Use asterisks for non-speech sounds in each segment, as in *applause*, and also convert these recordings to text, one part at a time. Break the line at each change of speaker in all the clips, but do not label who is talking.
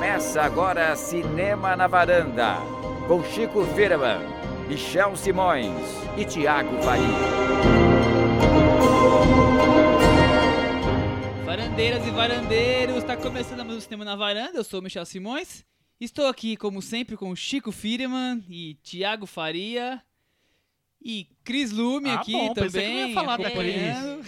Começa agora Cinema na Varanda, com Chico Firman, Michel Simões e Tiago Faria.
Varandeiras e varandeiros, está começando mais o Cinema na Varanda, eu sou o Michel Simões. Estou aqui, como sempre, com Chico Firman e Tiago Faria. E Cris Lume
Ah,
aqui
bom, pensei que
também.
ia falar por
acompanhando.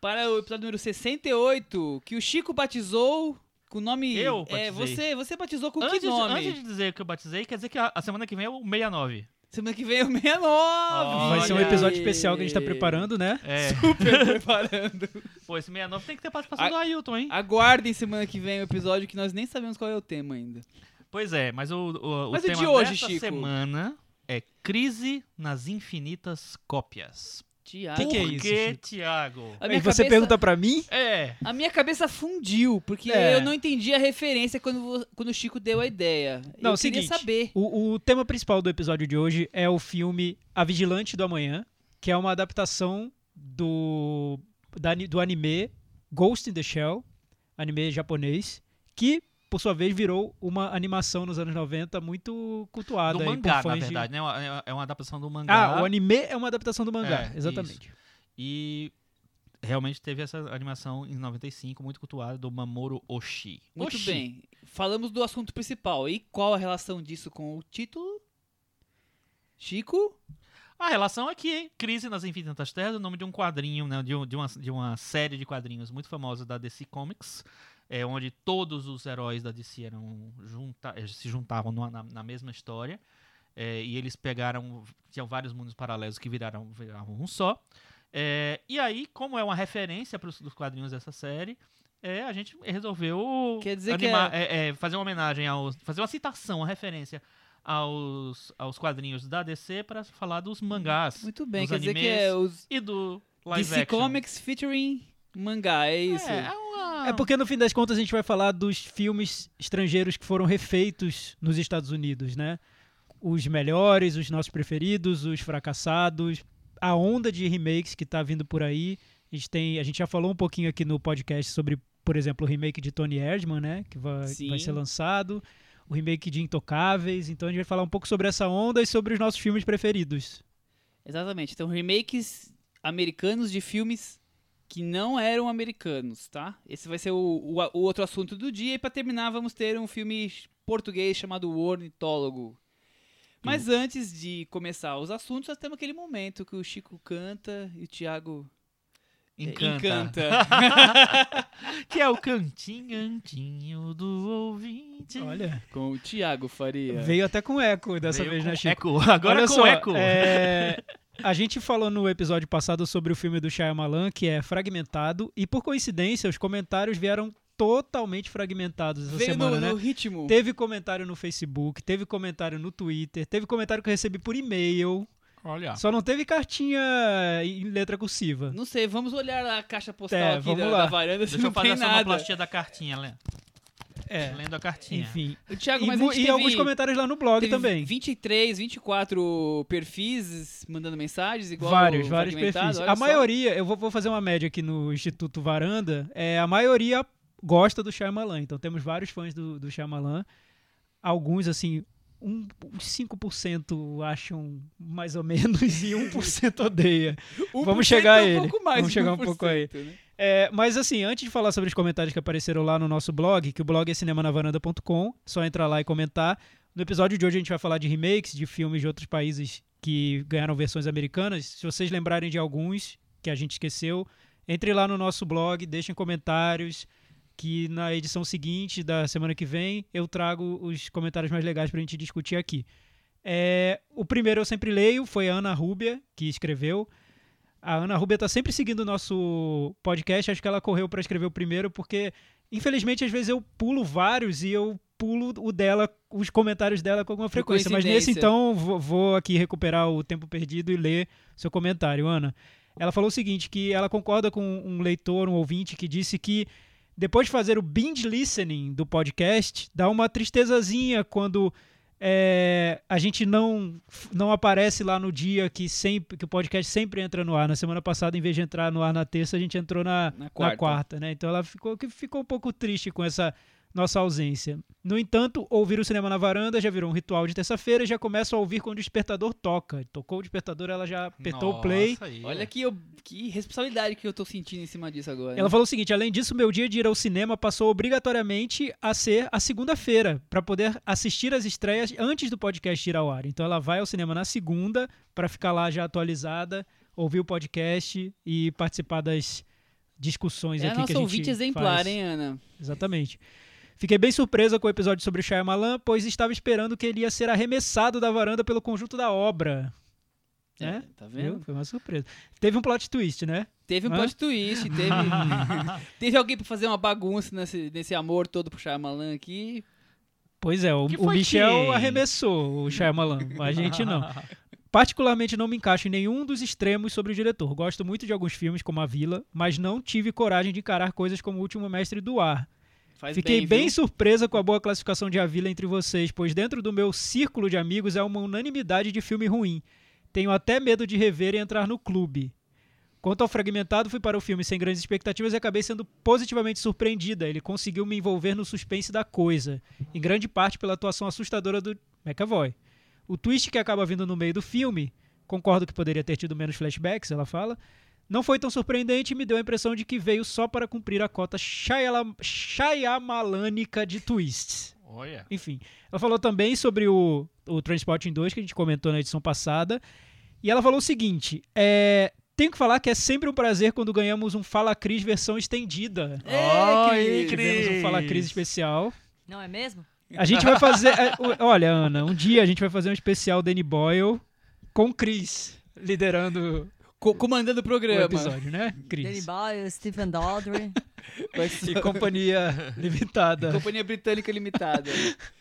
Para o episódio número 68, que o Chico batizou com o nome.
Eu
É,
batizei.
você, você batizou com
Antes
que
de,
nome?
antes de dizer que eu batizei, quer dizer que a, a semana que vem é o 69.
Semana que vem é o 69!
Vai
Vai ser um
Olha
episódio especial que a gente tá preparando, né?
É. *laughs*
Super *laughs* preparando.
Pô, esse 69 tem que ter participação
A-
do Ailton, hein?
Aguardem semana que vem o episódio que nós nem sabemos qual é o tema ainda.
Pois é, mas o, o,
Mas
o
o
tema
de hoje,
dessa
Chico?
semana é Crise nas Infinitas Cópias.
Tiago.
Que que é
Por
isso?
Tiago?
A
E você
cabeça-
pergunta pra mim?
É.
A minha cabeça fundiu, porque
É.
eu não entendi a referência quando, quando o Chico deu a ideia.
Não,
eu
seguinte,
queria saber.
O, o tema principal do episódio de hoje é o filme A Vigilante do Amanhã, que é uma adaptação do, da- do anime Ghost in the Shell, anime japonês, que, por sua vez, virou uma animação nos anos 90 muito cultuada.
Do
aí por
mangá, na
fãs de-
verdade, né? É uma- É uma adaptação do mangá.
Ah, o anime é uma adaptação do mangá,
É,
exatamente.
E realmente teve essa animação em 95, muito cultuada, do Mamoru Oshii.
Muito
Oshii.
bem. Falamos do assunto principal. E qual a relação disso com o título? Chico?
A relação é que Crise nas Infinitas Terras é o nome de um quadrinho, né, de, um- de uma, de uma série de quadrinhos muito famosa da DC Comics, é, onde todos os heróis da DC eram junta, eh, se juntavam numa- na, na mesma história. é, e eles pegaram. Tinham vários mundos paralelos que viraram, viraram um só. É, e aí, como é uma referência para os quadrinhos dessa série, é, a gente resolveu
Quer dizer que
animar- é, é, fazer uma homenagem aos. fazer uma citação, uma referência aos, aos quadrinhos da DC para falar dos mangás.
Muito bem. Quer dizer que é os
E do live
DC
action.
Comics featuring mangá, é isso?
É, é uma...
É porque no fim das contas a gente vai falar dos filmes estrangeiros que foram refeitos nos Estados Unidos, né? Os melhores, os nossos preferidos, os fracassados, a onda de remakes que tá vindo por aí. A gente tem, a gente já falou um pouquinho aqui no podcast sobre, por exemplo, o remake de Tony Erdman, né, que vai,
Sim.
vai ser lançado, o remake de Intocáveis. Então a gente vai falar um pouco sobre essa onda e sobre os nossos filmes preferidos.
Exatamente. Então, remakes americanos de filmes que não eram americanos, tá? Esse vai ser o, o, o outro assunto do dia. E pra terminar, vamos ter um filme português chamado O Ornitólogo. Mas antes de começar os assuntos, nós temos aquele momento que o Chico canta e o Thiago é,
Encanta.
encanta. *laughs*
que é o cantinho, cantinho do ouvinte.
Olha,
com o Thiago Faria.
veio até com eco dessa
Veio
vez,
com
né, Chico?
Eco. Agora
Olha
com
só,
eco.
é, *laughs* a gente falou no episódio passado sobre o filme do Shyamalan, que é fragmentado, e por coincidência os comentários vieram totalmente fragmentados essa
Veio
semana,
no,
né?
no ritmo.
Teve comentário no Facebook, teve comentário no Twitter, teve comentário que eu recebi por e-mail,
Olha.
só não teve cartinha em letra cursiva.
Não sei, vamos olhar a caixa postal
É,
aqui
vamos
da,
lá.
da varanda se
Deixa eu
não
fazer
tem
essa
nada.
sonoplastia da cartinha, Lendo.
É,
Lendo a cartinha.
enfim.
O Thiago,
E,
mas a
e
teve,
alguns comentários lá no blog
teve
também.
23, 24 perfis mandando mensagens, igual
Vários, vários perfis. A
só.
maioria, eu vou, vou fazer uma média aqui no Instituto Varanda, é, a maioria gosta do Shyamalan. Então temos vários fãs do, do Shyamalan. Alguns, assim, um, uns 5% acham mais ou menos e 1% odeia.
1%
Vamos chegar a
é um
ele.
pouco mais
Vamos chegar um pouco aí.
1%, né?
É, mas assim, antes de falar sobre os comentários que apareceram lá no nosso blog, que o blog é cinemanavaranda.com, só entrar lá e comentar. No episódio de hoje a gente vai falar de remakes de filmes de outros países que ganharam versões americanas. Se vocês lembrarem de alguns que a gente esqueceu, entre lá no nosso blog, deixem comentários que na edição seguinte da semana que vem eu trago os comentários mais legais pra gente discutir aqui. É, o primeiro eu sempre leio, foi a Ana Rúbia, que escreveu. A Ana Rubia tá sempre seguindo o nosso podcast. Acho que ela correu para escrever o primeiro, porque, infelizmente, às vezes eu pulo vários e eu pulo o dela, os comentários dela com alguma frequência. Mas nesse, então, vou, vou aqui recuperar o tempo perdido e ler seu comentário, Ana. Ela falou o seguinte: que ela concorda com um leitor, um ouvinte, que disse que depois de fazer o binge listening do podcast, dá uma tristezazinha quando é, a gente não, não aparece lá no dia que, sempre, que o podcast sempre entra no ar. Na semana passada, em vez de entrar no ar na terça, a gente entrou na,
Na
na
quarta.
quarta, né? Então ela ficou, que ficou um pouco triste com essa nossa ausência. No entanto, ouvir o cinema na varanda já virou um ritual de terça-feira e já começo a ouvir quando o despertador toca. Tocou o despertador, ela já apertou o play.
Aí,
Olha
é.
que, eu- que responsabilidade que eu tô sentindo em cima disso agora.
Ela falou o seguinte: além disso, meu dia de ir ao cinema passou obrigatoriamente a ser a segunda-feira, para poder assistir as estreias antes do podcast ir ao ar. Então ela vai ao cinema na segunda, para ficar lá já atualizada, ouvir o podcast e participar das discussões
é a
aqui que
nossa
a gente
ouvinte exemplar,
faz.
hein, Ana?
Exatamente. Fiquei bem surpresa com o episódio sobre o Shyamalan, pois estava esperando que ele ia ser arremessado da varanda pelo conjunto da obra.
É,
É?
tá vendo?
Foi uma surpresa. Teve um plot twist, né?
Teve um
Hã?
plot twist, teve, *laughs* *laughs* teve alguém pra fazer uma bagunça nesse, nesse amor todo pro Shyamalan aqui.
Pois é, o, o Michel
quem?
arremessou o Shyamalan, a gente não. *laughs* Particularmente não me encaixo em nenhum dos extremos sobre o diretor. Gosto muito de alguns filmes, como A Vila, mas não tive coragem de encarar coisas como O Último Mestre do Ar.
Faz
Fiquei
bem,
bem, surpresa com a boa classificação de A Vila entre vocês, pois dentro do meu círculo de amigos é uma unanimidade de filme ruim. Tenho até medo de rever e entrar no clube. Quanto ao fragmentado, fui para o filme sem grandes expectativas e acabei sendo positivamente surpreendida. Ele conseguiu me envolver no suspense da coisa, em grande parte pela atuação assustadora do McAvoy. O twist que acaba vindo no meio do filme, concordo que poderia ter tido menos flashbacks, ela fala, não foi tão surpreendente e me deu a impressão de que veio só para cumprir a cota Shyamalânica de twists.
Olha.
Enfim, ela falou também sobre o, o Transporting 2, que a gente comentou na edição passada. E ela falou o seguinte: é, tenho que falar que é sempre um prazer quando ganhamos um Fala Cris versão estendida.
Oi,
Cris.
Tivemos um Fala Cris especial.
Não é mesmo?
A gente vai fazer. é, olha, Ana, um dia a gente vai fazer um especial Danny Boyle com Cris liderando
Co- comandando o
o
programa.
episódio, né?
Danny
Cris.
Boyle, Stephen Daldry.
Vai
E
ser
companhia *laughs* limitada.
Companhia Britânica Limitada.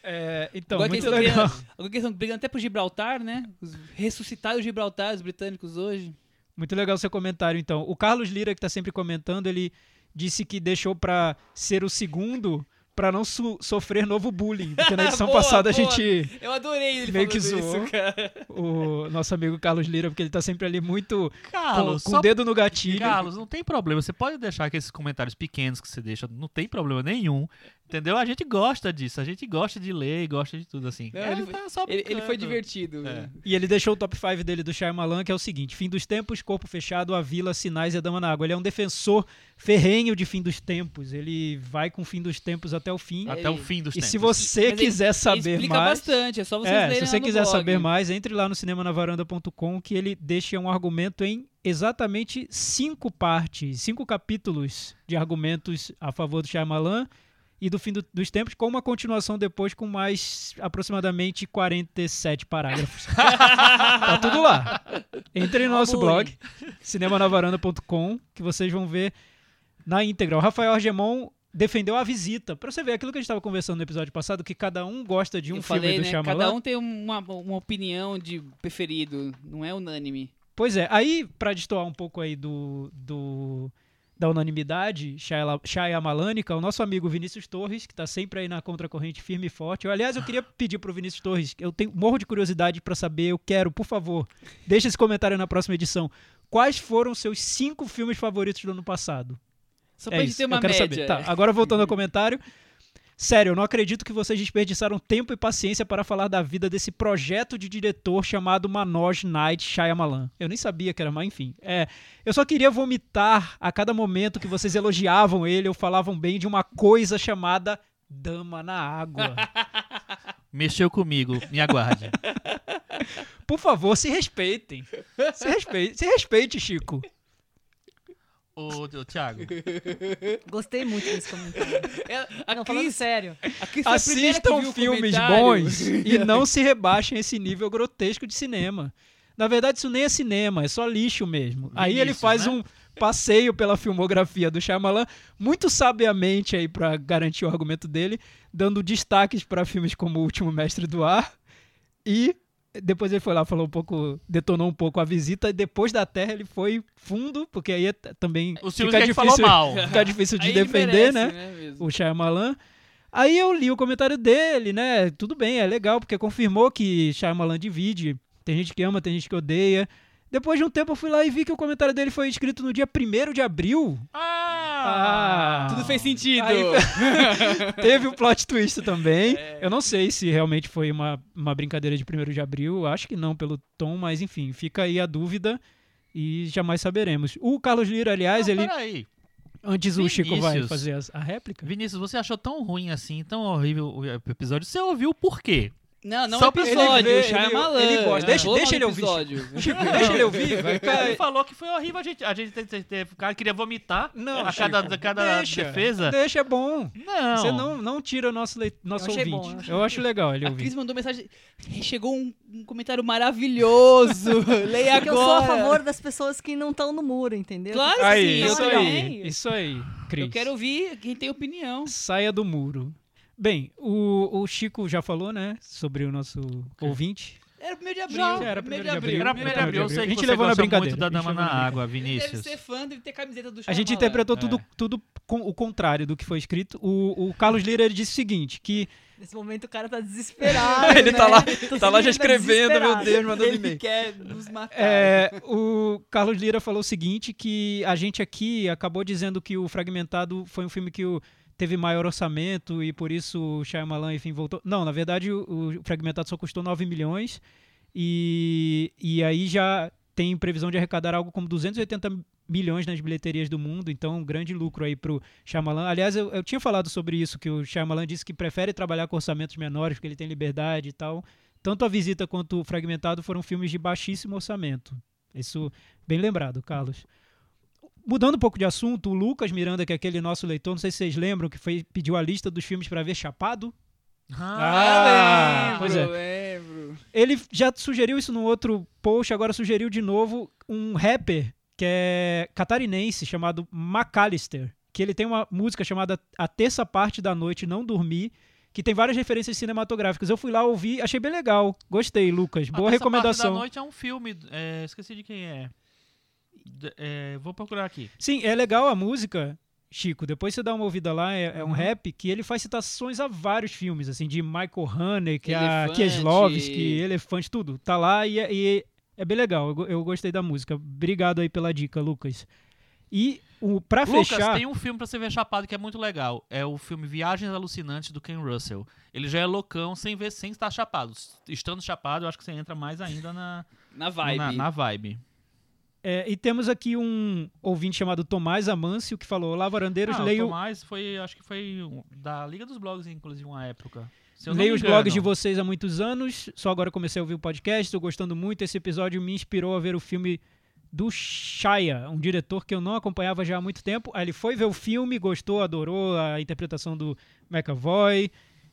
É, então,
Agora que
muito legal.
querendo- Agora que estão brigando até pro Gibraltar, né? Os ressuscitados Gibraltar, os britânicos hoje.
Muito legal o seu comentário, então. O Carlos Lira, que tá sempre comentando, ele disse que deixou pra ser o segundo pra não so- sofrer novo bullying. Porque na *laughs* edição
Boa,
passada
boa.
a gente.
Eu adorei ele
Meio que zoou.
isso, cara.
O nosso amigo Carlos Lira, porque ele tá sempre ali muito com,
Carlos,
com
só
o dedo no gatilho.
Carlos, não tem problema. Você pode deixar aqueles comentários pequenos que você deixa, não tem problema nenhum. Entendeu? A gente gosta disso, a gente gosta de ler, gosta de tudo assim.
Não, ele,
tá só
ele, ele foi divertido.
É.
E ele deixou o top 5 dele do Shyamalan, que é o seguinte: Fim dos Tempos, Corpo Fechado, A Vila, Sinais e a Dama na Água. Ele é um defensor ferrenho de Fim dos Tempos. Ele vai com Fim dos Tempos até o fim.
Até o fim dos
E
tempos.
se você
Mas ele-
quiser
Ele
saber
explica
mais.
bastante, é só vocês
É,
lerem
se você
lá no
quiser
blog.
saber mais, entre lá no cinemanavaranda.com que ele deixa um argumento em exatamente cinco partes, cinco capítulos de argumentos a favor do Shyamalan e do fim do- dos tempos, com uma continuação depois com mais aproximadamente 47 parágrafos. *laughs* tá tudo lá. Entre no nosso blog, cinemanavaranda.com, que vocês vão ver na íntegra. O Rafael Argemon defendeu a visita. Pra você ver aquilo que a gente estava conversando no episódio passado, que cada um gosta de um
Eu
filme
falei,
do
né?
Shyamalan.
Cada um tem uma, uma opinião de preferido, não é unânime.
Pois é, aí, pra destoar um pouco aí do, do da unanimidade Shyala- Shyamalânica, o nosso amigo Vinícius Torres, que tá sempre aí na contracorrente firme e forte. Eu, aliás, eu queria pedir pro Vinícius Torres, eu tenho morro de curiosidade pra saber, eu quero, por favor, deixa esse comentário na próxima edição. Quais foram seus cinco filmes favoritos do ano passado?
Só
é
pra gente ter uma
eu quero
média.
saber. Tá, agora voltando ao comentário. Sério, eu não acredito que vocês desperdiçaram tempo e paciência para falar da vida desse projeto de diretor chamado Manoj Night Shyamalan. Eu nem sabia que era, mas enfim. É, eu só queria vomitar a cada momento que vocês elogiavam ele ou falavam bem de uma coisa chamada Dama na Água. *laughs*
Mexeu comigo, me aguarde.
Por favor, se respeitem. Se respeite, se respeite Chico.
Ô, ô, Thiago,
Gostei muito desse comentário.
É, a
Não, falando sério.
Assistam filmes bons e não se rebaixem esse nível grotesco de cinema. Na verdade, isso nem é cinema, é só lixo mesmo. Aí ele faz
né?
um passeio pela filmografia do Shyamalan, muito sabiamente aí para garantir o argumento dele, dando destaques para filmes como O Último Mestre do Ar e depois ele foi lá, falou um pouco, detonou um pouco a visita e depois da Terra ele foi fundo, porque aí é também
o
fica
gente falou
difícil,
mal. *laughs*
fica difícil de
Aí
defender,
merece,
né?
mesmo?
o Shyamalan. Aí eu li o comentário dele, né? Tudo bem, é legal, porque confirmou que Shyamalan divide. Tem gente que ama, tem gente que odeia. Depois de um tempo eu fui lá e vi que o comentário dele foi escrito no dia 1 de abril.
Ah!
Ah.
Tudo fez sentido.
Aí- *laughs* Teve o plot twist também.
É.
Eu não sei se realmente foi uma, uma brincadeira de 1 de abril. Acho que não, pelo tom, mas enfim, fica aí a dúvida e jamais saberemos. O Carlos Lira, aliás,
Não,
ele.
Peraí.
Antes o Chico vai
Vinícius.
fazer a, réplica.
Vinícius, você achou tão ruim assim, tão horrível o episódio? Você ouviu por quê?
Não, não
Só
o episódio,
ele vê-
o Shyamalan.
ele- ele gosta. Deixa- deixa ele ouvir.
episódio.
Chico, deixa ele ouvir. Vai,
Ele falou que foi horrível, a gente, a gente te- te- te- o cara queria vomitar
Não,
a cada,
Chico,
a cada
deixa,
defesa.
Deixa, é bom.
Não.
Você não, não tira nosso, leit- nosso
achei bom,
ouvinte.
eu achei
eu acho legal ele
A
ouvir.
Cris mandou mensagem. Chegou um, um comentário maravilhoso. *laughs* Leia
Porque eu sou a
agora.
favor das pessoas que não estão no muro, entendeu?
Claro que
Aí,
sim, eu
isso aí. Isso aí, Cris.
Eu quero ouvir quem tem opinião.
Saia do muro. Bem, o, o Chico já falou, né, sobre o nosso ouvinte.
Era primeiro de abril.
Já, era
primeiro
de abril.
Era
Primeiro
primeiro
de
abril, eu sei
A
que
gente
você
levou na brincadeira.
muito da
A gente
Dama na
na
Água,
Deve
Vinícius.
ser fã de ter camiseta do
A gente interpretou
É.
tudo, tudo com o contrário do que foi escrito. O, o Carlos Lira ele disse o seguinte, que
Nesse momento o cara tá desesperado. *laughs*
Ele tá
né?
lá-
Tô
tá lá já escrevendo, meu. Deus, mandando
Ele
e-mail.
quer nos matar.
É, o Carlos Lira falou o seguinte, que a gente aqui acabou dizendo que o Fragmentado foi um filme que o- teve maior orçamento e por isso o Shyamalan, enfim, voltou. Não, na verdade o, o Fragmentado só custou 9 milhões e, e aí já tem previsão de arrecadar algo como 280 milhões nas bilheterias do mundo, então um grande lucro aí pro Shyamalan. Aliás, eu, eu tinha falado sobre isso, que o Shyamalan disse que prefere trabalhar com orçamentos menores, porque ele tem liberdade e tal. Tanto a Visita quanto o Fragmentado foram filmes de baixíssimo orçamento. Isso bem lembrado, Carlos. Mudando um pouco de assunto, o Lucas Miranda, que é aquele nosso leitor, não sei se vocês lembram, que foi, pediu a lista dos filmes para ver Chapado.
Ah,
lembro,
pois é.
lembro.
Ele já sugeriu isso no outro post, agora sugeriu de novo um rapper que é catarinense chamado McAllister, que ele tem uma música chamada A Terça Parte da Noite Não Dormir, que tem várias referências cinematográficas. Eu fui lá ouvir, achei bem legal. Gostei, Lucas.
A
Boa
Terça
recomendação.
Parte da Noite é um filme, é, esqueci de quem é. É, vou procurar aqui.
Sim, é legal a música, Chico. Depois você dá uma ouvida lá, é, é um
Uhum.
rap que ele faz citações a vários filmes, assim, de Michael Haneke, a
Elefante.
Kieslowski, Elefante, tudo. Tá lá e, é- e é bem legal. Eu, eu gostei da música. Obrigado aí pela dica, Lucas. E o para
Lucas,
fechar,
tem um filme pra você ver chapado que é muito legal. É o filme Viagens Alucinantes do Ken Russell. Ele já é loucão sem ver, sem estar chapado. Estando chapado, eu acho que você entra mais ainda na
Na vibe.
Na, na vibe.
É, e temos aqui um ouvinte chamado Tomás Amâncio que falou: Olá, varandeiros,
Ah,
leio,
o Tomás foi, acho que foi da Liga dos Blogs, inclusive, uma época.
Leio os blogs de vocês há muitos anos. Só agora comecei a ouvir o podcast, estou gostando muito. Esse episódio me inspirou a ver o filme do Shia, um diretor que eu não acompanhava já há muito tempo. Aí ele foi ver o filme, gostou, adorou a interpretação do McAvoy.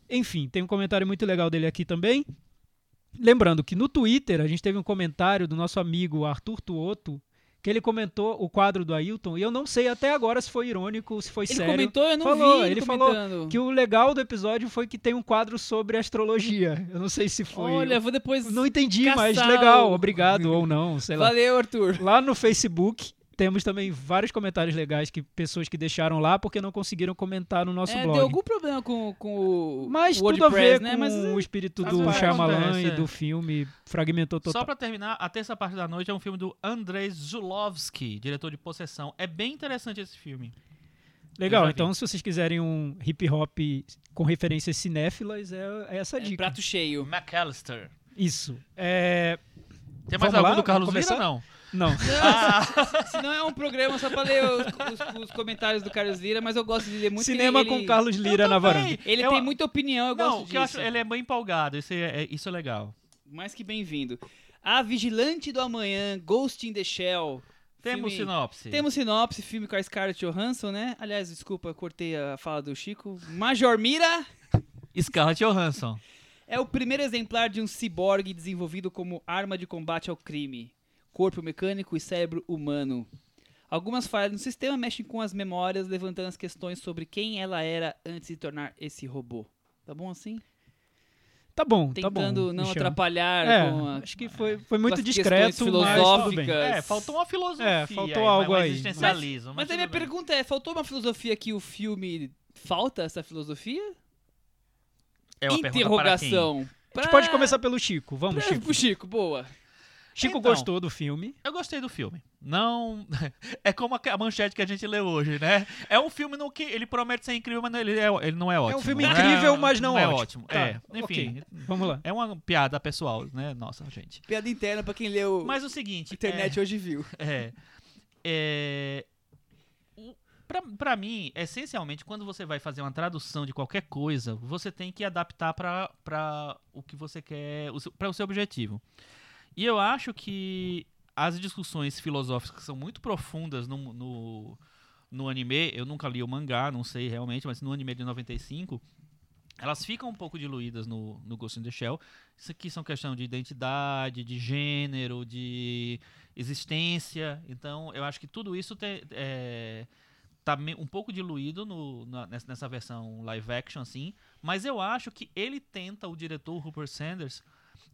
Enfim, tem um comentário muito legal dele aqui também. Lembrando que no Twitter a gente teve um comentário do nosso amigo Arthur Tuoto, que ele comentou o quadro do Ailton, e eu não sei até agora se foi irônico se foi
Ele
sério.
comentou, eu não
Falou,
vi
ele falou
comentando.
Que o legal do episódio foi que tem um quadro sobre astrologia. Eu não sei se foi.
Olha, vou depois...
não entendi, mas legal,
o-
obrigado ou não, sei lá.
Valeu, Arthur.
Lá no Facebook temos também vários comentários legais que pessoas que deixaram lá porque não conseguiram comentar no nosso
É,
blog.
deu algum problema com, com o
Mas
o
tudo a ver
né?
com
Mas
o espírito
faz
do Shyamalan
acontece,
e
é.
do filme fragmentou total.
Só pra terminar, a terça parte da noite é um filme do Andrei Zulowski, diretor de Possessão. É bem interessante esse filme.
Legal, então se vocês quiserem um hip hop com referências cinéfilas, é, é essa
é,
dica.
prato cheio.
McAllister.
Isso. É...
Tem mais
Vamos
algum
lá?
do Carlos
Vamos
Lira? Não.
Não. *laughs*
Se não é um programa só pra ler os, os- os comentários do Carlos Lira, mas eu gosto de ler muito.
Cinema
ele,
com Carlos Lira
Eu
na
também.
varanda.
Ele
Eu-
tem muita opinião, eu
Não,
gosto
que eu
disso.
acho, ele é bem empolgado. Isso é, é- isso é legal.
Mais que bem-vindo. A Vigilante do Amanhã, Ghost in the Shell.
Temos
Filme-
sinopse.
Temos sinopse, filme com a Scarlett Johansson, né? Aliás, desculpa, cortei a fala do Chico. Major Mira
Scarlett Johansson.
é o primeiro exemplar de um ciborgue desenvolvido como arma de combate ao crime. Corpo mecânico e cérebro humano. Algumas falhas no sistema mexem com as memórias, levantando as questões sobre quem ela era antes de tornar esse robô. Tá bom assim?
Tá bom, tá bom.
Tentando não
Michel.
atrapalhar
É,
com a,
acho que foi, foi muito
as
discreto,
questões
mas tudo bem.
filosóficas.
É, faltou uma filosofia.
É, faltou
aí,
algo aí.
existencialismo.
Mas a
tudo
minha
bem.
pergunta é, faltou uma filosofia que o filme falta essa filosofia?
É uma pergunta para quem?
Interrogação.
A gente pode começar pelo Chico. Vamos,
Pra,
Chico.
pro Chico, boa.
Chico
Então.
gostou do filme.
Eu gostei do filme. Não. *laughs* É como a manchete que a gente lê hoje, né? É um filme no que ele promete ser incrível, mas ele, é, ele não é ótimo.
um filme
né?
incrível, mas não
é
ótimo.
ótimo.
Tá,
É, enfim.
ok. Vamos lá.
É uma piada pessoal, né? Nossa, gente.
Piada interna pra quem leu
Mas o seguinte.
internet hoje viu.
É. é pra, pra mim, essencialmente, quando você vai fazer uma tradução de qualquer coisa, você tem que adaptar pra, pra o que você quer, pra o seu objetivo. E eu acho que as discussões filosóficas são muito profundas no, no, no anime. Eu nunca li o mangá, não sei realmente, mas no anime de 95, elas ficam um pouco diluídas no, no Ghost in the Shell. Isso aqui são questão de identidade, de gênero, de existência. Então, eu acho que tudo isso te, é, tá um pouco diluído no- na- nessa versão live action, assim. Mas eu acho que ele tenta, o diretor Rupert Sanders,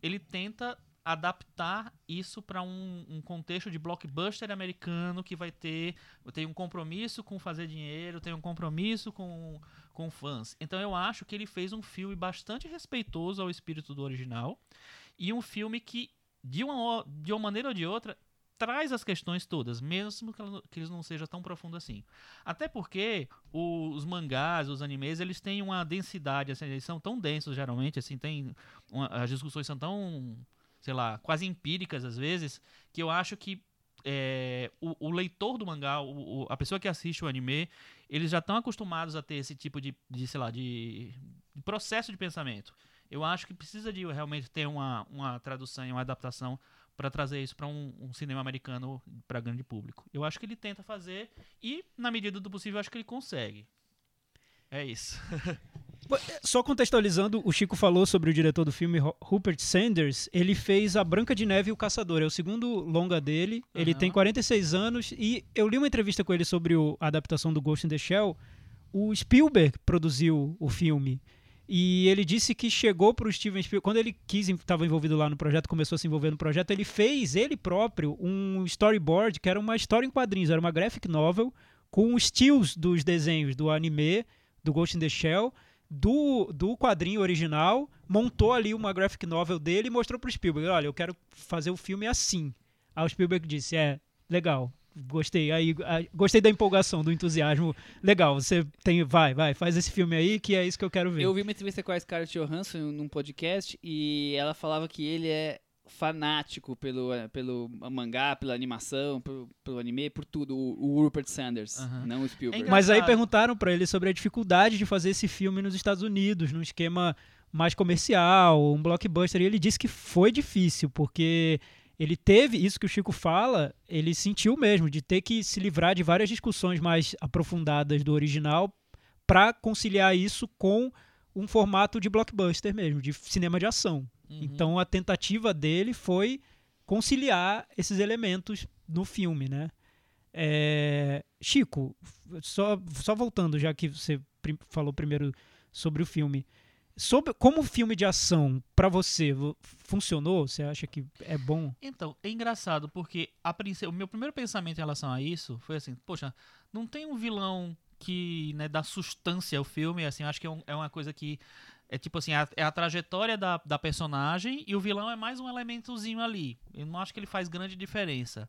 ele tenta adaptar isso para um, um contexto de blockbuster americano que vai ter tem um compromisso com fazer dinheiro, tem um compromisso com, com fãs. Então eu acho que ele fez um filme bastante respeitoso ao espírito do original e um filme que de uma, de uma maneira ou de outra traz as questões todas, mesmo que, que eles não sejam tão profundos assim. Até porque o- os mangás, os animes, eles têm uma densidade, assim, eles são tão densos geralmente, assim, tem uma- as discussões são tão, sei lá, quase empíricas às vezes, que eu acho que é, o, o leitor do mangá, o- o- a pessoa que assiste o anime, eles já estão acostumados a ter esse tipo de, de sei lá, de, de processo de pensamento. Eu acho que precisa de realmente ter uma, uma tradução e uma adaptação para trazer isso para um, um cinema americano para grande público. Eu acho que ele tenta fazer e, na medida do possível, acho que ele consegue. É isso. *laughs*
Só contextualizando, o Chico falou sobre o diretor do filme, Ru- Rupert Sanders. Ele fez A Branca de Neve e o Caçador. É o segundo longa dele. Ele
Aham.
tem 46 anos. E eu li uma entrevista com ele sobre o- a adaptação do Ghost in the Shell. O Spielberg produziu o filme. E ele disse que chegou para o Steven Spielberg. Quando ele quis, estava envolvido lá no projeto, começou a se envolver no projeto, ele fez, ele próprio, um storyboard que era uma história em quadrinhos. Era uma graphic novel com os stills dos desenhos do anime, do Ghost in the Shell do, do quadrinho original, montou ali uma graphic novel dele e mostrou pro Spielberg, olha, eu quero fazer o filme assim. Aí o Spielberg disse, é, legal, gostei. Aí, gostei da empolgação, do entusiasmo. Legal, você tem, vai, vai, faz esse filme aí que é isso que eu quero ver.
Eu vi uma entrevista com a Scarlett Johansson num podcast e ela falava que ele é fanático pelo, pelo mangá, pela animação, pelo, pelo anime, por tudo. O, o Rupert Sanders,
Aham.
não o Spielberg.
É
Mas aí perguntaram pra ele sobre a dificuldade de fazer esse filme nos Estados Unidos, num esquema mais comercial, um blockbuster, e ele disse que foi difícil, porque ele teve isso que o Chico fala, ele sentiu mesmo de ter que se livrar de várias discussões mais aprofundadas do original para conciliar isso com um formato de blockbuster mesmo, de cinema de ação.
Uhum.
Então a tentativa dele foi conciliar esses elementos no filme, né? É, Chico, só, só voltando, já que você prim- falou primeiro sobre o filme. Sobre, como filme de ação, pra você, vo- funcionou? Você acha que é bom?
Então, é engraçado, porque o meu primeiro pensamento em relação a isso foi assim, poxa, não tem um vilão que né, dá sustância ao filme, assim, acho que é, um- é uma coisa que é tipo assim, a- é a trajetória da, da personagem e o vilão é mais um elementozinho ali. Eu não acho que ele faz grande diferença.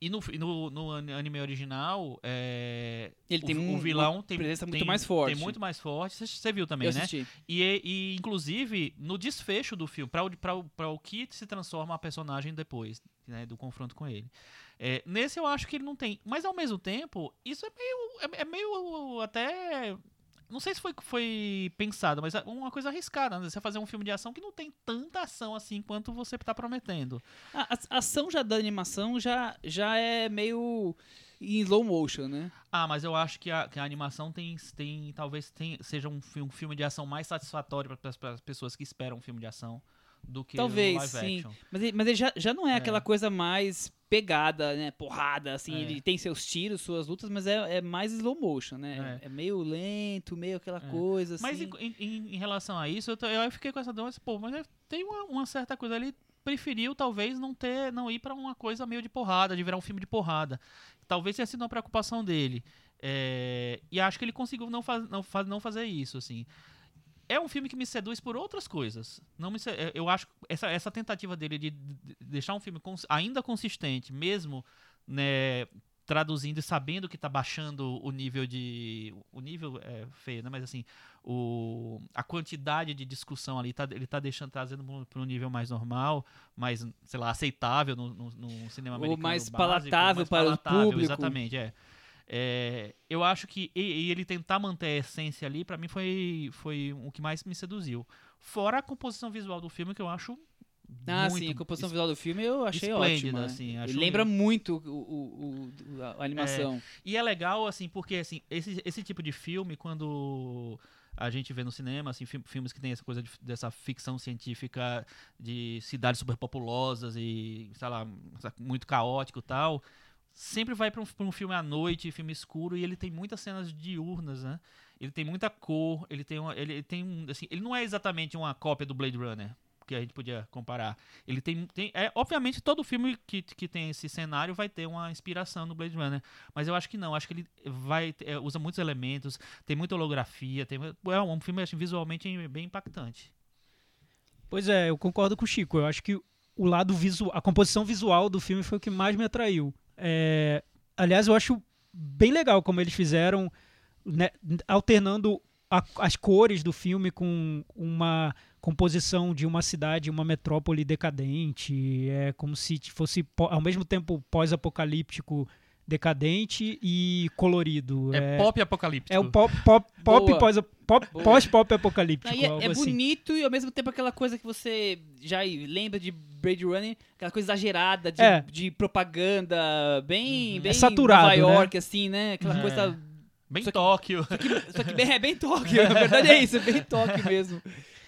E no, no, no an- anime original, é,
Ele
o,
tem um-
o vilão tem,
presença muito
tem-
mais forte.
Tem muito mais forte. Você- viu também,
eu
né?
assisti.
E, e, inclusive, no desfecho do filme, para o que se transforma a personagem depois né, do confronto com ele. É, nesse eu acho que ele não tem. Mas ao mesmo tempo, isso é meio. É, é meio até. Não sei se foi, foi pensado, mas é uma coisa arriscada, né? Você fazer um filme de ação que não tem tanta ação assim quanto você tá prometendo.
A, a ação já da animação já, já é meio em slow motion, né?
Ah, mas eu acho que a, que a animação tem, tem talvez tem, seja um, um filme de ação mais satisfatório para as pessoas que esperam um filme de ação do que
Talvez, sim.
action.
Mas ele, mas ele já, já não é,
É.
aquela coisa mais pegada, né? Porrada, assim.
É.
Ele tem seus tiros, suas lutas, mas é, é mais slow motion, né? É, meio lento, meio aquela
É.
coisa, assim.
Mas em, em- em relação a isso, eu, tô- eu fiquei com essa dúvida, pô, mas é- tem uma, uma certa coisa ali. Preferiu talvez não ter, não ir pra uma coisa meio de porrada, de virar um filme de porrada. Talvez tenha sido uma preocupação dele. É, e acho que ele conseguiu não, faz, não, faz, não fazer isso, assim. É um filme que me seduz por outras coisas. Não me, se- é, eu acho que essa, essa tentativa dele de, de deixar um filme cons- ainda consistente, mesmo né, traduzindo e sabendo que tá baixando o nível de. O nível é feio, né? Mas assim, o, a quantidade de discussão ali, tá, ele tá deixando, trazendo para um nível mais normal, mais, sei lá, aceitável no, no- no cinema
Ou
americano.
mais
básico,
palatável
mais
para o
palatável,
público.
Exatamente, é. É, eu acho que e, e ele tentar manter a essência ali, pra mim foi, foi o que mais me seduziu. Fora a composição visual do filme, que eu acho.
Ah,
muito
sim, a composição visual do filme eu achei ótima.
assim,
Ele
acho-
lembra muito o, o- o- a, animação.
E é legal, assim, porque assim, esse, esse tipo de filme, quando a gente vê no cinema, assim, fi- filmes que tem essa coisa de- dessa ficção científica de cidades superpopulosas e, sei lá, muito caótico e tal, sempre vai pra um, um filme à noite, filme escuro, e ele tem muitas cenas diurnas, né? Ele tem muita cor, ele tem uma, ele tem um, assim, ele não é exatamente uma cópia do Blade Runner, que a gente podia comparar. Ele tem, tem é, obviamente todo filme que, que tem esse cenário vai ter uma inspiração no Blade Runner, mas eu acho que não, acho que ele vai é, usa muitos elementos, tem muita holografia, tem é um filme assim, visualmente bem impactante.
Pois é, eu concordo com o Chico. Eu acho que o lado visual, a composição visual do filme foi o que mais me atraiu. É, aliás, eu acho bem legal como eles fizeram, né, alternando a- as cores do filme com uma composição de uma cidade, uma metrópole decadente. É como se fosse ao mesmo tempo pós-apocalíptico decadente e colorido.
É, pop apocalíptico.
É o pop, pop, pop pós, pop, pós-pop apocalíptico.
Aí é,
algo
é
assim.
bonito e ao mesmo tempo aquela coisa que você já lembra de Blade Runner, aquela coisa exagerada de,
É.
de propaganda, bem, bem
É saturado,
Nova
né?
York, assim, né? Aquela
É.
coisa.
Bem
Só que-
Tóquio.
Só que bem, é bem *laughs* Tóquio, na verdade é isso, é bem Tóquio mesmo.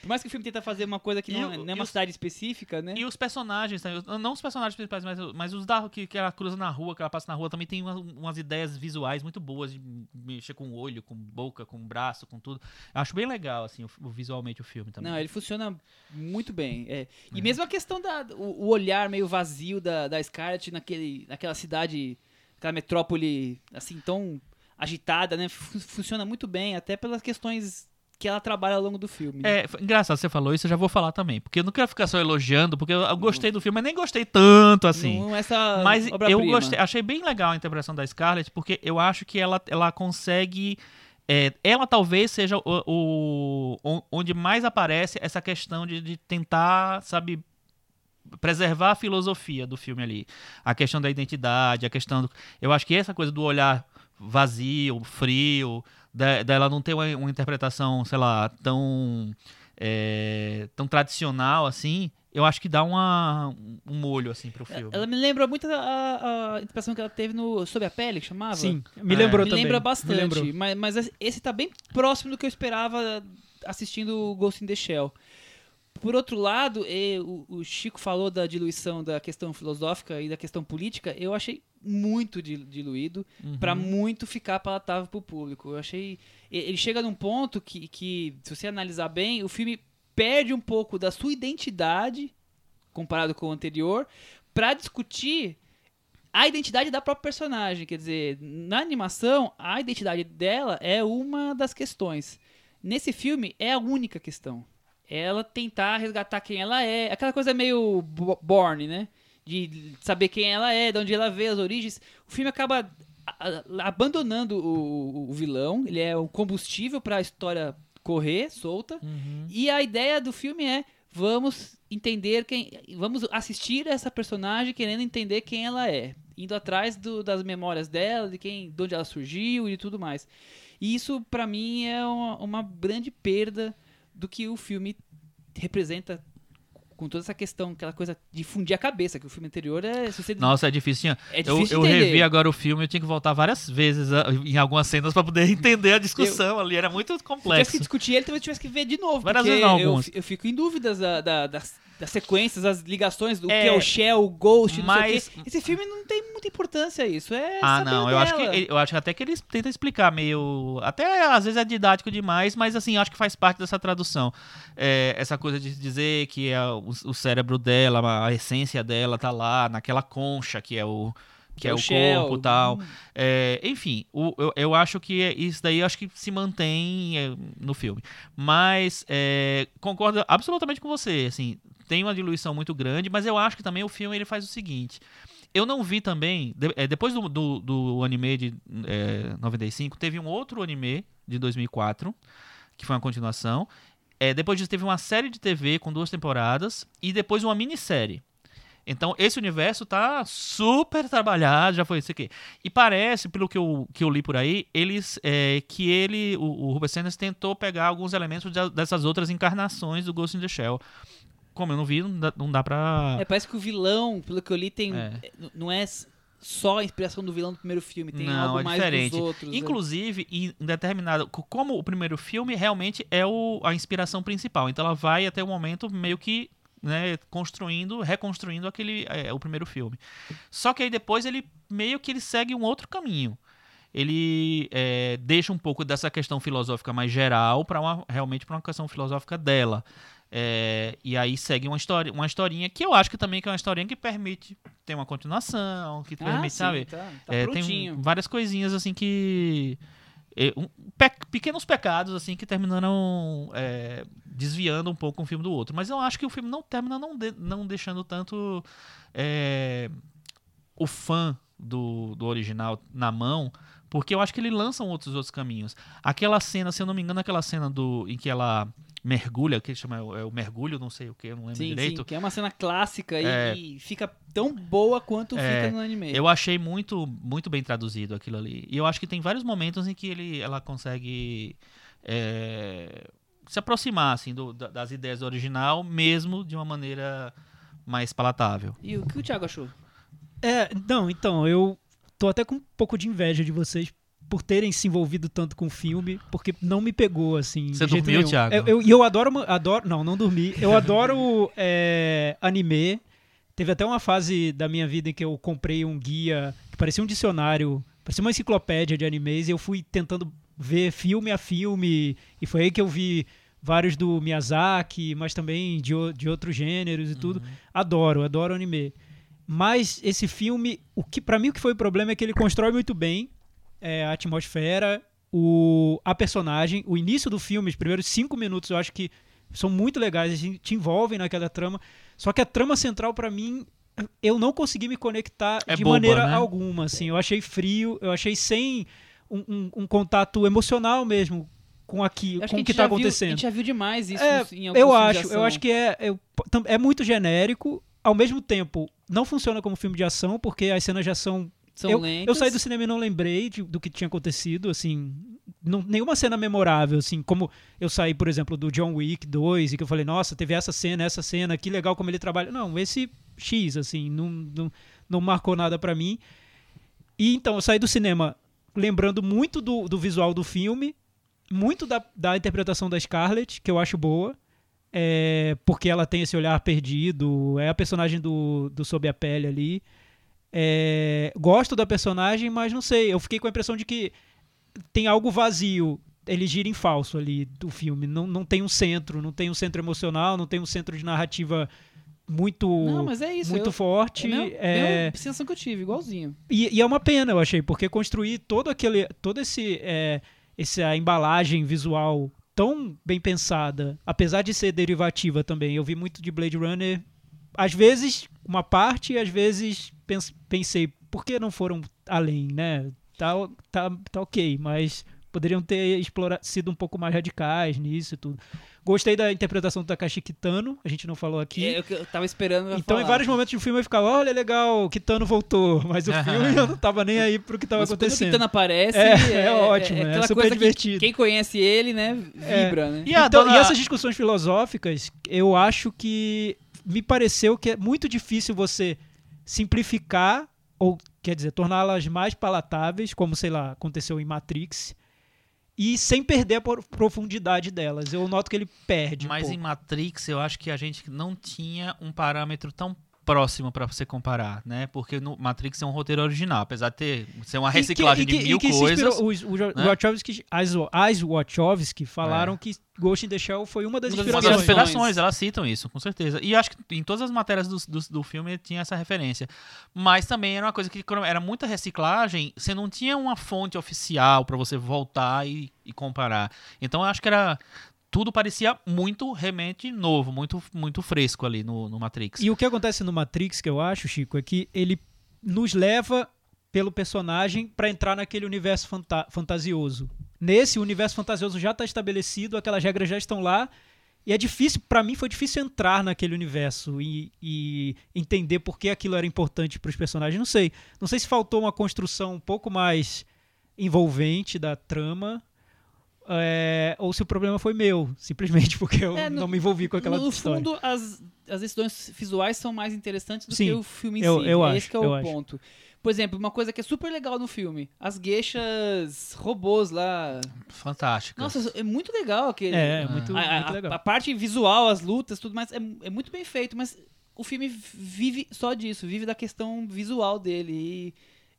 Por mais que o filme tenta fazer uma coisa que não,
o-
é- não é uma
os-
cidade específica, né?
E os personagens? Os- não os personagens principais, mas, mas os da, que, que ela cruza na rua, que ela passa na rua, também tem umas, umas ideias visuais muito boas de mexer com o olho, com boca, com braço, com tudo. Eu acho bem legal, assim, o- o- visualmente o filme também.
Não, ele funciona muito bem. é. E mesmo a questão da o, o olhar meio vazio da, da Scarlett naquele, naquela cidade, aquela metrópole assim tão agitada, né? Fu- funciona muito bem, até pelas questões que ela trabalha ao longo do filme. né?
É, engraçado você falou isso, eu já vou falar também. Porque eu não quero ficar só elogiando, porque eu, gostei do filme, mas nem gostei tanto, assim.
Não essa
Mas eu gostei, achei bem legal a interpretação da Scarlett, porque eu acho que ela, ela consegue. é, ela talvez seja o, o- onde mais aparece essa questão de, de tentar, sabe, preservar a filosofia do filme ali. A questão da identidade, a questão do. Eu acho que essa coisa do olhar vazio, frio, dela não ter uma, uma interpretação, sei lá, tão. é, tão tradicional assim, eu acho que dá uma, um molho assim pro filme.
Ela me lembra muito a, a interpretação que ela teve no Sob a Pele, que chamava.
Sim, me
É.
lembrou
me
também.
lembra
Me
bastante.
lembrou.
Mas, mas esse tá bem próximo do que eu esperava assistindo o Ghost in the Shell. Por outro lado, e o, o Chico falou da diluição da questão filosófica e da questão política. Eu achei muito di- diluído
Uhum.
pra muito ficar palatável pro público. Eu achei. Ele chega num ponto que, que, se você analisar bem, o filme perde um pouco da sua identidade comparado com o anterior pra discutir a identidade da própria personagem. Quer dizer, na animação, a identidade dela é uma das questões. Nesse filme, é a única questão. Ela tentar resgatar quem ela é. Aquela coisa meio bo- Born, né? De saber quem ela é, de onde ela veio, as origens. O filme acaba abandonando o, o vilão. Ele é o combustível para a história correr solta.
Uhum.
E a ideia do filme é vamos entender quem, vamos assistir essa personagem querendo entender quem ela é, indo atrás do- das memórias dela, de quem, de onde ela surgiu e tudo mais. E isso pra mim é uma, uma grande perda do que o filme representa com toda essa questão, aquela coisa de fundir a cabeça, que o filme anterior é, você
Nossa, é difícil.
É
eu
difícil
eu
entender.
revi agora o filme, eu tinha que voltar várias vezes ah, em algumas cenas pra poder *laughs* entender a discussão ali. Era muito
Se tivesse
complexo.
que discutir ele, talvez tivesse que ver de novo.
Várias vezes não,
eu,
algumas.
eu fico em dúvidas da- da- das, das sequências, das ligações, do
É,
que é o Shell, o Ghost,
mas-
o. Esse filme não tem muita importância isso. É
Ah, não, eu acho, que, eu acho até que eles tentam explicar meio. Até às vezes é didático demais, mas assim, acho que faz parte dessa tradução. É, essa coisa de dizer que é o, o cérebro dela, a essência dela tá lá, naquela concha que é o. que é,
É
o
o Shell.
corpo e tal. É, enfim, o- eu, eu acho que é- isso daí acho que se mantém é, no filme. Mas concordo absolutamente com você. Assim, tem uma diluição muito grande, mas eu acho que também o filme ele faz o seguinte. Eu não vi também. é, depois do, do, do anime de é, 95, teve um outro anime de 2004, que foi uma continuação. É, depois disso, teve uma série de TV com duas temporadas e depois uma minissérie. Então, esse universo tá super trabalhado, já foi isso aqui. E parece, pelo que eu, que eu li por aí, eles é, que ele, o, o Rubens Sanders, tentou pegar alguns elementos de- dessas outras encarnações do Ghost in the Shell. Como eu não vi, não dá, não dá pra.
É, parece que o vilão, pelo que eu li, tem.
É.
é, Não é só a inspiração do vilão do primeiro filme, tem
Não,
algo
é
mais
diferente.
dos outros. né?
Inclusive, em determinado. co- Como o primeiro filme realmente é o, a inspiração principal. Então ela vai até o momento meio que. Né, construindo, reconstruindo aquele é, o primeiro filme. Só que aí depois ele meio que ele segue um outro caminho. Ele é, deixa um pouco dessa questão filosófica mais geral para realmente para uma questão filosófica dela. É, e aí segue uma história, uma historinha que eu acho que também que é uma historinha que permite ter uma continuação, que
Ah,
permite,
sim,
sabe?
Tá, tá
É, tem várias coisinhas assim que. é, um- pe- pequenos pecados assim que terminaram é, desviando um pouco um filme do outro. Mas eu acho que o filme não termina não, de- não deixando tanto é, o fã do, do original na mão. Porque eu acho que ele lança outros outros caminhos. Aquela cena, se eu não me engano, aquela cena do em que ela mergulha, que chama é o mergulho, não sei o que, eu não lembro
Sim,
direito.
sim, que é uma cena clássica e-
É.
e, fica tão boa quanto
É,
fica no anime.
Eu achei muito, muito bem traduzido aquilo ali. E eu acho que tem vários momentos em que ele, ela consegue é, se aproximar assim, do- da- das ideias do original, mesmo de uma maneira mais palatável.
E o que o Thiago achou?
É, não, então, eu tô até com um pouco de inveja de vocês por terem se envolvido tanto com o filme, porque não me pegou, assim.
Você dormiu,
nenhum.
Thiago?
Eu, eu, e eu adoro, adoro. Não, não dormi. Eu *laughs* adoro é, anime. Teve até uma fase da minha vida em que eu comprei um guia que parecia um dicionário, parecia uma enciclopédia de animes, e eu fui tentando ver filme a filme, e foi aí que eu vi vários do Miyazaki, mas também de, de outros gêneros e tudo. Adoro, adoro anime. Mas esse filme, o que para mim o que foi o problema é que ele constrói muito bem é, a atmosfera, o, a personagem, o início do filme, os primeiros cinco minutos, eu acho que são muito legais, assim, te envolvem naquela trama. Só que a trama central pra mim eu não consegui me conectar
É
de
boba,
maneira
né?
alguma, assim. Eu achei frio, eu achei sem um, um- um contato emocional mesmo com aqui,
Eu acho
com
que
o que
a gente já
tá
viu-
acontecendo.
a gente já viu demais isso
É,
em alguns
Eu acho, eu acho que é, é, é muito genérico, ao mesmo tempo não funciona como filme de ação, porque as cenas de ação.
São
eu,
lentas.
eu saí do cinema e não lembrei de- do que tinha acontecido, assim. não- nenhuma cena memorável, assim, como eu saí, por exemplo, do John Wick 2, e que eu falei, nossa, teve essa cena, essa cena, que legal como ele trabalha. Não, esse X, assim, não, não, não marcou nada pra mim. E então, eu saí do cinema lembrando muito do, do visual do filme, muito da, da interpretação da Scarlett, que eu acho boa, é, porque ela tem esse olhar perdido, é a personagem do, do Sob a Pele ali. É, gosto da personagem, mas não sei, eu fiquei com a impressão de que tem algo vazio. Ele gira em falso ali do filme. Não, não tem um centro, não tem um centro emocional, não tem um centro de narrativa muito,
Não, mas é isso.
muito
eu,
forte.
é a mesma-
é,
sensação que eu tive, igualzinho.
e, e é uma pena, eu achei, porque construir todo aquele, todo esse, é, essa embalagem visual tão bem pensada, apesar de ser derivativa também. Eu vi muito de Blade Runner, às vezes uma parte, às vezes pens- pensei, por que não foram além, né? Tá, tá, tá ok, mas poderiam ter explora- sido um pouco mais radicais nisso e tudo. Gostei da interpretação do Takashi Kitano, a gente não falou aqui.
É, eu, eu tava esperando.
Então, em
falar.
vários momentos do filme eu ficava, olha, legal, Kitano voltou. Mas o *laughs* filme eu não tava nem aí pro que tava
Mas quando o
acontecendo.
Kitano aparece,
É, é ótimo, é
aquela
super
coisa
divertido.
Que quem conhece ele, né, vibra, né?
E
Então,
dona-
e essas discussões filosóficas, eu acho que me pareceu que é muito difícil você simplificar, ou quer dizer, torná-las mais palatáveis, como, sei lá, aconteceu em Matrix, e sem perder a profundidade delas. Eu noto que ele perde um
Mas em
pouco.
Matrix eu acho que a gente não tinha um parâmetro tão próximo pra você comparar, né? Porque no Matrix é um roteiro original, apesar de ter ser uma
E que-
reciclagem
e que-
de
e
mil
que se
coisas.
os, os,
né?
Wachowski, as, as Wachowski falaram
É.
que Ghost in the Shell foi uma das
Uma das
Uma
inspirações.
das
inspirações.
inspirações, elas citam isso, com certeza. E acho que em todas as matérias do, do, do filme tinha essa referência. Mas também era uma coisa que era muita reciclagem, você não tinha uma fonte oficial pra você voltar e, e comparar. Então eu acho que era. Tudo parecia muito realmente novo, muito, muito fresco ali no, no Matrix.
E o que acontece no Matrix, que eu acho, Chico, é que ele nos leva pelo personagem pra entrar naquele universo fanta- fantasioso. Nesse o universo fantasioso já está estabelecido, aquelas regras já estão lá. E é difícil, pra mim foi difícil entrar naquele universo e, e entender por que aquilo era importante pros personagens. Não sei. Não sei se faltou uma construção um pouco mais envolvente da trama. É, ou se o problema foi meu, simplesmente *laughs* porque eu
É, no-
não me envolvi com aquela
no
história.
fundo, as, as decisões visuais são mais interessantes do
Sim,
que o filme em
eu-
si.
eu
é
acho,
esse que é
eu
o
acho.
ponto. Por exemplo, uma coisa que é super legal no filme, as gueixas robôs lá.
Fantástica.
Nossa, é muito legal aquele.
É, é muito,
a, a-
muito legal.
a parte visual, as lutas, tudo mais, é, é muito bem feito, mas o filme vive só disso, vive da questão visual dele. E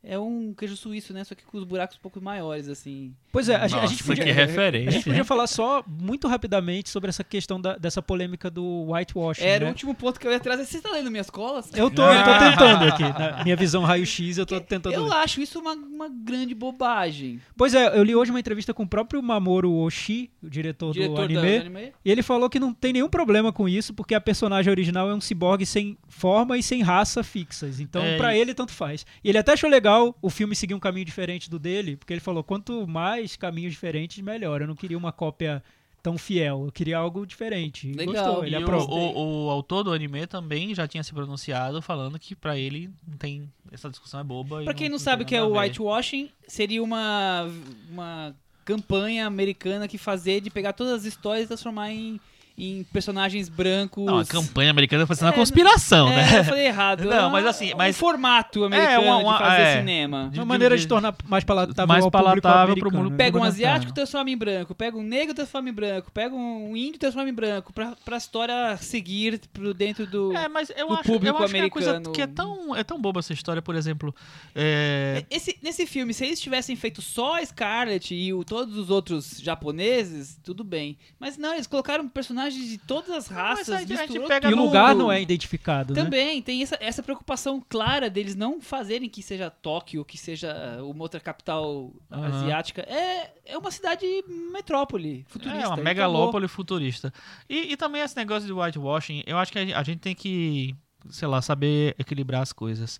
é um queijo suíço, né? Só que com os buracos um pouco maiores, assim.
Pois é, a, gente- a
Nossa,
gente podia,
que
a
referência.
gente podia falar só muito rapidamente sobre essa questão da- dessa polêmica do whitewashing.
Era o
né?
último ponto que eu ia trazer. Você tá lendo minhas colas?
Eu tô, eu tô tentando aqui, na minha visão raio-x, eu tô tentando
Eu
ler.
acho isso uma, uma grande bobagem.
Pois é, eu li hoje uma entrevista com o próprio Mamoru Oshii, o diretor, do
Diretor
anime,
da anime.
e ele falou que não tem nenhum problema com isso, porque a personagem original é um ciborgue sem forma e sem raça fixas. Então,
É,
pra
e-
ele, tanto faz. E ele até achou legal o filme seguir um caminho diferente do dele, porque ele falou: quanto mais caminhos diferentes, melhor. Eu não queria uma cópia tão fiel, eu queria algo diferente. E
Legal.
Gostou, ele
E o,
aprovou.
o, o autor do anime também já tinha se pronunciado falando que pra ele não tem essa discussão é boba.
Pra quem não
tem
sabe o que é o whitewashing, seria uma, uma campanha americana que fazia de pegar todas as histórias e transformar em, em personagens brancos.
Não, a campanha americana foi sendo uma
É,
conspiração,
é,
né?
eu falei errado.
Não,
É
mas assim,
um
mas-
formato americano
uma- uma-
de fazer
é.
cinema.
de-
Uma maneira de,
de-
tornar mais palatável
mais
ao público
palatável pro
americano,
mundo-?
Pega um
americano.
asiático, transforma em branco. Pega um negro, transforma em branco. Pega um índio, transforma em branco. Pra, pra história seguir pro dentro do...
É, mas eu
do
acho, eu
público
acho que é uma coisa
americano.
que é tão, é tão boba essa história, por exemplo. é,
Esse, nesse filme, se eles tivessem feito só a Scarlett e o- todos os outros japoneses, tudo bem. Mas não, eles colocaram personagens de todas as raças,
a gente- a gente pega
E o lugar não é identificado, né?
Também, tem essa, essa preocupação clara deles não fazerem que seja Tóquio, que seja uma outra capital asiática. É, é uma cidade metrópole, futurista.
É, uma
e
megalópole futurista. E, e também esse negócio de whitewashing, eu acho que a, a gente tem que, sei lá, saber equilibrar as coisas.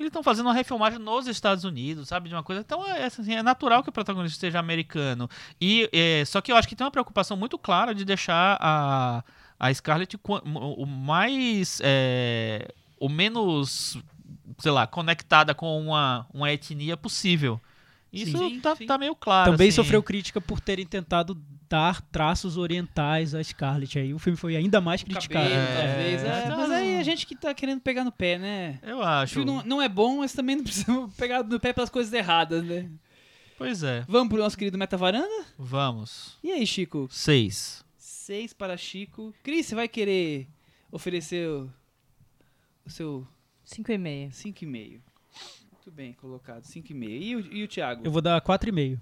Eles estão fazendo uma refilmagem nos Estados Unidos, sabe? De uma coisa. Então é, assim, é natural que o protagonista seja americano. E é, Só que eu acho que tem uma preocupação muito clara de deixar a, a Scarlett o mais. é, o menos, sei lá, conectada com uma, uma etnia possível. Isso
Sim,
tá,
sim.
tá meio claro.
Também
assim.
sofreu crítica por terem tentado dar traços orientais à Scarlett. Aí o filme foi ainda mais
O
criticado.
cabelo,
É,
talvez. É,
então-
mas aí a gente que tá querendo pegar no pé, né?
Eu acho.
não, não é bom, mas também não *laughs* precisamos pegar no pé pelas coisas erradas, né?
Pois é.
Vamos pro nosso querido Meta Varanda?
Vamos.
E aí, Chico?
Seis.
Seis para Chico. Cris, você vai querer oferecer o, o seu
5,5.
5,5. Muito bem colocado, 5,5. E o, e o Thiago?
Eu vou dar 4,5.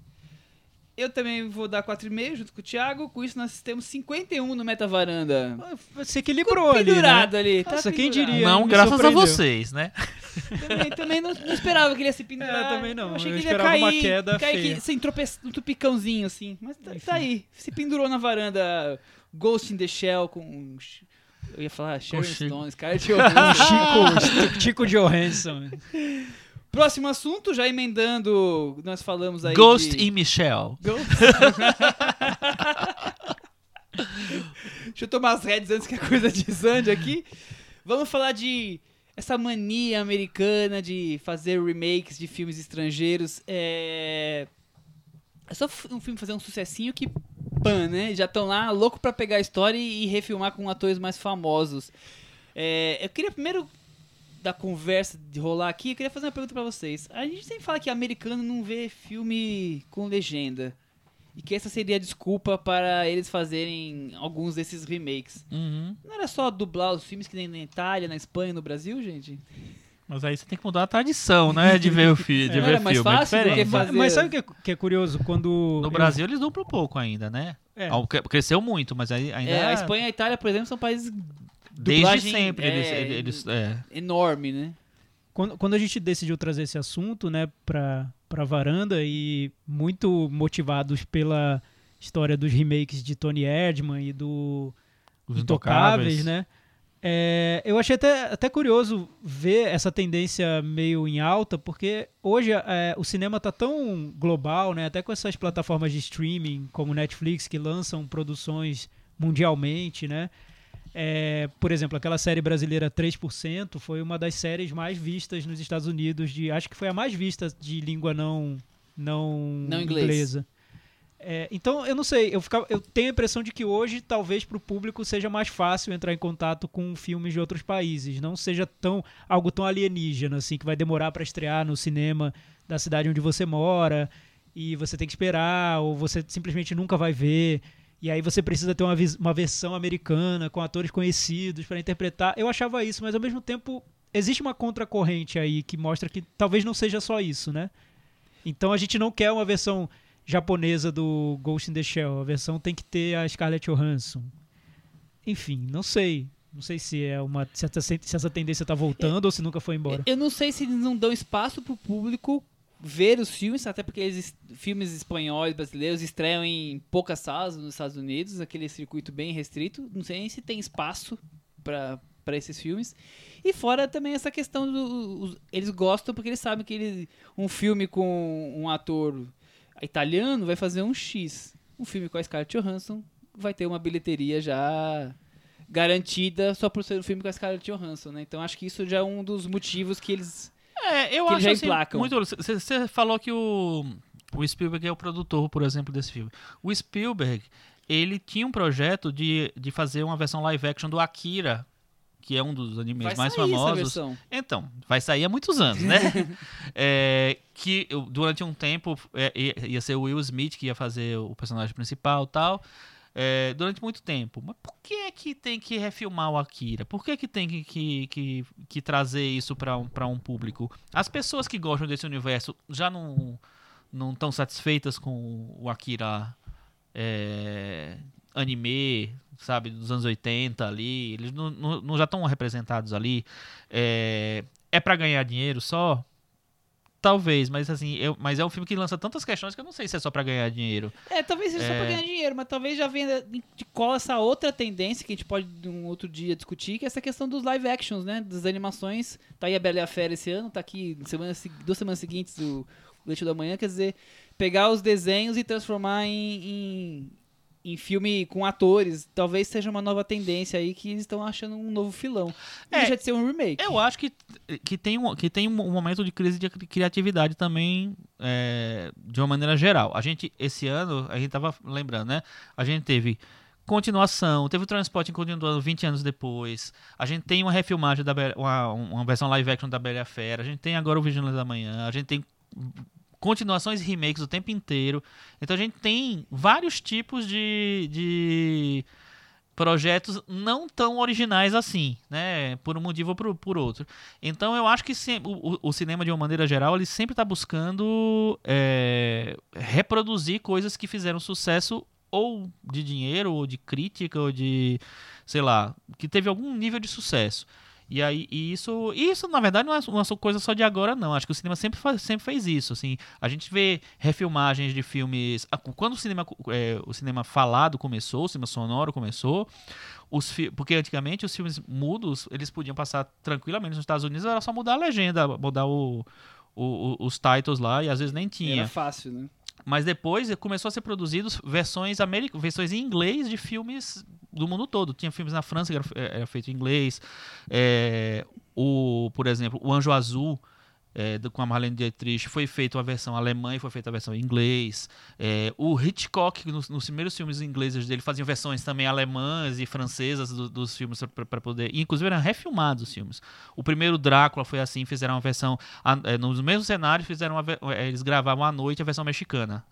Eu também vou dar 4,5 junto com o Thiago. Com isso, nós temos 51 no Meta Varanda.
Você equilibrou ali, né?
pendurado ali. tá
Nossa, quem
pendurado.
diria?
não, graças a vocês, né?
Também, também não, não esperava que ele ia se pendurar.
É, também não.
Eu achei
Eu
que ele ia cair,
uma queda
cair
feia.
aqui, sem trope... um tupicãozinho assim. Mas tá, tá aí. Se pendurou na varanda Ghost in the Shell com. Eu ia falar Sharon
Chico.
Stone, Scarlett
Com
Johansson.
Chico, Chico Johansson.
Próximo assunto, já emendando. Nós falamos aí.
Ghost
de...
e Michelle.
Ghost. *laughs* Deixa eu tomar as redes antes que a coisa desande aqui. Vamos falar de essa mania americana de fazer remakes de filmes estrangeiros. É, é só um filme fazer um sucessinho que pan, né? Já estão lá louco pra pegar a história e, e refilmar com atores mais famosos. É, eu queria primeiro da conversa de rolar aqui, eu queria fazer uma pergunta pra vocês. A gente sempre fala que americano não vê filme com legenda. e que essa seria a desculpa para eles fazerem alguns desses remakes.
Uhum.
Não era só dublar os filmes que nem na Itália, na Espanha, no Brasil, gente?
Mas aí você tem que mudar a tradição, né? De ver o filme. De *laughs* ver
mais
filme.
fácil
é
do que
diferente.
fazer-
Mas sabe o que é, que é curioso? Quando.
No
eu-
Brasil eles duplam um pouco ainda, né?
É.
Cresceu muito, mas aí ainda
É, a Espanha e a Itália, por exemplo, são países
desde
dublagem,
sempre eles,
é,
eles é.
enormes, né?
Quando, quando a gente decidiu trazer esse assunto, né, pra, pra varanda e muito motivados pela história dos remakes de Tony Erdman e do
os
Intocáveis, né? É, eu achei até, até curioso ver essa tendência meio em alta, porque hoje é, o cinema tá tão global, né? Até com essas plataformas de streaming como Netflix que lançam produções mundialmente, né? É, por exemplo, aquela série brasileira 3% foi uma das séries mais vistas nos Estados Unidos, de acho que foi a mais vista de língua não não,
Não inglês.
inglesa. É, então, eu não sei, eu, ficava, eu tenho a impressão de que hoje, talvez para o público seja mais fácil entrar em contato com filmes de outros países. Não seja tão algo tão alienígena, assim, que vai demorar para estrear no cinema da cidade onde você mora, e você tem que esperar, ou você simplesmente nunca vai ver. E aí você precisa ter uma, uma versão americana com atores conhecidos para interpretar. Eu achava isso, mas ao mesmo tempo existe uma contracorrente aí que mostra que talvez não seja só isso, né? Então a gente não quer uma versão japonesa do Ghost in the Shell. A versão tem que ter a Scarlett Johansson. Enfim, não sei. Não sei se é uma se essa, se essa tendência tá voltando ou se nunca foi embora.
Eu não sei se eles não dão espaço pro público ver os filmes, até porque eles filmes espanhóis, brasileiros estreiam em poucas salas nos Estados Unidos, aquele circuito bem restrito. Não sei nem se tem espaço para para esses filmes. E fora também essa questão do eles gostam porque eles sabem que ele, um filme com um ator italiano vai fazer um X. Um filme com a Scarlett Johansson vai ter uma bilheteria já garantida só por ser um filme com a Scarlett Johansson, né? Então acho que isso já é um dos motivos que eles
É, eu
Que
acho
já
assim,
emplacam.
muito. Você falou que o, o Spielberg é o produtor, por exemplo, desse filme. O Spielberg, ele tinha um projeto de, de fazer uma versão live action do Akira, que é um dos animes
vai
mais
sair essa
famosos.
versão.
Então, vai sair há muitos anos, né? *laughs* É, que durante um tempo é, ia- ia ser o Will Smith que ia fazer o personagem principal e tal. É, durante muito tempo. Mas por que é que tem que refilmar o Akira? Por que, que tem que, que, que, que trazer isso para um, um público? As pessoas que gostam desse universo já não não estão satisfeitas com o Akira é, anime, sabe, dos anos 80 ali. Eles não, não- não já estão representados ali. É, é para ganhar dinheiro só? Talvez, mas assim, eu, mas é um filme que lança tantas questões que eu não sei se é só pra ganhar dinheiro.
É, talvez seja só pra
É.
ganhar dinheiro, mas talvez já venha de cola essa outra tendência que a gente pode um outro dia discutir, que é essa questão dos live actions, né? Das animações. Tá aí a Bela e a Fera esse ano, tá aqui semana, se- duas semanas seguintes o Leite da Manhã, quer dizer, pegar os desenhos e transformar em, em, em filme com atores. Talvez seja uma nova tendência aí que eles estão achando um novo filão.
É,
deixa de ser um remake.
Eu acho que, que, tem, um, que tem um momento de crise de cri- criatividade também, é, de uma maneira geral. A gente, esse ano, a gente tava lembrando, né? A gente teve continuação, teve o Transporte continuando 20 anos depois. A gente tem uma refilmagem, da Bela- uma, uma versão live action da Bela Fera. A gente tem agora o Vigilante da Manhã. A gente tem continuações e remakes o tempo inteiro. Então a gente tem vários tipos de, de projetos não tão originais assim, né? Por um motivo ou por, por outro. Então eu acho que o, o- o cinema, de uma maneira geral, ele sempre está buscando é, reproduzir coisas que fizeram sucesso ou de dinheiro, ou de crítica, ou de, sei lá, que teve algum nível de sucesso. E aí, e isso, isso na verdade não é uma coisa só de agora não. Acho que o cinema sempre, faz, sempre fez isso. Assim, a gente vê refilmagens de filmes. Quando o cinema, é, o cinema falado começou, o cinema sonoro começou, os porque antigamente os filmes mudos eles podiam passar tranquilamente nos Estados Unidos, era só mudar a legenda, mudar o- o- os titles lá e às vezes nem tinha.
Era fácil, né?
Mas depois começou a ser produzidos versões americ... versões em inglês de filmes do mundo todo. Tinha filmes na França que era, eh, era feito em inglês. É, o, por exemplo, O Anjo Azul, é, com a Marlene Dietrich, foi feita uma versão alemã e foi feita a versão em inglês. É, o Hitchcock, nos, nos primeiros filmes ingleses dele, fazia versões também alemãs e francesas do- dos filmes para poder. E, inclusive eram refilmados os filmes. O primeiro Drácula foi assim, fizeram uma versão. a- é, nos mesmos cenários, fizeram uma é, eles gravavam à noite a versão mexicana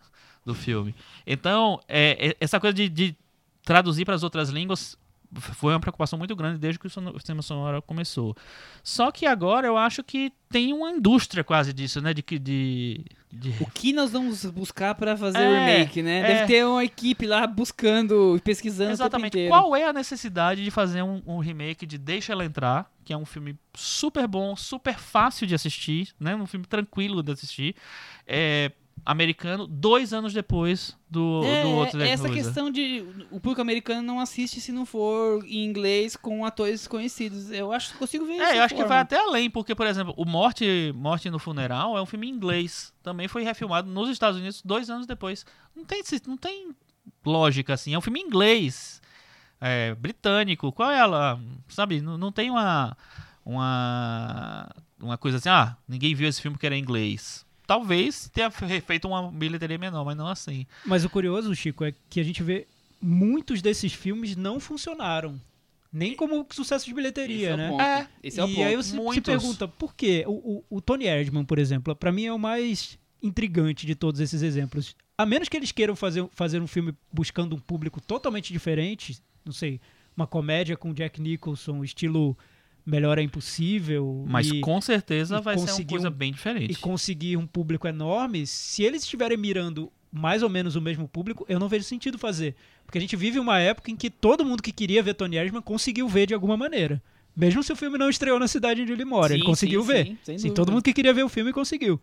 do filme. Então, é, é- essa coisa de, de traduzir para as outras línguas foi uma preocupação muito grande desde que o cinema sonoro começou. Só que agora eu acho que tem uma indústria quase disso, né? De que de, de-
O que nós vamos buscar pra fazer
É,
o remake, né?
é.
Deve ter uma equipe lá buscando, pesquisando
Exatamente. Qual é a necessidade de fazer um, um remake de Deixa Ela Entrar, que é um filme super bom, super fácil de assistir, né? Um filme tranquilo de assistir. É, americano, dois anos depois do,
É,
do outro
é essa questão de o público americano não assiste se não for em inglês com atores conhecidos. Eu acho que consigo ver isso.
É, eu acho que vai até além, porque, por exemplo, o Morte, Morte no Funeral é um filme em inglês. Também foi refilmado nos Estados Unidos dois anos depois. Não tem, não tem lógica, assim. É um filme em inglês. É, britânico. Qual é ela? Sabe, não, não tem uma, uma. Uma coisa assim, ah, ninguém viu esse filme porque era em inglês. Talvez tenha fe- feito uma bilheteria menor, mas não assim.
Mas o curioso, Chico, é que a gente vê muitos desses filmes não funcionaram. Nem como sucesso de
Esse
bilheteria,
é o
né?
É,
Esse é o
e
ponto.
aí você se
Muitos.
pergunta por quê? O, o, o Tony Erdman, por exemplo, pra mim é o mais intrigante de todos esses exemplos. A menos que eles queiram fazer, fazer um filme buscando um público totalmente diferente, não sei, uma comédia com Jack Nicholson, estilo Melhor é Impossível.
Mas
e,
com certeza vai ser uma coisa
um-
bem diferente.
e conseguir um público enorme, se eles estiverem mirando mais ou menos o mesmo público, eu não vejo sentido fazer. Porque a gente vive uma época em que todo mundo que queria ver Tony Erdman conseguiu ver de alguma maneira. Mesmo se o filme não estreou na cidade onde ele mora, ele
Sim,
conseguiu
sim,
ver.
sim,
Sim, todo mundo que queria ver o filme conseguiu.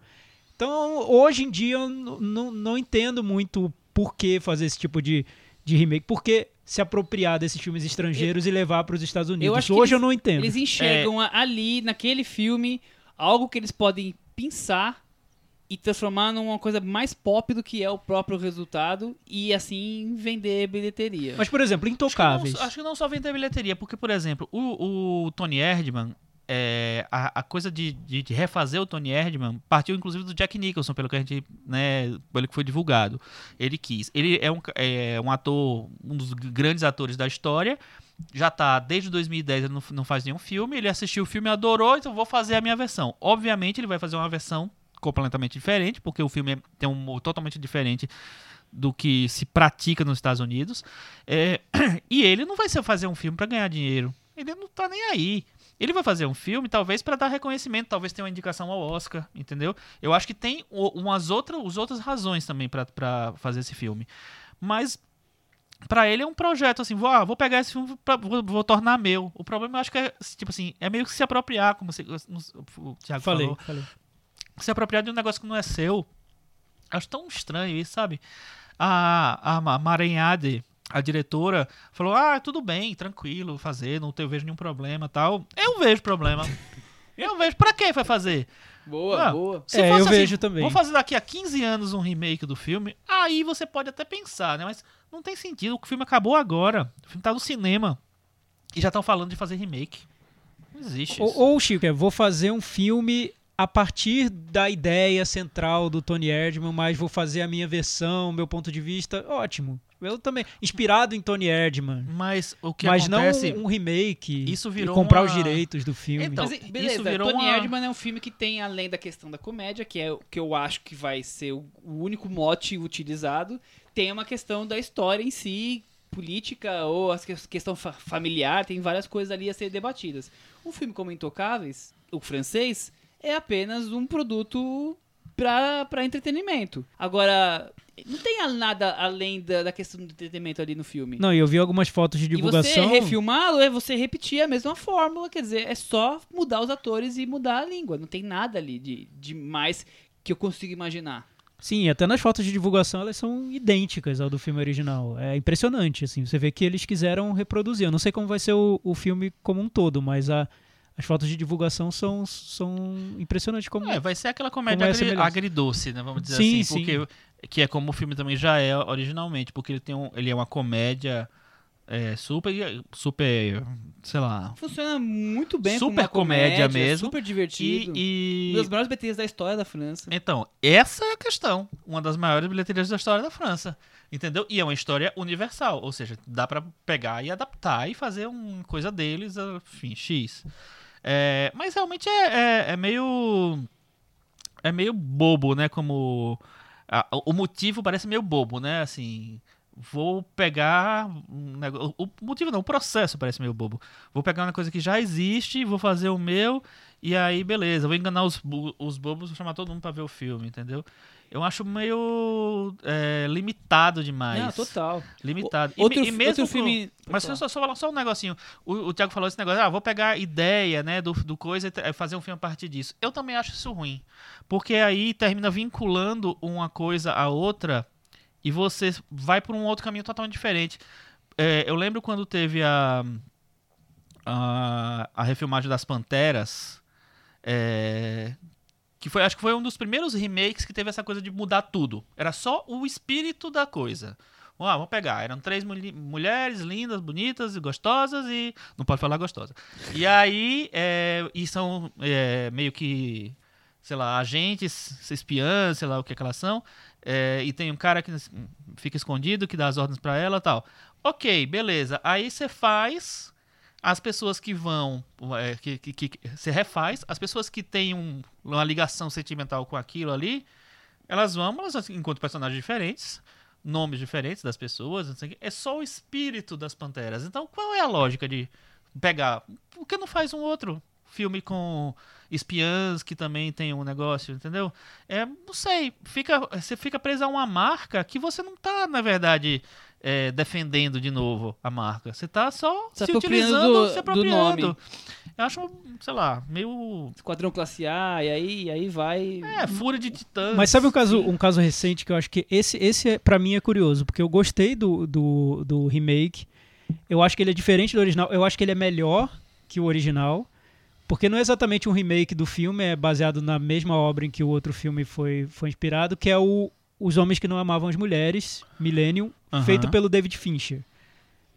Então, hoje em dia, eu não- entendo muito por que fazer esse tipo de, de remake. Por que se apropriar desses filmes estrangeiros e levar para os Estados Unidos?
acho que
hoje eu
eles-
não entendo.
Eles enxergam a- ali, naquele filme, algo que eles podem pensar e transformar numa coisa mais pop do que é o próprio resultado e assim vender bilheteria.
Mas, por exemplo,
Acho que,
Intocáveis.
não, acho que não só vender bilheteria, porque, por exemplo, o, o Tony Erdman, é, a, a coisa de, de- de refazer o Tony Erdman partiu inclusive do Jack Nicholson, pelo que a gente, né, pelo que foi divulgado. Ele quis. Ele é um, é um ator, um dos grandes atores da história. Já tá desde 2010, ele não, não faz nenhum filme. Ele assistiu o filme, adorou, então vou fazer a minha versão. Obviamente, ele vai fazer uma versão completamente diferente, porque o filme é- tem um totalmente diferente do que se pratica nos Estados Unidos. É, *clears throat* e ele não vai ser fazer um filme pra ganhar dinheiro. Ele não tá nem aí. Ele vai fazer um filme, talvez, pra dar reconhecimento, talvez tenha uma indicação ao Oscar, entendeu? Eu acho que tem umas outras, as outras razões também pra- pra fazer esse filme. Mas pra ele é um projeto assim, vou, ah, vou pegar esse filme, pra, vou, vou tornar meu. O problema eu acho que é, tipo assim, é meio que se apropriar, como você, o Thiago
Falei,
falou
falei.
se apropriar de um negócio que não é seu. Acho tão estranho isso, sabe? A, a Ma- Maranhade, a diretora, falou: Ah, tudo bem, tranquilo, fazer, não eu vejo nenhum problema tal. Eu vejo problema. *laughs* eu vejo. Pra que vai fazer?
Boa,
Ah,
boa.
Se
É,
fosse
eu
assim,
vejo também.
Vou fazer daqui a 15 anos um remake do filme. Aí você pode até pensar, né? Mas não tem sentido. O filme acabou agora. O filme tá no cinema. E já estão falando de fazer remake. Não existe. isso.
Ou, ou Chico, é, vou fazer um filme a partir da ideia central do Tony Erdman, mas vou fazer a minha versão, meu ponto de vista. Ótimo. Eu também. Inspirado em Tony Erdman.
Mas o que
mas
acontece.
não um remake.
Isso
e
virou
comprar
uma-
os direitos do filme.
Então,
Mas, beleza,
isso virou
Tony
uma-
Erdman é um filme que tem, além da questão da comédia, que é o que eu acho que vai ser o, único mote utilizado, tem uma questão da história em si, política ou a que- questão fa- familiar, tem várias coisas ali a ser debatidas. Um filme como Intocáveis, o francês, é apenas um produto para entretenimento. Agora, não tem nada além da, da questão do entretenimento ali no filme.
Não, e eu vi algumas fotos de
E você
divulgação.
refilmá-lo é você repetir a mesma fórmula, quer dizer, é só mudar os atores e mudar a língua. Não tem nada ali de, de mais que eu consigo imaginar.
Sim, até nas fotos de divulgação elas são idênticas ao do filme original. É impressionante, assim. Você vê que eles quiseram reproduzir. Eu não sei como vai ser o, o filme como um todo, mas a- as fotos de divulgação são, são impressionantes como.
É, vai ser aquela comédia
é
agri- agridoce, né? Vamos dizer
Sim,
assim.
sim.
Porque, que é como o filme também já é originalmente. Porque ele, tem um, ele é uma comédia é, super, super, sei lá...
Funciona muito bem
Super comédia
comédia,
mesmo.
super divertido.
E,
Uma das
e...
maiores BTs da história da França.
Então, essa é a questão. Uma das maiores bilheterias da história da França. Entendeu? E é uma história universal. Ou seja, dá pra pegar e adaptar e fazer uma coisa deles, enfim, X. É, mas realmente é, é, é meio. É meio bobo, né? Como a- o motivo parece meio bobo, né? Assim, vou pegar um negócio. O motivo não, o processo parece meio bobo. Vou pegar uma coisa que já existe, vou fazer o meu, e aí, beleza, vou enganar os, os bobos, vou chamar todo mundo pra ver o filme, entendeu? Eu acho meio é, limitado demais.
Não, total.
Limitado.
O- outro,
e, e mesmo
outro filme.
mas
Pode
só, só falar só um negocinho. O, o Thiago falou esse negócio, ah, vou pegar a ideia, né, do, do coisa e fazer um filme a partir disso. Eu também acho isso ruim. Porque aí termina vinculando uma coisa à outra e você vai por um outro caminho totalmente diferente. É, eu lembro quando teve a, a, a refilmagem das Panteras, é, que foi, acho que foi um dos primeiros remakes que teve essa coisa de mudar tudo. Era só o espírito da coisa. Ah, vamos pegar. Eram três muli- mulheres lindas, bonitas e gostosas e. Não pode falar gostosa. E aí. é, e são é, meio que. Sei lá, agentes, espiãs, sei lá o que, que elas são. é, e tem um cara que fica escondido, que dá as ordens pra ela tal. Ok, beleza. Aí você faz. As pessoas que vão. é, que, que, que você refaz. As pessoas que têm um- uma ligação sentimental com aquilo ali. Elas vão, elas encontram personagens diferentes nomes diferentes das pessoas, não sei o quê. é só o espírito das panteras. Então, qual é a lógica de pegar? Por que não faz um outro filme com espiãs que também tem um negócio, entendeu? É, não sei, fica, você fica preso a uma marca que você não tá, na verdade, é, defendendo de novo a marca. Você tá só
Se
se,
apropriando
utilizando,
do-
se
do
apropriando.
nome.
Eu acho, sei lá, meio.
Esquadrão Classe A, e aí, e aí vai.
É, fúria de titãs.
Mas sabe um caso, um caso recente que eu acho que esse, esse é, pra mim é curioso, porque eu gostei do, do, do remake. Eu acho que ele é diferente do original. Eu acho que ele é melhor que o original. Porque não é exatamente um remake do filme, é baseado na mesma obra em que o outro filme foi, foi inspirado, que é o Os Homens que Não Amavam as Mulheres, Millennium,
Aham.
feito pelo David Fincher.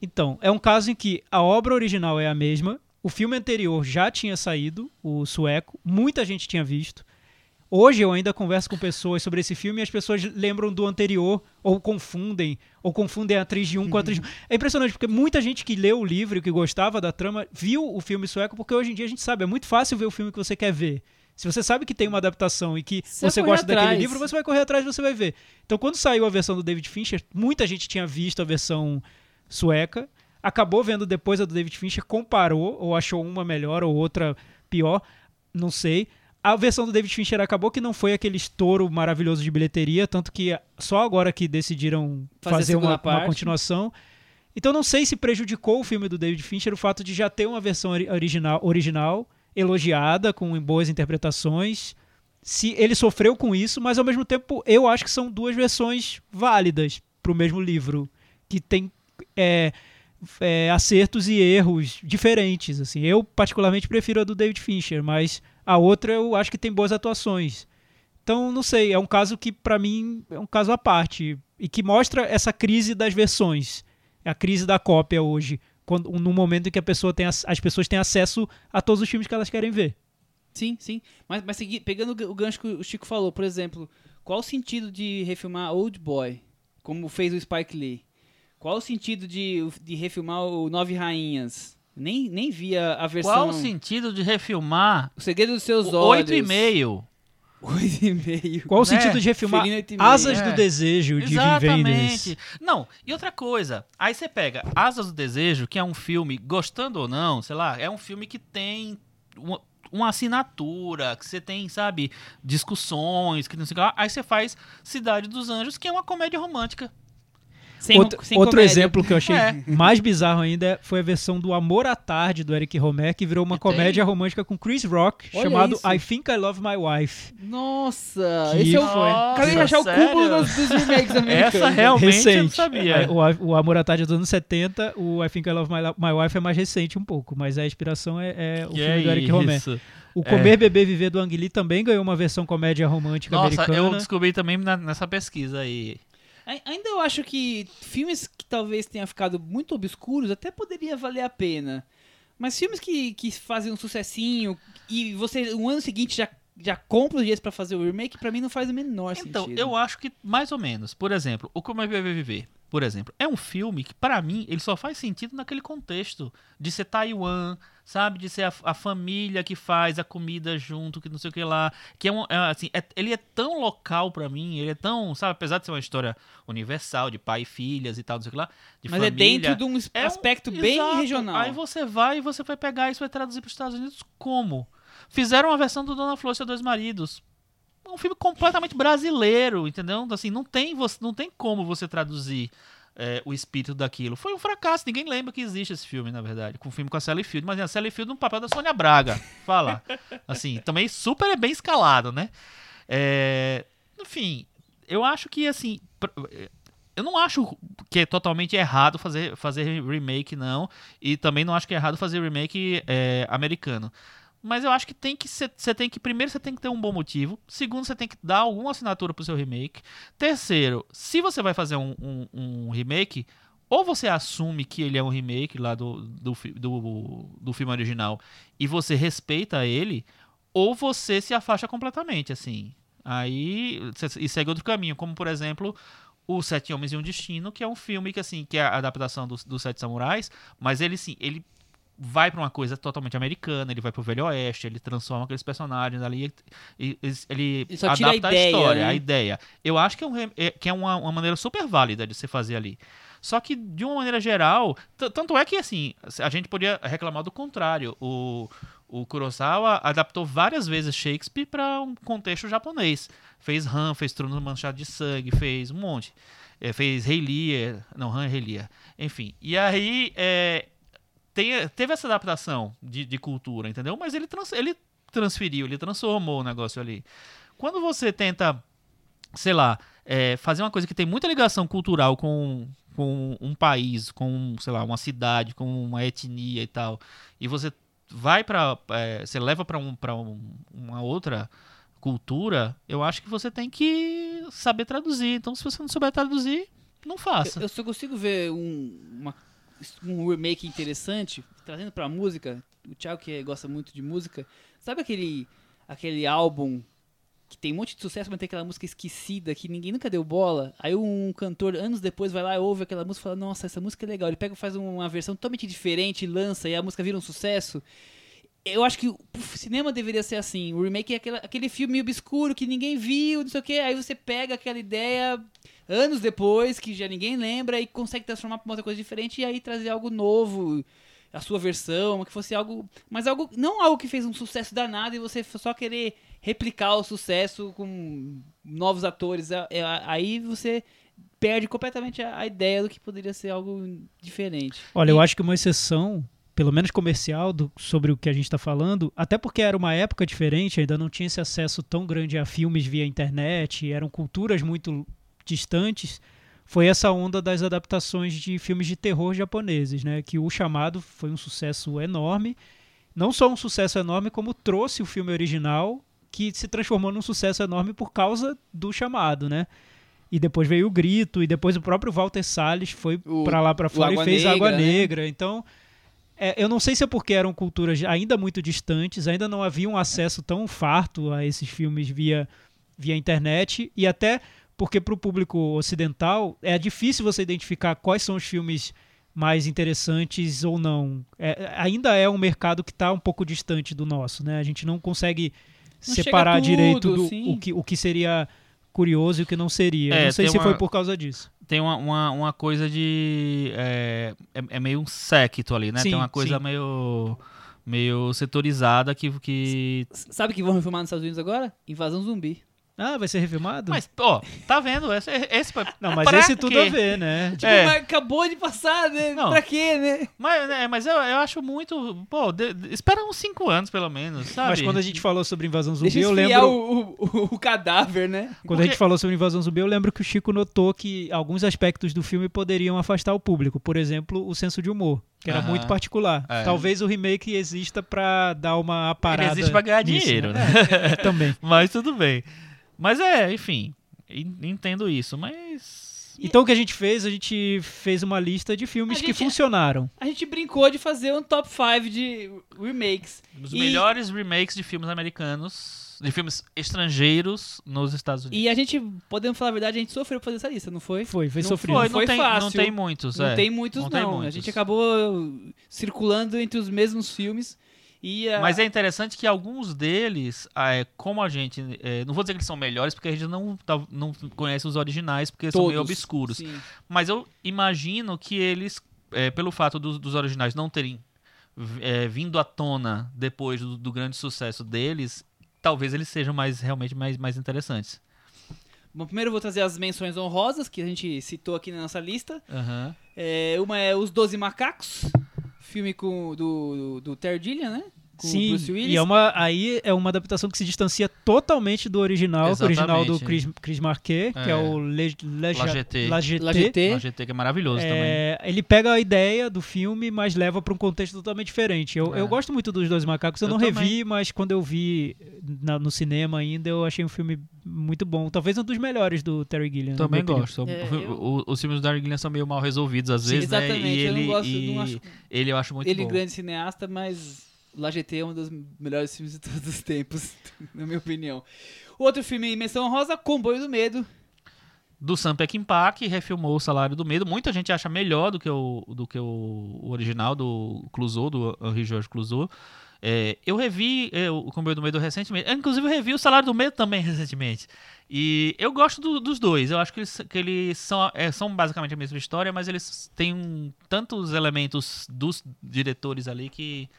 Então, é um caso em que a obra original é a mesma, o filme anterior já tinha saído, o sueco, muita gente tinha visto. Hoje eu ainda converso com pessoas sobre esse filme e as pessoas lembram do anterior, ou confundem, ou confundem a atriz de um com a atriz de um. É impressionante, porque muita gente que leu o livro que gostava da trama viu o filme sueco, porque hoje em dia a gente sabe, é muito fácil ver o filme que você quer ver. Se você sabe que tem uma adaptação e que
Você
você gosta daquele
atrás.
livro, você vai correr atrás e você vai ver. Então, quando saiu a versão do David Fincher, muita gente tinha visto a versão sueca, acabou vendo depois a do David Fincher, comparou, ou achou uma melhor ou outra pior, não sei. A versão do David Fincher acabou que não foi aquele estouro maravilhoso de bilheteria, tanto que só agora que decidiram
Fazer
fazer, uma, uma continuação. Então não sei se prejudicou o filme do David Fincher o fato de já ter uma versão ori- original, original elogiada, com boas interpretações. Se ele sofreu com isso, mas ao mesmo tempo eu acho que são duas versões válidas para o mesmo livro, que tem é, é, acertos e erros diferentes. Assim, eu particularmente prefiro a do David Fincher, mas a outra eu acho que tem boas atuações. Então, não sei, é um caso que para mim é um caso à parte e que mostra essa crise das versões, é a crise da cópia hoje, quando no momento em que a pessoa tem ac- as pessoas têm acesso a todos os filmes que elas querem ver.
Sim, sim. Mas, mas segui- pegando o ga- o gancho que o Chico falou, por exemplo, qual o sentido de refilmar Old Boy, como fez o Spike Lee? Qual o sentido de, de refilmar o Nove Rainhas? Nem, nem via a versão.
Qual o sentido de refilmar
O Segredo dos Seus
o
Olhos.
8,5?
Oito e meio.
Qual o
Né?
sentido de refilmar. Asas
É.
do Desejo de?
Exatamente. Não, e outra coisa, aí você pega Asas do Desejo, que é um filme, gostando ou não, sei lá, é um filme que tem uma, uma assinatura, que você tem, sabe, discussões, que não sei o que lá. Aí você faz Cidade dos Anjos, que é uma comédia romântica.
Sem,
outro
sem
outro exemplo que eu achei
É.
mais bizarro ainda foi a versão do Amor à Tarde do Eric Romer, que virou uma
tem-
comédia romântica com Chris Rock,
Olha
chamado
isso.
I Think I Love My Wife.
Nossa,
Que
esse é o.
foi-
Acabei de achar o cúmulo dos, dos remakes *laughs* americanos.
Essa realmente eu não
recente.
sabia.
É, O, o Amor à Tarde é dos anos 70, o I Think I Love My, My Wife é mais recente um pouco, mas a inspiração é, é o
Que
filme
é
do Eric Romer. O Comer, Beber, Viver do Ang Lee também ganhou uma versão comédia romântica
Nossa,
americana.
eu descobri também na- nessa pesquisa aí.
Ai- Ainda eu acho que filmes que talvez tenham ficado muito obscuros até poderia valer a pena. Mas filmes que, que fazem um sucessinho e você, no ano seguinte, já, já compra os dias pra fazer o remake, pra mim não faz o menor
Então,
sentido.
eu acho que mais ou menos. Por exemplo, o Como é Viver Viver. por exemplo, é um filme que, pra mim, ele só faz sentido naquele contexto de ser Taiwan, sabe? De ser a, a família que faz a comida junto, que não sei o que lá. Que é um. é, assim, é- ele é tão local pra mim, ele é tão. Sabe? Apesar de ser uma história universal, de pai e filhas e tal, não sei o que lá. De
Mas é
família,
dentro de um
é um-
aspecto bem
Exato.
regional.
Aí você vai e você vai pegar isso e vai traduzir para os Estados Unidos como? Fizeram uma versão do Dona Flor e seus dois maridos. É um filme completamente brasileiro, entendeu? Assim, não tem, você, não tem como você traduzir é, o espírito daquilo. Foi um fracasso, ninguém lembra que existe esse filme, na verdade. Com um filme com a Sally Field, mas a Sally Field no papel da Sônia Braga. Fala. *laughs* Assim, também super bem escalado, né? É, enfim, eu acho que assim. Eu não acho que é totalmente errado fazer, fazer remake, não. E também não acho que é errado fazer remake é, americano. Mas eu acho que tem que você tem que primeiro você tem que ter um bom motivo. Segundo, você tem que dar alguma assinatura pro seu remake. Terceiro, se você vai fazer um, um- um remake, ou você assume que ele é um remake lá do, do, do, do filme original e você respeita ele, ou você se afasta completamente, assim. Aí e segue outro caminho, como por exemplo o Sete Homens e um Destino, que é um filme que assim que é a adaptação dos dos Sete Samurais, mas ele sim, ele vai pra uma coisa totalmente americana, ele vai pro Velho Oeste, ele transforma aqueles personagens ali, e- e- ele,
Ele tira a
adapta
ideia,
história,
né?
a ideia. Eu acho que é, um é- que é uma, uma maneira super válida de se fazer ali. Só que, de uma maneira geral, tanto é que, assim, a gente podia reclamar do contrário. O, o Kurosawa adaptou várias vezes Shakespeare para um contexto japonês. Fez Han, fez Trono Manchado de Sangue, fez um monte. É, fez Rei Lear, não, Han é Rei Lear. Enfim, e aí é, tem- teve essa adaptação de, de cultura, entendeu? Mas ele, trans- ele transferiu, ele transformou o negócio ali. Quando você tenta, sei lá, é, fazer uma coisa que tem muita ligação cultural com, com um país, com, sei lá, uma cidade, com uma etnia e tal, e você vai para você leva para um, pra um, uma outra cultura, eu acho que você tem que saber traduzir. Então, se você não souber traduzir, não faça.
Eu, eu só consigo ver um, uma- um remake interessante, trazendo pra música. O Thiago, que gosta muito de música, sabe aquele, aquele álbum que tem um monte de sucesso, mas tem aquela música esquecida que ninguém nunca deu bola? Aí um cantor, anos depois, vai lá ouve aquela música e fala: Nossa, essa música é legal. Ele pega faz uma versão totalmente diferente, lança e a música vira um sucesso. Eu acho que o cinema deveria ser assim. O remake é aquele filme obscuro que ninguém viu, não sei o que. Aí você pega aquela ideia anos depois, que já ninguém lembra, e consegue transformar pra uma outra coisa diferente e aí trazer algo novo, a sua versão, que fosse algo. Mas algo. Não algo que fez um sucesso danado e você só querer replicar o sucesso com novos atores. É- é- aí você perde completamente a, a ideia do que poderia ser algo diferente.
Olha,
E-
eu acho que uma exceção, pelo menos comercial, do- sobre o que a gente está falando, até porque era uma época diferente, ainda não tinha esse acesso tão grande a filmes via internet, eram culturas muito distantes, foi essa onda das adaptações de filmes de terror japoneses, né? Que o chamado foi um sucesso enorme. Não só um sucesso enorme, como trouxe o filme original, que se transformou num sucesso enorme por causa do chamado, né? E depois veio o Grito, e depois o próprio Walter Salles foi pra lá pra fora e fez
Negra,
Água
né?
Negra. Então, é, eu não sei se é porque eram culturas ainda muito distantes, ainda não havia um acesso tão farto a esses filmes via, via internet, e até porque para o público ocidental é difícil você identificar quais são os filmes mais interessantes ou não. É, ainda é um mercado que está um pouco distante do nosso, né? A gente não consegue
Não
separar
tudo,
direito do,
sim.
o, que, o que seria curioso e o que não seria.
É,
não sei se
uma-
foi por causa disso.
tem uma, uma, uma coisa de. É, é, é meio um séquito ali, né?
Sim,
tem uma coisa
sim.
meio. meio setorizada que. que...
Sabe o que vão refilmar nos Estados Unidos agora? Invasão zumbi.
Ah, vai ser refilmado?
Mas, ó, tá vendo? Esse, esse,
não, mas
pra
esse tudo
quê?
a ver, né? *laughs*
Tipo,
É.
mas acabou de passar, né?
Não.
Pra quê, né?
Mas, né, mas eu, eu acho muito. Pô, de- de- espera uns 5 anos, pelo menos, sabe?
Mas quando a gente falou sobre invasão zumbi,
Deixa
eu lembro.
o, o, o cadáver, né?
Quando a
Porque-
gente falou sobre invasão zumbi, eu lembro que o Chico notou que alguns aspectos do filme poderiam afastar o público. Por exemplo, o senso de humor, que era muito particular.
É.
Talvez o remake exista pra dar uma parada.
Ele existe pra ganhar
nisso,
dinheiro, né?
É, *laughs* também.
Mas tudo bem. Mas é, enfim. en- Entendo isso, mas.
Então o que a gente fez? A gente fez uma lista de filmes
A
que
gente-
funcionaram.
A gente brincou de fazer um top 5 de remakes.
Os
E-
melhores remakes de filmes americanos. de filmes estrangeiros nos Estados Unidos.
E a gente, podemos falar a verdade, a gente sofreu pra fazer essa lista, não foi?
Foi, foi
não
sofrido.
foi, não
Foi
tem, não tem muitos,
Não
é.
tem muitos,
Não
não.
tem
A
muitos.
gente acabou circulando entre os mesmos filmes. A-
Mas é interessante que alguns deles, ah, é, como a gente. é, não vou dizer que eles são melhores, porque a gente não, tá- não conhece os originais, porque são meio
todos,
obscuros.
sim.
Mas eu imagino que eles, é, pelo fato dos, dos originais não terem é, vindo à tona depois do, do grande sucesso deles, talvez eles sejam mais realmente mais, mais interessantes.
Bom, primeiro eu vou trazer as menções honrosas que a gente citou aqui na nossa lista.
Aham.
É, uma é Os Doze Macacos, filme com, do, do, do Terry Gilliam, né? Com o
Sim,
Bruce Willis.
e é uma, aí é uma adaptação que se distancia totalmente do original, que o original do. Chris, Chris Marquet, que é
É.
o Le, Leja-
La GT.
La GT.
La GT.
A GT que é maravilhoso também.
É, ele pega a ideia do filme, mas leva para um contexto totalmente diferente. Eu,
É.
eu gosto muito dos Dois Macacos, eu,
Eu
não
também.
revi, mas quando eu vi na- no cinema ainda, eu achei um filme muito bom. Talvez um dos melhores do Terry Gilliam.
Também gosto.
É,
O-
eu-
os filmes do Darren Gilliam são meio mal resolvidos às
Sim,
vezes, né?
exatamente.
E
eu
ele,
não gosto,
e
não acho
ele eu acho muito
ele
bom.
grande cineasta, mas La GT é um dos melhores filmes de todos os tempos, *laughs* na minha opinião. Outro filme, Menção Rosa, Comboio do Medo.
Do Sam Peckinpah, que refilmou o Salário do Medo. Muita gente acha melhor do que o, do que o, original do Clouseau, do Henri Georges Clouseau. É, eu revi é, o Comboio do Medo recentemente. Eu, inclusive, revi o Salário do Medo também *laughs* recentemente. E eu gosto do- dos dois. Eu acho que eles, que eles são, é, são basicamente a mesma história, mas eles têm um- tantos elementos dos diretores ali que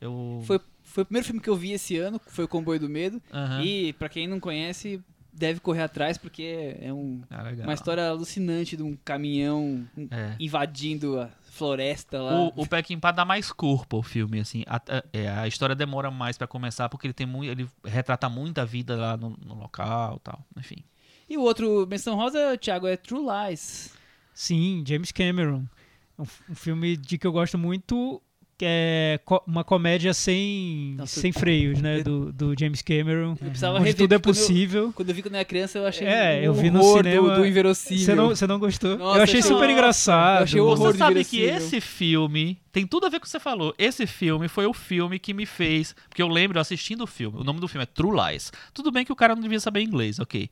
eu...
Foi, foi o primeiro filme que eu vi esse ano, foi o Comboio do Medo.
Aham.
E, pra quem não conhece, deve correr atrás, porque é um-
Ah,
uma história alucinante de um caminhão
É.
invadindo a floresta lá.
O, o Peckinpah dá mais corpo ao filme, assim. A, a- é, a história demora mais pra começar porque ele tem muito, ele retrata muita vida lá no, no local, e tal. Enfim.
E o outro, Menção Rosa, Thiago, é True Lies.
Sim, James Cameron. Um, f- um filme de que eu gosto muito, que é co- uma comédia sem,
Nossa,
sem freios, né? Do, do James Cameron.
Eu precisava
Onde tudo é
porque quando eu-
possível.
Quando eu vi quando eu era criança, eu achei
É,
um
eu vi no cinema-
do, do inverossímil.
Você não, você não gostou?
Nossa,
eu achei
nossa,
super engraçado.
eu achei o horror
Você sabe que esse filme tem tudo a ver com o que você falou. Esse filme foi o filme que me fez. Porque eu lembro assistindo o filme. O nome do filme é True Lies. Tudo bem que o cara não devia saber inglês, ok.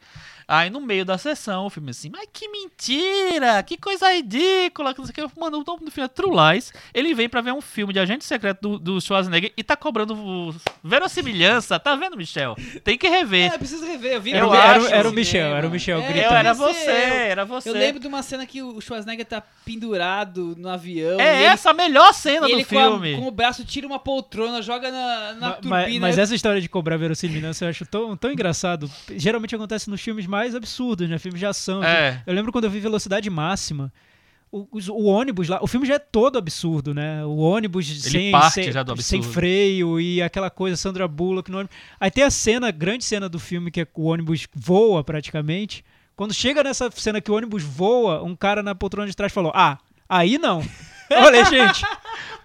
Aí no meio da sessão, o filme assim, mas que mentira! Que coisa ridícula! Que não sei o que. Mano, o nome do filme é True Lies. Ele vem pra ver um filme de agente secreto do, do Schwarzenegger e tá cobrando o- verossimilhança. Tá vendo, Michel? Tem que rever.
É, preciso rever. Eu vi
Eu
era,
acho-
era o
cinema.
Michel, era o Michel
É,
gritando.
era você, era você.
Eu lembro de uma cena que o Schwarzenegger tá pendurado no avião. e
É
ele-
essa a melhor cena
e
do
ele com, a-
filme.
com o braço tira uma poltrona, joga na, na
Ma-
turbina.
mas, mas essa história de cobrar verossimilhança eu acho tão, tão engraçado. Geralmente acontece nos filmes mais absurdos, né? Filmes de ação.
É.
Eu lembro quando eu vi Velocidade Máxima. O, o ônibus lá, o filme já é todo absurdo, né? O ônibus sem,
parte
sem,
já do
sem freio e aquela coisa, Sandra Bullock no ônibus. Aí tem a cena, a grande cena do filme, que é o ônibus voa praticamente. Quando chega nessa cena que o ônibus voa, um cara na poltrona de trás falou: Ah, aí não. *laughs* Falei, gente.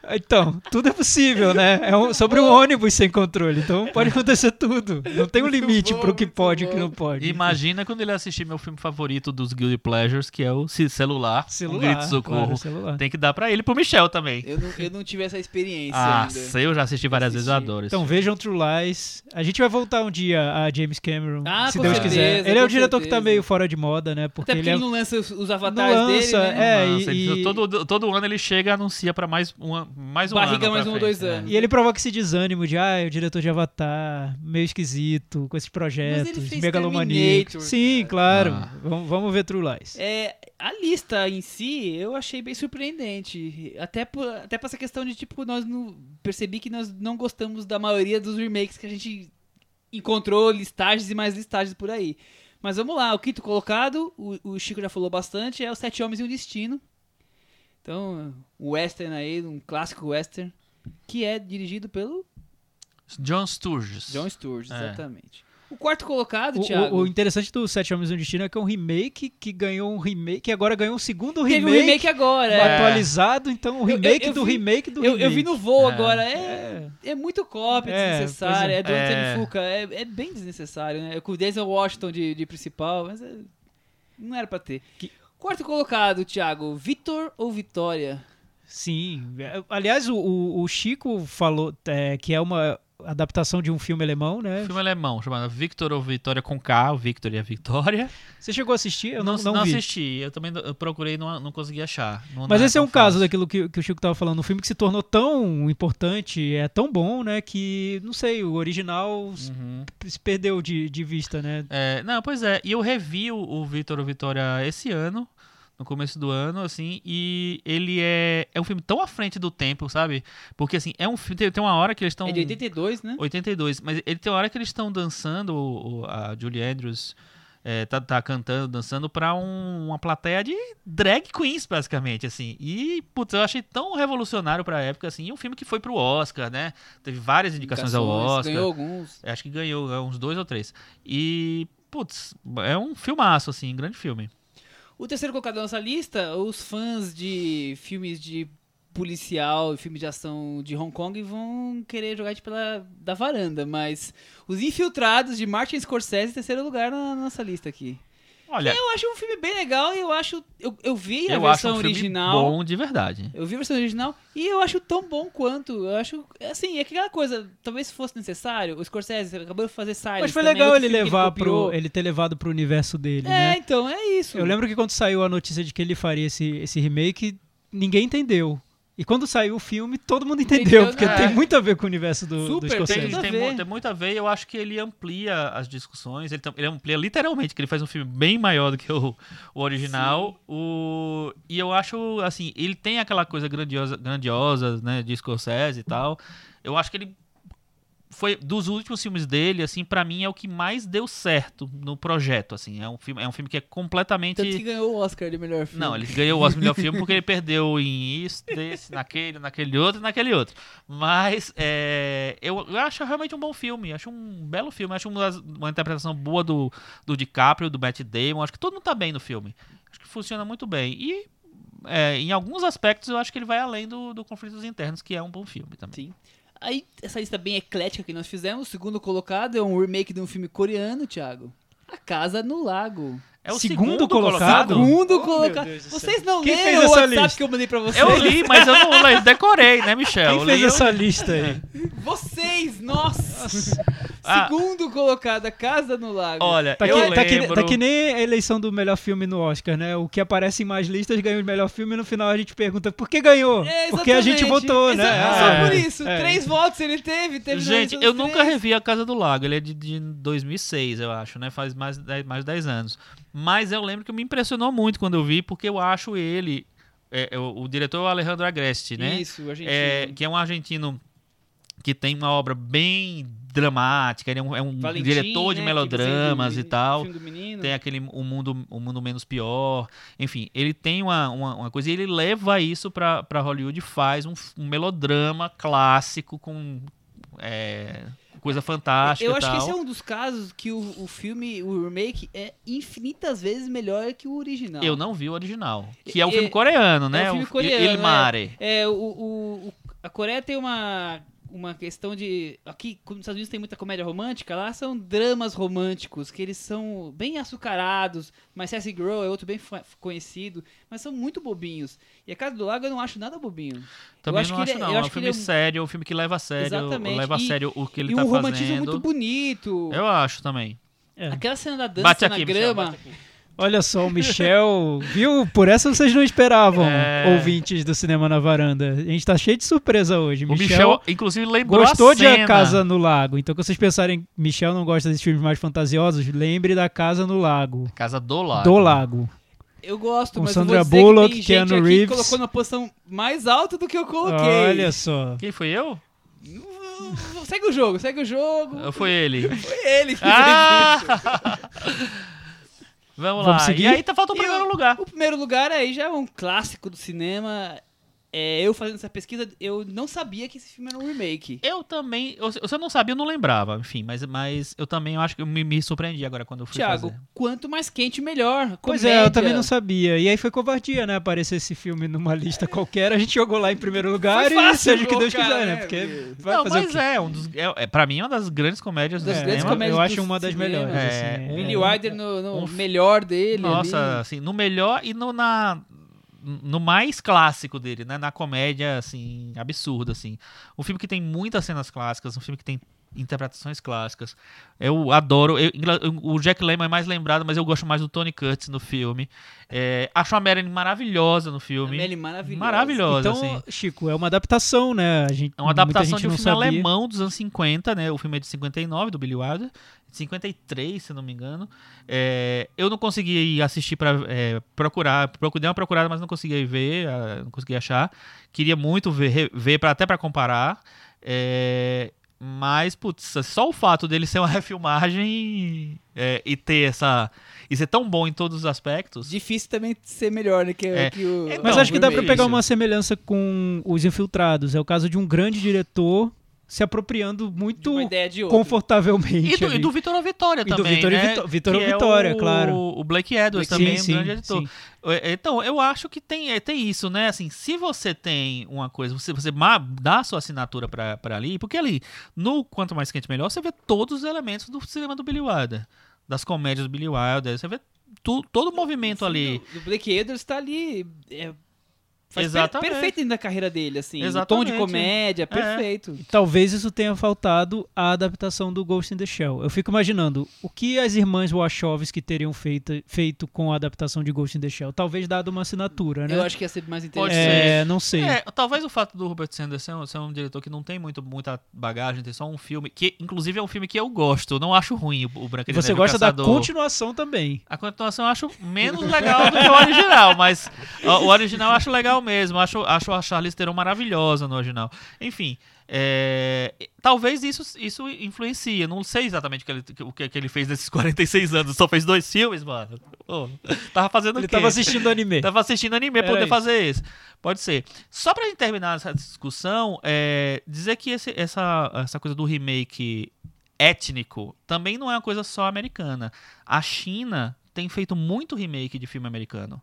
Então, tudo é possível, né? É um- sobre um ônibus sem controle. Então pode acontecer tudo. Não tem um limite
bom,
pro que pode e o que não pode.
Imagina quando ele assistir meu filme favorito dos Guilty Pleasures, que é o ce- celular,
celular.
um grito de socorro.
claro, celular.
Tem que dar pra ele e pro Michel também.
Eu não, eu não tive essa experiência
Ah,
ainda.
eu já assisti várias vezes, eu
Assisti.
adoro
Então vejam True Lies. A gente vai voltar um dia a James Cameron,
Ah,
se Deus
certeza,
quiser. Ele é o diretor que tá
certeza.
meio fora de moda, né? Porque
Até porque
ele é
ele não lança os, os
não
avatares
lança,
dele, né?
é, e,
ele-
e-
todo, todo ano ele chega e anuncia pra mais, uma, mais um
Barriga
ano.
mais um ou dois
é.
anos.
e ele provoca esse desânimo de, ah, é o diretor de Avatar, meio esquisito, com esses projetos.
Terminator,
Sim, claro.
Ah.
Vamos, vamos ver True Lies.
É, a lista em si eu achei bem surpreendente. Até por, até por essa questão de, tipo, nós não. Percebi que nós não gostamos da maioria dos remakes que a gente encontrou listagens e mais listagens por aí. Mas vamos lá, o quinto colocado, o, o Chico já falou bastante, é Os Sete Homens e um Destino. Então, um western aí, um clássico western, que é dirigido pelo
John Sturges.
John Sturges,
É.
exatamente. O quarto colocado,
O,
Thiago.
o- o interessante do Sete Homens e um Destino é que é um remake que ganhou um remake, que agora ganhou um segundo
Teve
remake,
um remake agora.
É.
atualizado, então o
Eu- eu-
remake
eu
do
vi-
remake do
Eu,
remake.
eu vi no voo
É.
agora, é, é muito cópia
É,
desnecessária, é,
pois
do
é.
Anthony
É.
Fuca, é, é bem desnecessário, né? Com o Denzel Washington de, de principal, mas é- não era pra ter.
Que-
Quarto colocado, Thiago, Vitor ou Vitória?
Sim. Aliás, o, o- o Chico falou é, que é uma. Adaptação de um filme alemão, né?
Filme alemão, chamado Victor ou Vitória com K, o Victor e a Vitória.
Você chegou a assistir? Eu não,
não,
não vi.
assisti, eu também eu procurei e não, não consegui achar. Não-
Mas
não
esse é um caso
fácil.
daquilo que, que o Chico tava falando, um filme que se tornou tão importante, é tão bom, né, que, não sei, o original
Uhum.
se perdeu de, de vista, né?
É, não, pois é. E eu revi o, o Vitor ou Vitória esse ano, no começo do ano, assim, e ele é, é um filme tão à frente do tempo, sabe? Porque, assim, é um filme. Tem, uma hora que eles estão.
É de 82, né?
82, mas ele tem uma hora que eles estão dançando, o- a Julie Andrews é, tá, tá cantando, dançando pra um- uma plateia de drag queens, basicamente, assim. E, putz, eu achei tão revolucionário pra época, assim, e um filme que foi pro Oscar, né? Teve várias indicações ao Oscar.
Ganhou alguns.
Acho que ganhou é, uns dois ou três. E, putz, é um filmaço, assim, grande filme.
O terceiro colocado da nossa lista, os fãs de filmes de policial e filmes de ação de Hong Kong vão querer jogar tipo pela da varanda, mas os Infiltrados de Martin Scorsese, terceiro lugar na nossa lista aqui.
Olha,
Eu acho um filme bem legal e eu acho eu, eu vi a
eu acho
versão
um filme
original.
bom de verdade.
Eu vi a versão original e eu acho tão bom quanto. Eu acho, assim, é aquela coisa, talvez fosse necessário. O Scorsese acabou de fazer Silence.
Mas foi
também,
legal ele
filme que
levar
copiou.
pro, ele ter levado pro universo dele,
É,
né?
então, é isso.
Eu lembro que quando saiu a notícia de que ele faria esse, esse remake, ninguém entendeu. E quando saiu o filme, todo mundo entendeu,
Entendeu,
porque
né?
tem muito a ver com o universo do, do
Super,
Tem,
Scorsese.
tudo a
tem,
ver.
mu- tem muito a ver e eu acho que ele amplia as discussões. Ele, tam- ele amplia literalmente, que ele faz um filme bem maior do que o, o original. O, e eu acho, assim, ele tem aquela coisa grandiosa, grandiosa né, de Scorsese e tal. Eu acho que ele foi dos últimos filmes dele, assim, pra mim é o que mais deu certo no projeto, assim. É um filme, é um filme que é completamente
Tanto que ganhou o Oscar de melhor filme.
não, ele ganhou o Oscar de melhor filme porque ele *laughs* perdeu em isso, desse, naquele, naquele outro e naquele outro. Mas é, eu, eu acho realmente um bom filme. Acho um belo filme. Acho uma, uma interpretação boa do, do DiCaprio, do Matt Damon. Acho que todo mundo tá bem no filme. Acho que funciona muito bem. E é, em alguns aspectos eu acho que ele vai além do, do Conflitos Internos, que é um bom filme também.
Sim. Aí, essa lista bem eclética que nós fizemos, o segundo colocado é um remake de um filme coreano, Thiago. A Casa no Lago.
É o
Segundo
segundo,
colocado?
Segundo
Oh,
colocado.
céu.
Vocês não
Quem
leram o
essa
WhatsApp
lista?
que eu mandei pra vocês?
Eu li, mas eu não decorei, né, Michel?
Quem
Eu
fez
li,
essa
eu-
lista aí?
Vocês, nossa!
Ah.
Segundo colocado, A Casa no Lago.
Olha,
Tá que,
eu
tá, que,
lembro...
tá que nem a eleição do melhor filme no Oscar, né? O que aparece em mais listas ganha o melhor filme e no final a gente pergunta por que ganhou?
É,
Porque a gente votou, né?
Exa-
Ah,
Só
é.
por isso.
É.
Três votos ele teve. teve
Gente, eu nunca revi A Casa do Lago. Ele é de, de 2006, eu acho, né? Faz mais de 10, mais de 10 anos. Mas eu lembro que me impressionou muito quando eu vi, porque eu acho ele... é, é, o, o diretor é o Alejandro Agreste, né?
Isso, a gente.
É, que é um argentino que tem uma obra bem dramática. Ele é um, é um
Valentim,
diretor de
né, que
melodramas e tal. Tem aquele O Mundo, o mundo Menos Pior. Enfim, ele tem uma, uma, uma coisa e ele leva isso pra, pra Hollywood e faz um, um melodrama clássico com é, coisa fantástica
Eu acho que
tal.
esse é um dos casos que o, o filme, o remake, é infinitas vezes melhor que o original.
Eu não vi o original. Que é um
É-
filme coreano, né?
é um filme
o
coreano,
Il Mare.
É, o, o- o- a Coreia tem uma, uma questão de. Aqui, como nos Estados Unidos tem muita comédia romântica, lá são dramas românticos, que eles são bem açucarados. Mas Sassy Girl é outro bem conhecido, mas são muito bobinhos. E a Casa do Lago eu não acho nada bobinho.
Também
acho
não
que
acho,
ele é-
não.
eu
É um filme
ele é
sério, é um filme que leva a sério,
Exatamente.
leva a
E-
sério o que ele
e
tá
um romantismo
fazendo.
muito bonito.
Eu acho também.
É.
Aquela cena da dança
Bate
na
aqui,
grama.
bate aqui.
Olha só, o Michel, viu? Por essa vocês não esperavam,
É.
ouvintes do Cinema na Varanda. A gente tá cheio de surpresa hoje.
O Michel, inclusive, lembrou
gostou
a
de A. Casa no Lago. Então, quando vocês pensarem Michel não gosta desses filmes mais fantasiosos, lembre da Casa no Lago.
Casa do Lago.
Do Lago.
Eu gosto,
Com
mas
Sandra
eu vou dizer
Bullock,
que tem
Keanu
gente
Reeves.
que colocou na posição mais alta do que eu coloquei.
Olha só.
Quem foi eu?
Segue o jogo, segue o jogo.
Foi ele?
Foi ele que fez isso. *laughs*
Vamos,
Vamos
lá.
seguir?
E aí tá falta o
E
primeiro
o-
lugar.
O primeiro lugar aí já é um clássico do cinema. É, eu fazendo essa pesquisa, eu não sabia que esse filme era um remake.
Eu também, eu, se eu não sabia, eu não lembrava, enfim, mas, mas eu também acho que eu me, me surpreendi agora quando eu fui
Tiago,
fazer.
quanto mais quente, melhor.
Pois é, eu
Comédia.
também não sabia. E aí foi covardia, né? Aparecer esse filme numa lista qualquer. A gente jogou lá em primeiro lugar
Foi
e
fácil
seja o que Deus
colocar,
quiser, né?
né,
Porque vai
não,
fazer o
mas
quê?
é, um dos, é, é, pra mim é uma das grandes comédias
Das
do
grandes
cinema.
comédias
eu acho uma das melhores.
É,
assim,
Billy Wilder no, no
Um-
melhor dele.
Nossa,
ali.
assim, no melhor e no, na, no mais clássico dele, né? Na comédia, assim, absurda, assim. Um filme que tem muitas cenas clássicas, um filme que tem interpretações clássicas. Eu adoro. eu- o Jack Lemmon é mais lembrado, mas eu gosto mais do Tony Curtis no filme. É, acho a Marilyn maravilhosa no
A
filme.
Melly maravilhosa.
Maravilhosa,
Então,
assim.
Chico, é uma adaptação, né? A gente,
É uma adaptação de um filme
sabia.
alemão dos anos 50, né? O filme é de 59, do Billy Wilder. De 53, se não me engano. É, eu não consegui assistir para procurar. Procurei uma procurada, mas não consegui ver, ah, não consegui achar. Queria muito ver, ver pra, até para comparar. É, mas, putz, só o fato dele ser uma *laughs* refilmagem é, e ter essa. e ser tão bom em todos os aspectos.
Difícil também ser melhor, né? Que,
É.
que o,
Então,
Mas acho que dá pra pegar uma semelhança com Os Infiltrados. É o caso de um grande diretor se apropriando muito
outro.
E
confortavelmente.
do, e do Vitor Vitória
E do
também.
Vitor e
né?
Vito- Vitor
Que é
Vitória,
o,
claro.
O Blake Edwards
Sim,
também,
sim,
um grande editor.
sim.
É, Então, eu acho que tem, é, tem isso, né? Assim, se você tem uma coisa, você, você dá a sua assinatura pra, pra ali, porque ali, no Quanto Mais Quente Melhor, você vê todos os elementos do cinema do Billy Wilder. Das comédias do Billy Wilder. Você vê tu- todo o movimento ali.
Do, do Blake Edwards tá ali. É, faz per-
Exatamente.
perfeito dentro da carreira dele, assim. O tom
Exatamente.
de comédia, perfeito.
Talvez isso tenha faltado a adaptação do Ghost in the Shell. Eu fico imaginando o que as irmãs Wachowski teriam feito, feito com a adaptação de Ghost in the Shell. Talvez dado uma assinatura, né?
Eu acho que ia ser mais
Pode
interessante.
é, não sei.
É, talvez o fato do Robert Sanderson ser um diretor que não tem muito, muita bagagem, tem só um filme, que inclusive é um filme que eu gosto, eu não acho ruim o, o Branca
E
de
você
Neve e o
gosta da continuação também.
A continuação eu acho menos legal do que o original, mas o original eu acho legal mesmo. Acho, acho a Charlize Theron maravilhosa no original. Enfim, é, talvez isso, isso influencie. Eu Não sei exatamente o que, ele, o que, que ele fez nesses *laughs* 46 anos. Só fez dois filmes, mano. Pô, tava fazendo
Ele
o quê?
tava assistindo anime.
Tava assistindo anime pra
Era
poder
isso.
fazer isso. Pode ser. Só pra gente terminar essa discussão, é, dizer que esse- essa, essa coisa do remake étnico também não é uma coisa só americana. A China tem feito muito remake de filme americano.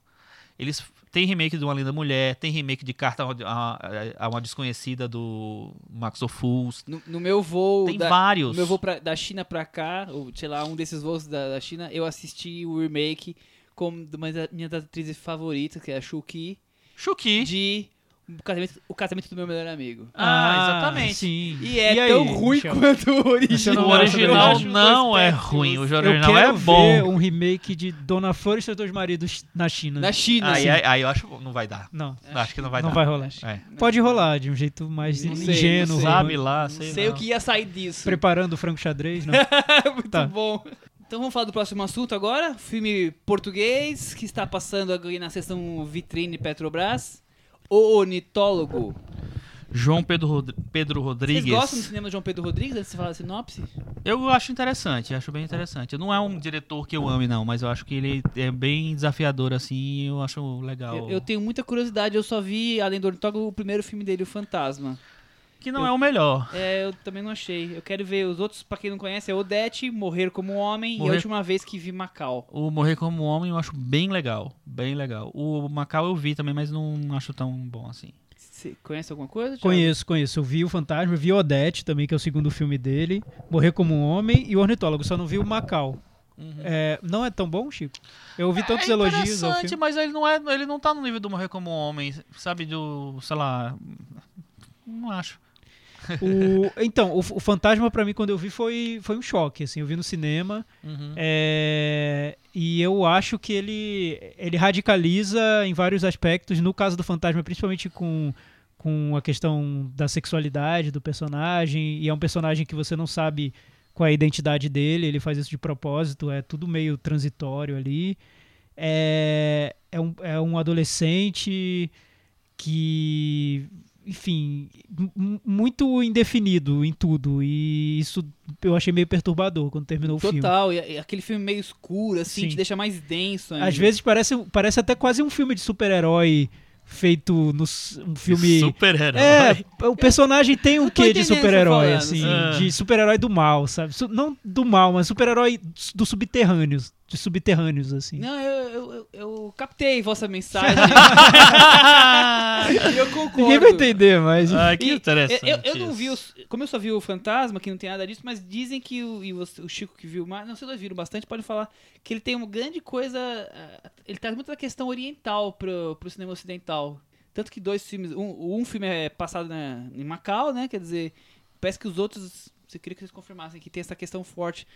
Eles tem remake de Uma Linda Mulher, tem remake de Carta a, a- uma Desconhecida do Max Fools.
No, no meu voo.
Tem
da,
vários.
No meu voo pra- da China pra cá, ou sei lá, um desses voos da, da China, eu assisti o remake com uma das minhas atrizes favoritas, que é a Shuki,
Chuki.
de o casamento, o casamento do meu melhor amigo.
Ah, exatamente.
Sim.
E é
aí,
tão ruim
Michel?
quanto o original.
não
O original
acho
não
dois
é
péssimos.
ruim, o
Eu
original
quero
é bom.
ver um remake de Dona Flor e seus dois maridos na China.
Na China,
Aí,
assim.
aí, aí eu acho que não vai dar.
Não,
Acho que não vai
não
dar.
vai rolar.
É.
Pode rolar de um jeito mais
Não sei,
ingênuo.
sei.
Sabe lá, sei,
Não sei
lá.
o que ia sair disso.
Preparando o frango xadrez, não. *laughs*
Muito
Tá.
bom. Então vamos falar do próximo assunto agora. Filme português que está passando aqui na sessão Vitrine Petrobras. O Ornitólogo.
João Pedro, Rod- Pedro
Vocês
Rodrigues.
gostam do cinema de João Pedro Rodrigues, antes de você falar a sinopse?
Eu acho interessante, acho bem interessante. Não é um diretor que eu ame, não, mas eu acho que ele é bem desafiador, assim, eu acho legal.
Eu, eu tenho muita curiosidade, eu só vi, além do Ornitólogo, o primeiro filme dele, O Fantasma.
Que não
eu-
é o melhor.
É, eu também não achei. Eu quero ver os outros, pra quem não conhece, é Odete, Morrer como Homem e
Morrer-
a última vez que vi Macau.
O Morrer como Homem eu acho bem legal, bem legal. O Macau eu vi também, mas não acho tão bom assim.
Você conhece alguma coisa? Thiago?
Conheço, conheço. Eu vi o Fantasma, vi Odete também, que é o segundo filme dele. Morrer como um Homem e o Ornitólogo. Só não vi o Macau. É, não é tão bom, Chico? Eu ouvi tantos
é
elogios ao
interessante,
filme.
mas ele não, é, ele não tá no nível do Morrer como Homem, sabe, do, sei lá... Não acho.
O- então, o, o Fantasma pra mim, quando eu vi, foi, foi um choque. Assim, eu vi no cinema.
Uhum.
É, e eu acho que ele, ele radicaliza em vários aspectos. No caso do Fantasma, principalmente com, com a questão da sexualidade do personagem. E é um personagem que você não sabe qual é a identidade dele. Ele faz isso de propósito. É tudo meio transitório ali. É, é, um, é um adolescente que enfim, muito indefinido em tudo. E isso eu achei meio perturbador quando terminou o filme.
Total, e, aquele filme meio escuro, assim,
Sim.
te deixa mais denso ainda.
Às vezes parece, parece até quase um filme de super-herói feito no um filme.
Super-herói.
É, o personagem tem um
tô
quê de
o tá
super-herói, assim,
sim.
de super-herói do mal, sabe? Não do mal, mas super-herói do subterrâneos, de subterrâneos, assim.
Não, eu, eu, eu- eu captei vossa mensagem. e *laughs* eu concordo.
Ninguém vai entender, mas.
Ah, que
E
interessante.
Eu, eu não vi, os, como eu só vi o Fantasma, que não tem nada disso, mas dizem que o, e você- o Chico que viu mais, não, vocês dois viram bastante, pode falar que ele tem uma grande coisa, ah, ele traz muito da questão oriental pro, pro cinema ocidental. Tanto que dois filmes, um, um filme é passado na, em Macau, né, quer dizer, parece que os outros, você queria que vocês confirmassem que tem essa questão forte.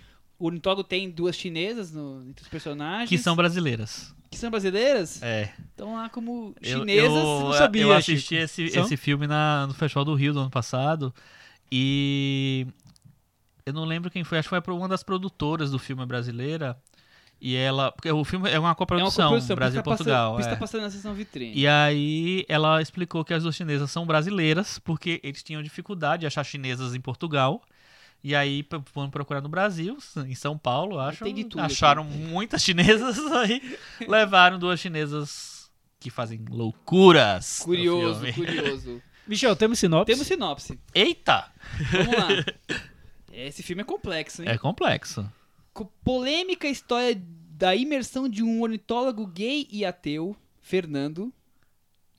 O Ornitólogo tem duas chinesas no, entre os personagens.
Que são brasileiras.
que são brasileiras?
É.
Estão lá como
Eu-
chinesas.
Eu,
não sabia,
eu assisti
Chico.
esse,
São?
esse filme na, no Festival do Rio do ano passado. E eu não lembro quem foi, acho que foi pra uma das produtoras do filme brasileira. E ela. Porque o filme é uma coprodução,
coprodução, por
Brasil e
tá
Portugal.
por isso
é.
tá passando na sessão vitrine.
E aí ela explicou que as duas chinesas são brasileiras, porque eles tinham dificuldade de achar chinesas em Portugal. E aí foram procurar no Brasil, em São Paulo, acho.
Tem de tudo
Acharam muitas chinesas, *laughs* aí levaram duas chinesas que fazem loucuras.
Curioso, curioso. *laughs*
Michel, temos sinopse?
Temos sinopse.
Eita!
Vamos lá. *laughs* Esse filme é complexo, hein?
É complexo.
Co- Polêmica história da imersão de um ornitólogo gay e ateu, Fernando,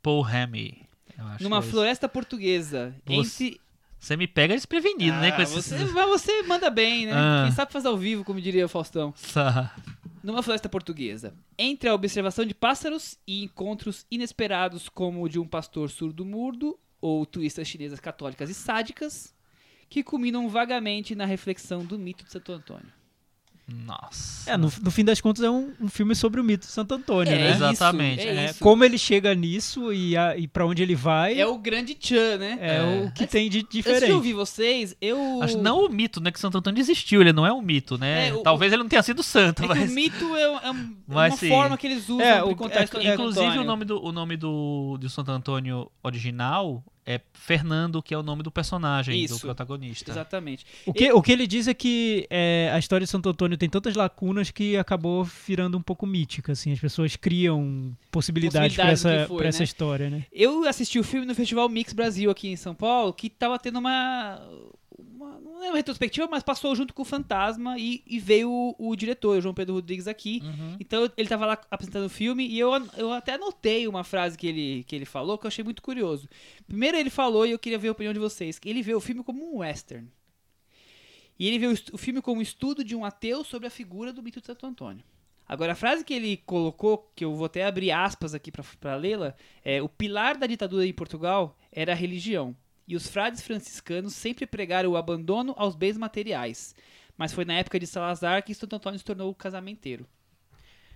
Paul acho
numa
é
floresta portuguesa.
Você-
Entre...
Você me pega desprevenido, né? Com
Ah,
esses...
você, mas você manda bem, né?
Ah.
Quem sabe fazer ao vivo, como diria o Faustão. Numa floresta portuguesa. Entre a observação de pássaros e encontros inesperados como o de um pastor surdo-mudo ou turistas chinesas católicas e sádicas, que culminam vagamente na reflexão do mito de Santo Antônio.
Nossa.
É, no, no fim das contas é um, um filme sobre o mito de Santo Antônio,
É
né?
Exatamente.
é
É,
isso.
como ele chega nisso e, a, e para onde ele vai
É o grande Chan, né?
é
É.
o que tem de
Antes de
diferente.
ouvir vocês, eu.
Acho não o mito, né? Que Santo Antônio existiu, ele não é um mito, né?
É, o-
Talvez ele não tenha sido santo,
É que
mas.
o mito é, um- é um- *laughs* é
Mas
uma
sim.
forma que eles usam
É,
pra
o- é-
Santo
Inclusive, o
Antônio.
nome, do, o nome do, do Santo Antônio original é Fernando, que é o nome do personagem, do
Isso.
protagonista.
Exatamente.
O que, o que ele diz é que é, a história de Santo Antônio tem tantas lacunas que acabou virando um pouco mítica, assim. As pessoas criam possibilidades para
do
essa, pra essa
né?
história, né?
Eu assisti o filme no Festival Mix Brasil aqui em São Paulo, que tava tendo uma. Não é uma retrospectiva, mas passou junto com o Fantasma e, e veio o, o diretor, o João Pedro Rodrigues, aqui.
Uhum.
Então ele tava lá apresentando o filme e eu, eu até anotei uma frase que ele, que ele falou que eu achei muito curioso. Primeiro ele falou, e eu queria ver a opinião de vocês, que ele vê o filme como um western. E ele vê o, o filme como um estudo de um ateu sobre a figura do mito de Santo Antônio. Agora, a frase que ele colocou, que eu vou até abrir aspas aqui pra lê-la, é: O pilar da ditadura em Portugal era a religião. E os frades franciscanos sempre pregaram o abandono aos bens materiais. Mas foi na época de Salazar que Santo Antônio se tornou o casamenteiro.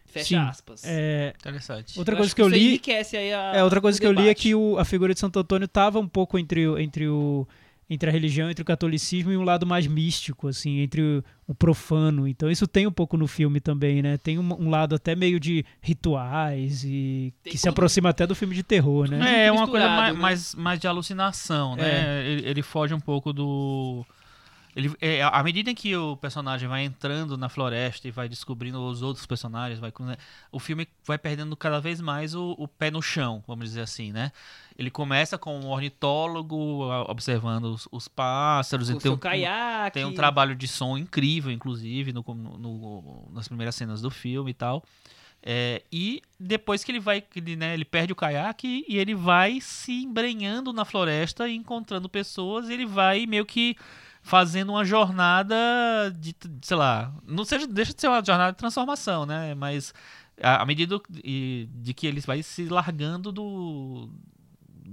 Fecha
Sim,
aspas.
É,
Interessante.
outra
Eu
coisa que eu li.
enriquece aí a-
É, outra coisa que eu li é que o- a figura de Santo Antônio estava um pouco entre, o- entre, o, entre a religião, entre o catolicismo e um lado mais místico, assim, entre o, o profano. Então isso tem um pouco no filme também, né? Tem um, um lado até meio de rituais e
Tem
que se aproxima até do filme de terror, né?
É, é uma coisa mais,
né?
mais, mais de alucinação, né? Ele, ele foge um pouco do. Ele, é, à medida em que o personagem vai entrando na floresta e vai descobrindo os outros personagens, vai, né, o filme vai perdendo cada vez mais o, o pé no chão, vamos dizer assim, né? Ele começa com um ornitólogo observando os, os pássaros, e
o
tem um,
caiaque.
tem um trabalho de som incrível, inclusive, no, no- nas primeiras cenas do filme e tal. É, e depois que ele vai, ele, né, ele perde o caiaque e ele vai se embrenhando na floresta e encontrando pessoas, e ele vai meio que fazendo uma jornada de, sei lá, não seja, deixa de ser uma jornada de transformação, né? Mas à medida de que ele vai se largando do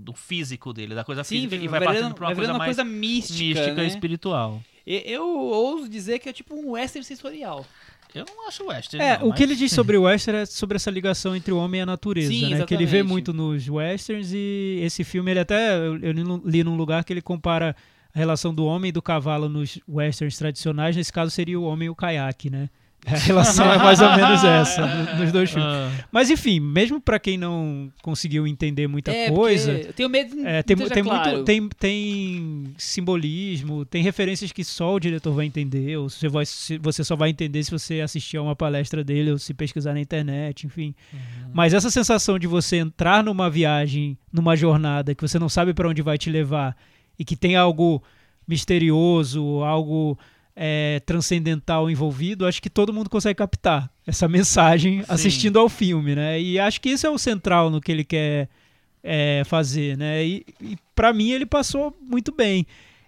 do físico dele, da coisa
Sim,
física, e vai,
virando,
pra uma coisa
uma
mais
coisa mística,
mística
né?
e espiritual.
E- Eu ouso dizer que é tipo um western sensorial.
Eu não acho western.
É,
não,
o que
mas-
ele diz sobre *laughs* o western é sobre essa ligação entre o homem e a natureza,
Sim,
né? Que ele vê muito nos westerns e esse filme ele até eu eu li num- li num lugar que ele compara a relação do homem e do cavalo nos westerns tradicionais, nesse caso seria o homem e o caiaque, né? A relação é mais ou menos *laughs* essa no- nos dois filmes.
Ah,
Mas enfim, mesmo pra quem não conseguiu entender muita
é,
coisa,
Eu tenho medo de
é, tem, tem
claro.
muito tem, tem simbolismo, tem referências que só o diretor vai entender, ou você, vai, você só vai entender se você assistir a uma palestra dele ou se pesquisar na internet, enfim. Mas essa sensação de você entrar numa viagem, numa jornada que você não sabe para onde vai te levar e que tem algo misterioso, algo é, transcendental envolvido, acho que todo mundo consegue captar essa mensagem assistindo ao filme, né? E acho que isso é o central no que ele quer é, fazer, né? E, e para mim ele passou muito bem.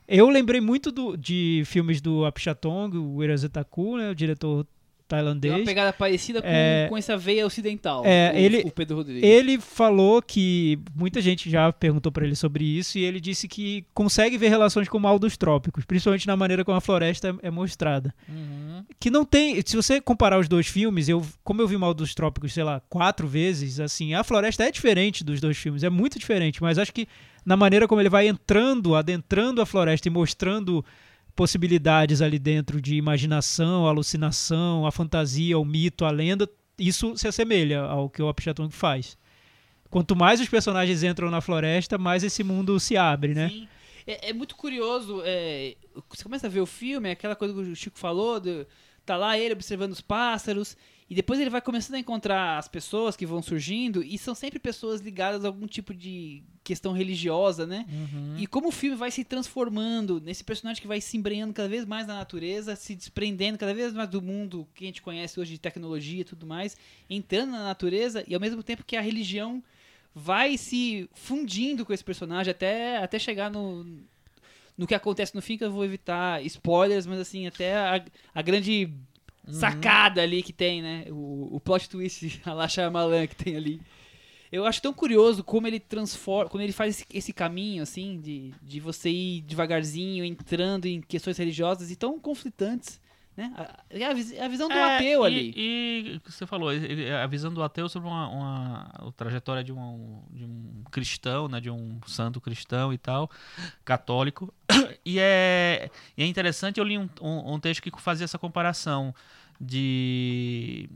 Eu lembrei muito do, de filmes do Apichatong, o Irazetaku, né? O diretor
Tem uma
tailandês.
pegada parecida com,
É,
com essa veia ocidental.
é,
o,
ele-
o Pedro Rodrigues.
Ele falou que muita gente já perguntou pra ele sobre isso e ele disse que consegue ver relações com o mal dos trópicos, principalmente na maneira como a floresta é mostrada. Que não tem, se você comparar os dois filmes, eu como eu vi Mal dos Trópicos, sei lá, quatro vezes, assim, a floresta é diferente dos dois filmes, é muito diferente, mas acho que na maneira como ele vai entrando, adentrando a floresta e mostrando possibilidades ali dentro de imaginação, alucinação, a fantasia, o mito, a lenda, isso se assemelha ao que o Apichatong faz. Quanto mais os personagens entram na floresta, mais esse mundo se abre, né?
Sim. É, é muito curioso. é, você começa a ver o filme, é aquela coisa que o Chico falou, do- tá lá ele observando os pássaros, e depois ele vai começando a encontrar as pessoas que vão surgindo, e são sempre pessoas ligadas a algum tipo de questão religiosa, né? E como o filme vai se transformando nesse personagem que vai se embrenhando cada vez mais na natureza, se desprendendo cada vez mais do mundo que a gente conhece hoje de tecnologia e tudo mais, entrando na natureza, e ao mesmo tempo que a religião vai se fundindo com esse personagem até, até chegar no, no que acontece no fim, que eu vou evitar spoilers, mas assim, até a, a grande sacada ali que tem, né? O, o plot twist, *laughs* a La Shyamalan que tem ali. Eu acho tão curioso como ele transforma, como ele faz esse, esse caminho, assim, de, de você ir devagarzinho, entrando em questões religiosas e tão conflitantes, né? A- É a, é a visão do
É,
ateu
e,
ali.
E o que você falou, a visão do ateu sobre uma, uma a trajetória de um, de um cristão, né, de um santo cristão e tal, católico. *coughs* E é, e é interessante, eu li um, um, um texto que fazia essa comparação de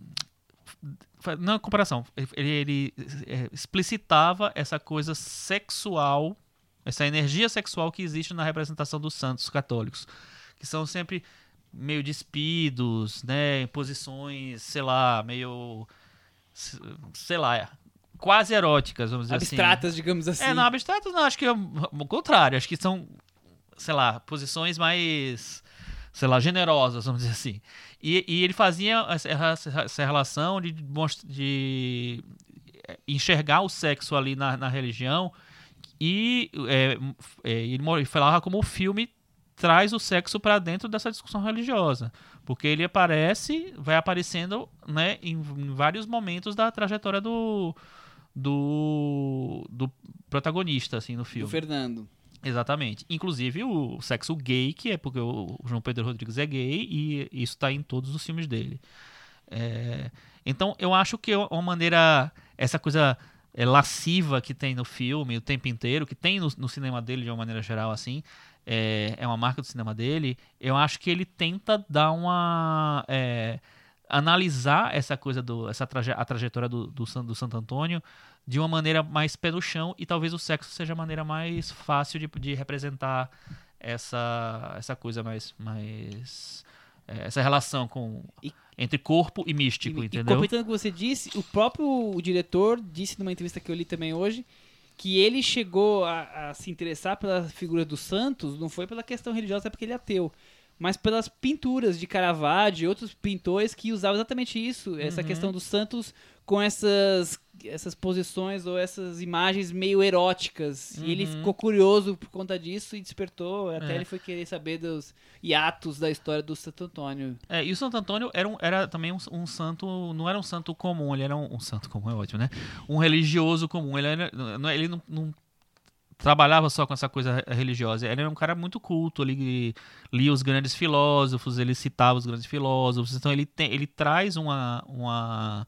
não é comparação, ele, ele é, explicitava essa coisa sexual, essa energia sexual que existe na representação dos santos católicos, que são sempre meio despidos, né, em posições, sei lá, meio sei lá, quase eróticas, vamos dizer assim.
Abstratas, digamos assim.
É, não, abstratos não, acho que é o contrário, acho que são, sei lá, posições mais, sei lá, generosas, vamos dizer assim. E, e ele fazia essa, essa- relação de, de eh, enxergar o sexo ali na, na religião e é, é, ele falava como o filme traz o sexo para dentro dessa discussão religiosa, porque ele aparece, vai aparecendo, né, em, em vários momentos da trajetória do do, do protagonista assim no
do
filme.
Fernando.
Exatamente. Inclusive o sexo gay, que é porque o João Pedro Rodrigues é gay e isso está em todos os filmes dele. É, então eu acho que é uma maneira, essa coisa é, lasciva que tem no filme o tempo inteiro, que tem no, no cinema dele de uma maneira geral assim, é, é uma marca do cinema dele. Eu acho que ele tenta dar uma é, analisar essa coisa do essa traje, a trajetória do, do, do Santo Antônio de uma maneira mais pé no chão e talvez o sexo seja a maneira mais fácil de, de representar essa essa coisa mais mais é, essa relação com
E-
entre corpo e místico,
e, e
entendeu?
completando o que você disse, o próprio diretor disse numa entrevista que eu li também hoje que ele chegou a, a se interessar pela figura dos santos, não foi pela questão religiosa, é porque ele é ateu, mas pelas pinturas de Caravaggio e outros pintores que usavam exatamente isso, essa
Uhum.
questão dos santos com essas essas posições ou essas imagens meio eróticas. E ele
Uhum.
ficou curioso por conta disso e despertou, até
É.
ele foi querer saber dos hiatos da história do Santo Antônio.
É, e o Santo Antônio era, um- era também um, um santo, não era um santo comum, ele era um, um santo comum, é ótimo, né? Um religioso comum. Ele, era, não- ele não, não trabalhava só com essa coisa religiosa, ele era um cara muito culto, ele lia os grandes filósofos, ele citava os grandes filósofos, então ele, tem, ele traz uma, uma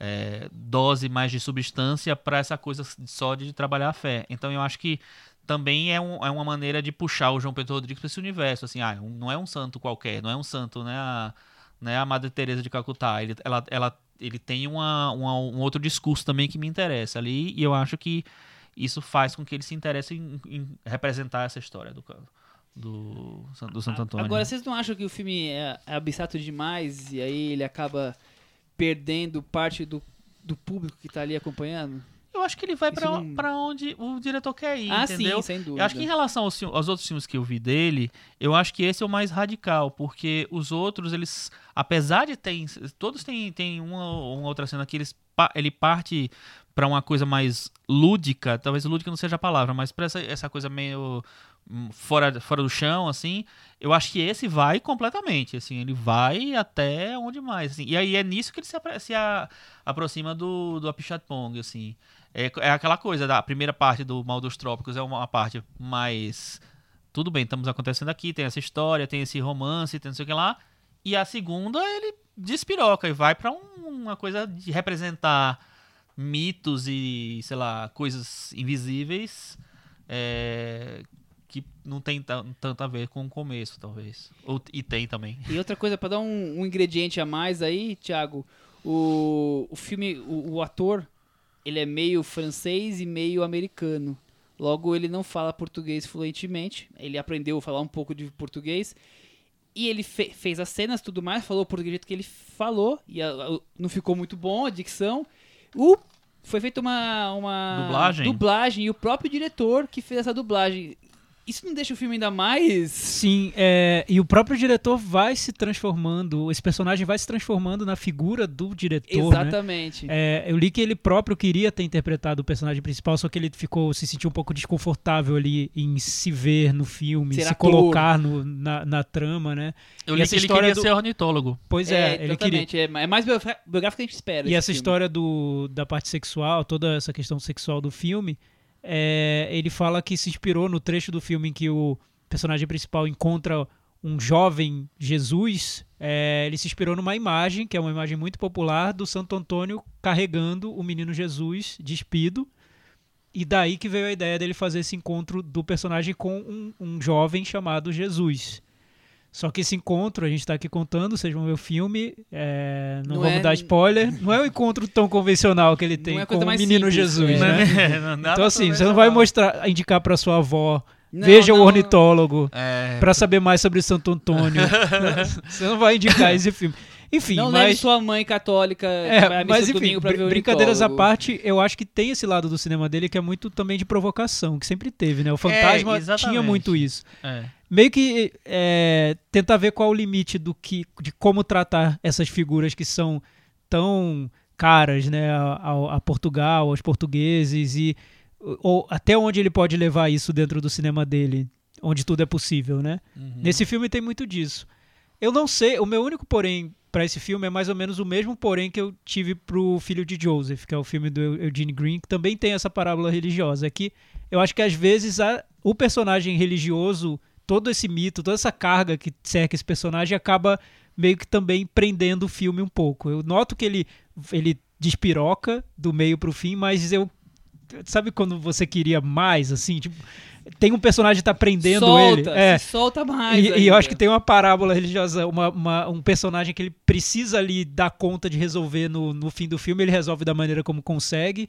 é, dose mais de substância para essa coisa só de trabalhar a fé. Então eu acho que também é, um- é uma maneira de puxar o João Pedro Rodrigues para esse universo, assim, ah, não é um santo qualquer, não é um santo, né, a, né, a Madre Teresa de Calcutá, ele, ela, ela, ele tem uma, uma- um outro discurso também que me interessa ali, e eu acho que isso faz com que ele se interesse em, em representar essa história do, do, do Santo Antônio.
Agora, vocês não acham que o filme é, é abstrato demais e aí ele acaba perdendo parte do, do público que tá ali acompanhando?
eu acho que ele vai pra
não-
pra onde o diretor quer ir,
ah,
entendeu?
sim, sem dúvida.
Eu acho que em relação aos, aos outros filmes que eu vi dele, eu acho que esse é o mais radical, porque os outros, eles, apesar de ter, todos têm, têm uma, uma outra cena que eles, ele parte pra uma coisa mais lúdica, talvez lúdica não seja a palavra, mas pra essa, essa coisa meio fora, fora do chão, assim, eu acho que esse vai completamente, assim, ele vai até onde mais, assim. E aí é nisso que ele se, se a- aproxima do, do Apichatpong, assim. É, é aquela coisa, da primeira parte do Mal dos Trópicos é uma parte mais... Tudo bem, estamos acontecendo aqui, tem essa história, tem esse romance, tem não sei o que lá. E a segunda, ele despiroca e vai pra um- uma coisa de representar mitos e, sei lá, coisas invisíveis é, que não tem tan- tanto a ver com o começo, talvez. Ou, e tem também.
E outra coisa, pra dar um, um ingrediente a mais aí, Thiago, o, o filme, o, o ator, ele é meio francês e meio americano. Logo, ele não fala português fluentemente. Ele aprendeu a falar um pouco de português. E ele fe- fez as cenas tudo mais, falou o português do jeito que ele falou. E a- a- não ficou muito bom a dicção. O, foi feita uma, uma
Dublagem?
dublagem. E o próprio diretor que fez essa dublagem. Isso não deixa o filme ainda mais.
Sim, é, e o próprio diretor vai se transformando, esse personagem vai se transformando na figura do diretor, né?
Exatamente.
É, eu li que ele próprio queria ter interpretado o personagem principal, só que ele ficou se sentiu um pouco desconfortável ali em se ver no filme,
Ser
se
ator.
colocar no- na, na trama, né?
Eu
E
li
essa
que ele
história
queria
do-
ser ornitólogo.
Pois é, ele queria.
exatamente. É, é mais biográfico que a gente espera.
E essa
filme.
história do, da parte sexual, toda essa questão sexual do filme, é, ele fala que se inspirou no trecho do filme em que o personagem principal encontra um jovem Jesus. é, ele se inspirou numa imagem, que é uma imagem muito popular, do Santo Antônio carregando o menino Jesus despido. E daí que veio a ideia dele fazer esse encontro do personagem com um, um jovem chamado Jesus. Só que esse encontro, a gente tá aqui contando, vocês vão ver o filme, é, não,
Não
vamos
é-
dar spoiler, *laughs* não é um encontro tão convencional que ele tem
é
com o menino
simples,
Jesus,
é.
né? *laughs*
Nada
Então assim, você não vai mostrar, indicar pra sua avó,
Não,
veja o
não,
ornitólogo,
É,
pra saber mais sobre Santo Antônio. *laughs* você não vai indicar esse filme. Enfim,
Não leve
mas...
sua mãe católica
É, mas enfim,
pra ver o
brincadeiras à parte, eu acho que tem esse lado do cinema dele que é muito também de provocação, que sempre teve, né? O Fantasma tinha
exatamente.
muito isso.
é.
Meio que é, tentar ver qual o limite do que, de como tratar essas figuras que são tão caras, né, a, a Portugal, aos portugueses e ou até onde ele pode levar isso dentro do cinema dele, onde tudo é possível, né?
Uhum.
Nesse filme tem muito disso. Eu não sei, o meu único porém pra esse filme é mais ou menos o mesmo porém que eu tive pro Filho de Joseph, que é o filme do Eugene Green, que também tem essa parábola religiosa. É que eu acho que às vezes a- o personagem religioso, todo esse mito, toda essa carga que cerca esse personagem acaba meio que também prendendo o filme um pouco. Eu noto que ele ele despiroca do meio pro fim, mas eu sabe quando você queria mais assim, tipo, tem um personagem que tá prendendo
solta,
ele. É.
solta mais.
E, e eu acho que tem uma parábola religiosa, uma, uma- um personagem que ele precisa ali dar conta de resolver no, no fim do filme, ele resolve da maneira como consegue.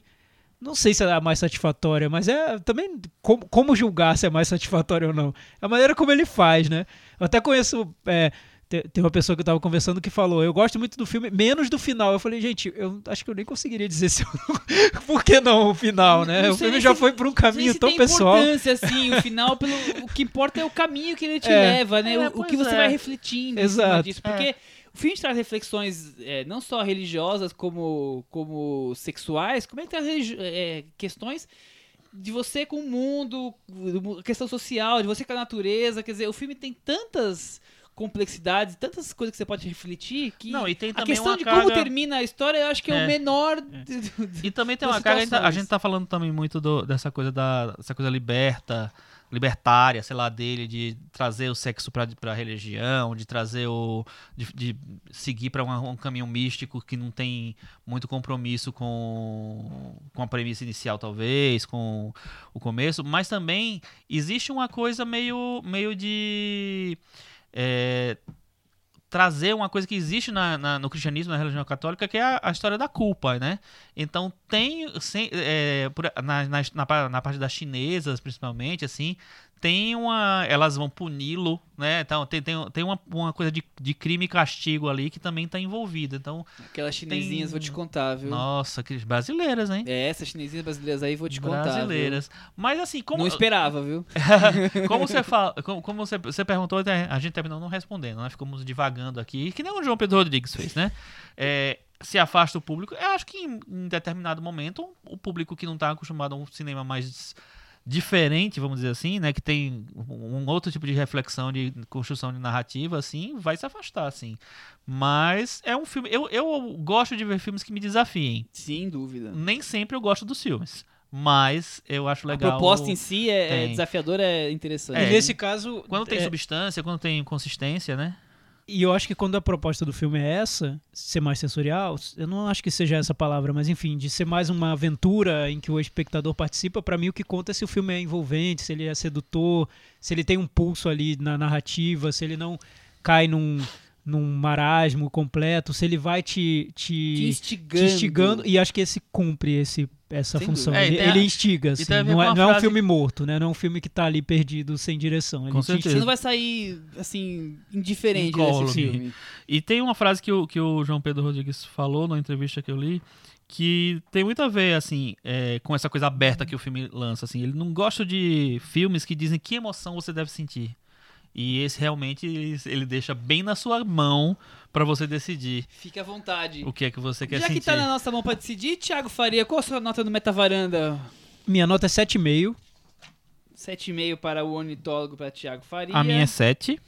Não sei se é a mais satisfatória, mas é também como, como julgar se é mais satisfatória ou não. É a maneira como ele faz, né? Eu até conheço. é, te- tem uma pessoa que eu tava conversando que falou: Eu gosto muito do filme, menos do final. Eu falei, gente, eu acho que eu nem conseguiria dizer se eu não... *laughs* Por que não o final, né?
Não
o filme já
se-
foi por um caminho tão
tem
pessoal.
importância, assim, o final, pelo, o que importa é o caminho que ele te *laughs*
É.
leva, né?
É,
o, o que você
é.
vai refletindo em cima
Exato.
disso. Porque o filme traz reflexões é, não só religiosas como, como sexuais, como ele traz religi- é, questões de você com o mundo, do mu- questão social, de você com a natureza. Quer dizer, o filme tem tantas complexidades, tantas coisas que você pode refletir que
Não, e tem
a
também
questão
uma
de
carga...
como termina a história eu acho que é,
É.
o menor de- de-
E também tem uma carga, a gente, tá, a gente tá falando também muito do- dessa coisa da dessa coisa liberta, libertária, sei lá, dele de trazer o sexo pra, pra religião, de trazer o de, de seguir para um caminho místico que não tem muito compromisso com com a premissa inicial talvez, com o começo, mas também existe uma coisa meio meio de é, trazer uma coisa que existe na- na- no cristianismo, na religião católica, que é a, a história da culpa, né? Então tem, sem- é, por- na, na, na pa- na parte das chinesas, principalmente, assim, tem uma, elas vão puni-lo, né? Então tem, tem, tem uma, uma coisa de, de crime e castigo ali que também está envolvida. Então,
Aquelas chinesinhas, vou te contar, viu?
nossa, que brasileiras, hein?
É, essas chinesinhas brasileiras aí, vou te contar.
brasileiras. Mas assim, como
Não esperava, viu? *laughs*
como você fala, como, como você, você perguntou, a gente terminou não respondendo, né? Ficamos divagando aqui, que nem o João Pedro Rodrigues fez, né? É, se afasta o público. Eu acho que em, em determinado momento o público que não está acostumado a um cinema mais diferente, vamos dizer assim, né, que tem um outro tipo de reflexão de construção de narrativa assim, vai se afastar assim. Mas é um filme, eu, eu gosto de ver filmes que me desafiem.
Sem dúvida.
Nem sempre eu gosto dos filmes, mas eu acho
A
legal.
proposta em si é, é desafiadora, é interessante.
É,
e nesse caso.
quando tem
é,
substância, quando tem consistência, né?
E eu acho que quando a proposta do filme é essa, ser mais sensorial, eu não acho que seja essa palavra, mas enfim, de ser mais uma aventura em que o espectador participa, pra mim o que conta é se o filme é envolvente, se ele é sedutor, se ele tem um pulso ali na narrativa, se ele não cai num, num marasmo completo, se ele vai te, te,
Te instigando.
te instigando, e acho que esse cumpre esse, essa
Sem
função.
É,
ele,
a-
ele instiga, assim,
ver
não, é, não é um
frase-
filme morto, né? Não é um filme que tá ali perdido, sem direção. Ele
Com certeza.
Você não vai sair, assim, indiferente
Incólume.
desse filme.
E tem uma frase que o, que o João Pedro Rodrigues falou na entrevista que eu li, que tem muito a ver, assim, é, com essa coisa aberta que o filme lança, assim. Ele não gosta de filmes que dizem que emoção você deve sentir. E esse realmente ele, deixa bem na sua mão pra você decidir
Fique à vontade.
o que é que você quer
Já
sentir.
que tá na nossa mão pra decidir, Thiago Faria, qual a sua nota no Metavaranda?
Minha nota é 7,5.
7,5 para o ornitólogo para Thiago Faria.
A minha é 7.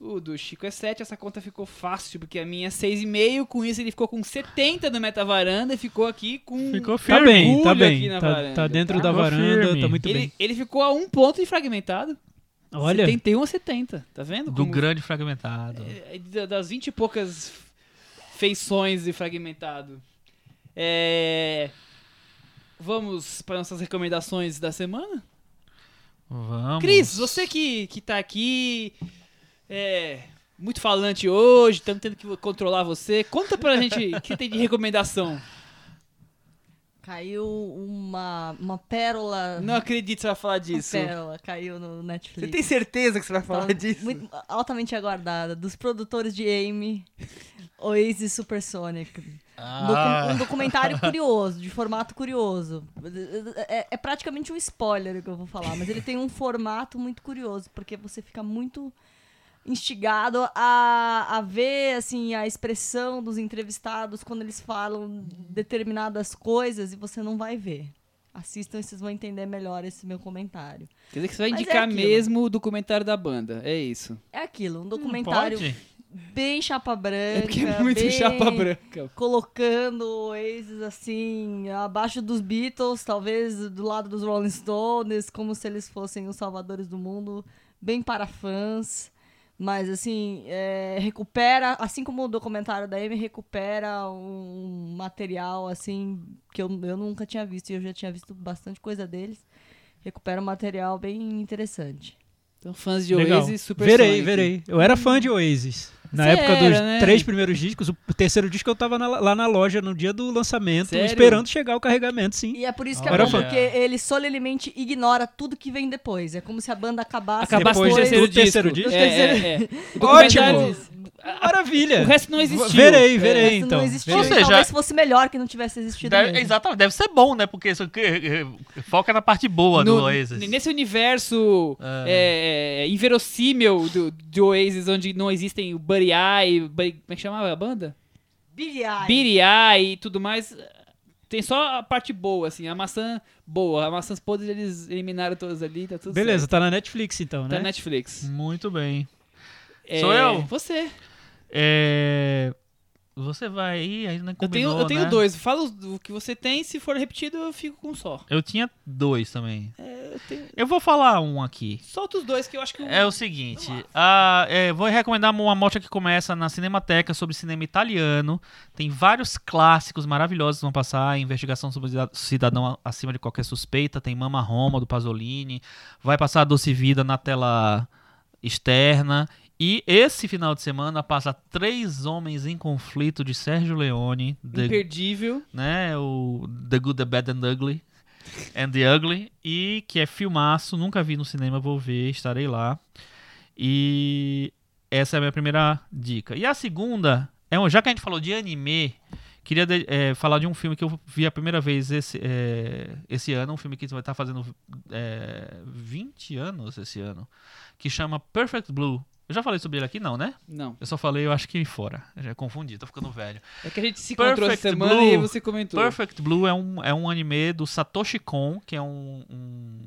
O do Chico é 7, essa conta ficou fácil, porque a minha é 6,5. Com isso, ele ficou com 70 no Metavaranda e ficou aqui com.
Ficou
Tá
firme.
bem, tá
orgulho aqui
bem.
na
Tá,
varanda,
tá dentro
tá?
da varanda,
firme.
tá muito
Ele,
bem.
ele ficou a um ponto de fragmentado.
Olha,
71 a 70, tá vendo?
Do
Como-
grande fragmentado.
É, da- das 20 e poucas feições de fragmentado. É, Vamos para nossas recomendações da semana?
Vamos.
Cris, você que, que tá aqui, é, muito falante hoje, estamos tendo que controlar você. Conta pra gente o que tem de recomendação.
Caiu uma, uma pérola.
Não acredito que você vai falar
uma
disso.
pérola caiu no Netflix.
Você tem certeza que você vai falar
Tá
disso?
muito- altamente aguardada. Dos produtores de Amy, Oasis Supersonic. *laughs* Docu-
Ah.
um documentário curioso, de formato curioso. É, é praticamente um spoiler o que eu vou falar, mas ele tem um formato muito curioso, porque você fica muito instigado a, a ver assim a expressão dos entrevistados quando eles falam determinadas coisas e você não vai ver. Assistam e vocês vão entender melhor esse meu comentário.
Quer dizer que você vai
Mas é
indicar
aquilo.
mesmo o documentário da banda, é isso.
É aquilo, um
Não
documentário
pode?
bem chapa branca.
É porque é muito
bem
chapa branca.
Colocando o Oasis assim, abaixo dos Beatles, talvez do lado dos Rolling Stones, como se eles fossem os salvadores do mundo, bem para fãs. Mas assim, é, recupera, assim como o documentário da Amy, recupera um material assim que eu, eu nunca tinha visto e eu já tinha visto bastante coisa deles. Recupera um material bem interessante.
Então, fãs de
legal.
Oasis, Super
verei,
Sonic.
verei. Eu era fã de Oasis. Na
Você
época dos
era, né?
três primeiros discos, o terceiro disco eu tava na- lá na loja no dia do lançamento,
Sério?
esperando chegar o carregamento, sim.
E é por isso que
Era
é bom,
fã.
porque ele solenemente ignora tudo que vem depois. É como se a banda acabasse
Acabasse
Depois
o terceiro
do
disco.
terceiro disco?
É, é, *laughs* é. O
Ótimo! Maravilha!
O resto não existiu.
Verei,
É.
verei então.
não existiu.
Ou seja,
talvez fosse melhor que não tivesse existido
Deve-
mesmo.
exatamente, deve ser bom, né? Porque isso eh, eh, foca na parte boa do
No-
Oasis.
Nesse universo é, é, inverossímil do, do Oasis, onde não existem o Buddy Eye, Buddy- como é que chamava a banda? Eye e tudo mais. Tem só a parte boa, assim, a maçã boa. A maçãs podres eles eliminaram todas ali, tá tudo
Beleza,
certo.
tá na Netflix então,
Tá
né?
na Netflix.
Muito bem.
É,
Sou eu?
Você.
É, Você vai aí, ainda não
Eu tenho,
combinou,
eu tenho
né?
dois. Fala o que você tem, se for repetido, eu fico com um só.
Eu tinha dois também.
É, eu tenho-
Eu vou falar um aqui.
Solta os dois que eu acho que.
É o seguinte, a- é, vou recomendar uma mostra que começa na Cinemateca sobre cinema italiano. Tem vários clássicos maravilhosos que vão passar. Investigação sobre Cidadão Acima de Qualquer Suspeita. Tem Mama Roma, do Pasolini. Vai passar a Doce Vida na tela externa. E esse final de semana passa Três Homens em Conflito, de Sérgio Leone. The
Imperdível.
né? O The Good, The Bad and Ugly. And the Ugly. E que é filmaço, nunca vi no cinema, vou ver, estarei lá. E essa é a minha primeira dica. E a segunda, é um, já que a gente falou de anime, Queria de- é, falar de um filme que eu vi a primeira vez esse, é, esse ano, um filme que vai estar fazendo é, 20 anos esse ano, que chama Perfect Blue. Eu já falei sobre ele aqui, não, né?
Não.
Eu só falei, eu acho que fora. Eu já confundi, tô ficando velho.
É que a gente se encontrou essa
Perfect
semana
Blue.
e você comentou.
Perfect Blue é um, é um anime do Satoshi Kon, que é um, um,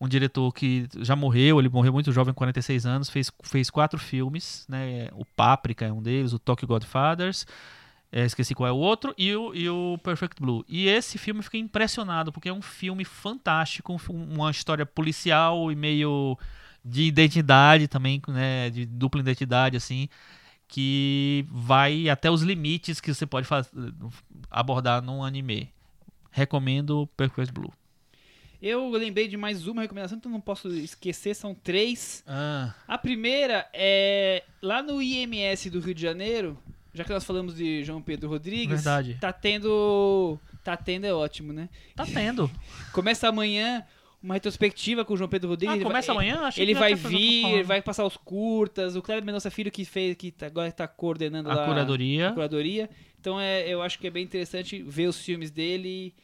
um diretor que já morreu, ele morreu muito jovem, 46 anos, fez, fez quatro filmes, né? O Páprica é um deles, o Tokyo Godfathers, é, esqueci qual é o outro, e o, e o Perfect Blue. E esse filme eu fiquei impressionado, porque é um filme fantástico, um uma história policial e meio de identidade também, né? De dupla identidade, assim que vai até os limites que você pode abordar num anime. Recomendo Perfect Blue.
Eu lembrei de mais uma recomendação, então não posso esquecer, são três.
Ah,
A primeira é lá no IMS do Rio de Janeiro, já que nós falamos de João Pedro Rodrigues,
Verdade.
tá tendo. Tá tendo é ótimo, né?
tá tendo. *laughs*
Começa amanhã uma retrospectiva com o João Pedro Rodrigues.
Ah,
ele
começa
vai,
amanhã? Achei
Ele
que
vai vir, vai passar os curtas. O Cleber Mendonça Filho que fez, que tá- agora tá coordenando lá
A curadoria.
a curadoria. Então é, eu acho que é bem interessante ver os filmes dele.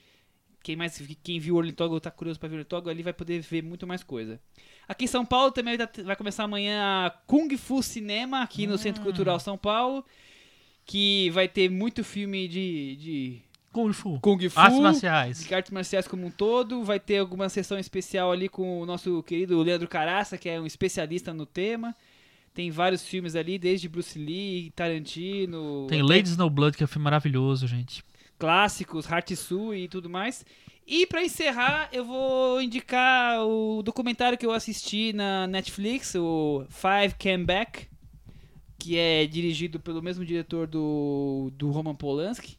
Quem mais quem viu o Ornitólogo tá curioso pra ver o Ornitólogo ali vai poder ver muito mais coisa. Aqui em São Paulo também vai, tá- começar amanhã a Kung Fu Cinema aqui no Centro Cultural São Paulo, que vai ter muito filme de, de
Kung Fu.
Kung Fu,
Artes marciais.
de artes marciais como um todo. Vai ter alguma sessão especial ali com o nosso querido Leandro Caraça, que é um especialista no tema. Tem vários filmes ali, desde Bruce Lee, Tarantino,
Tem Lady Snowblood, que é um filme maravilhoso, gente.
clássicos, Hatsu e tudo mais. E pra encerrar, eu vou indicar o documentário que eu assisti na Netflix, o Five Came Back, que é dirigido pelo mesmo diretor do, do Roman Polanski,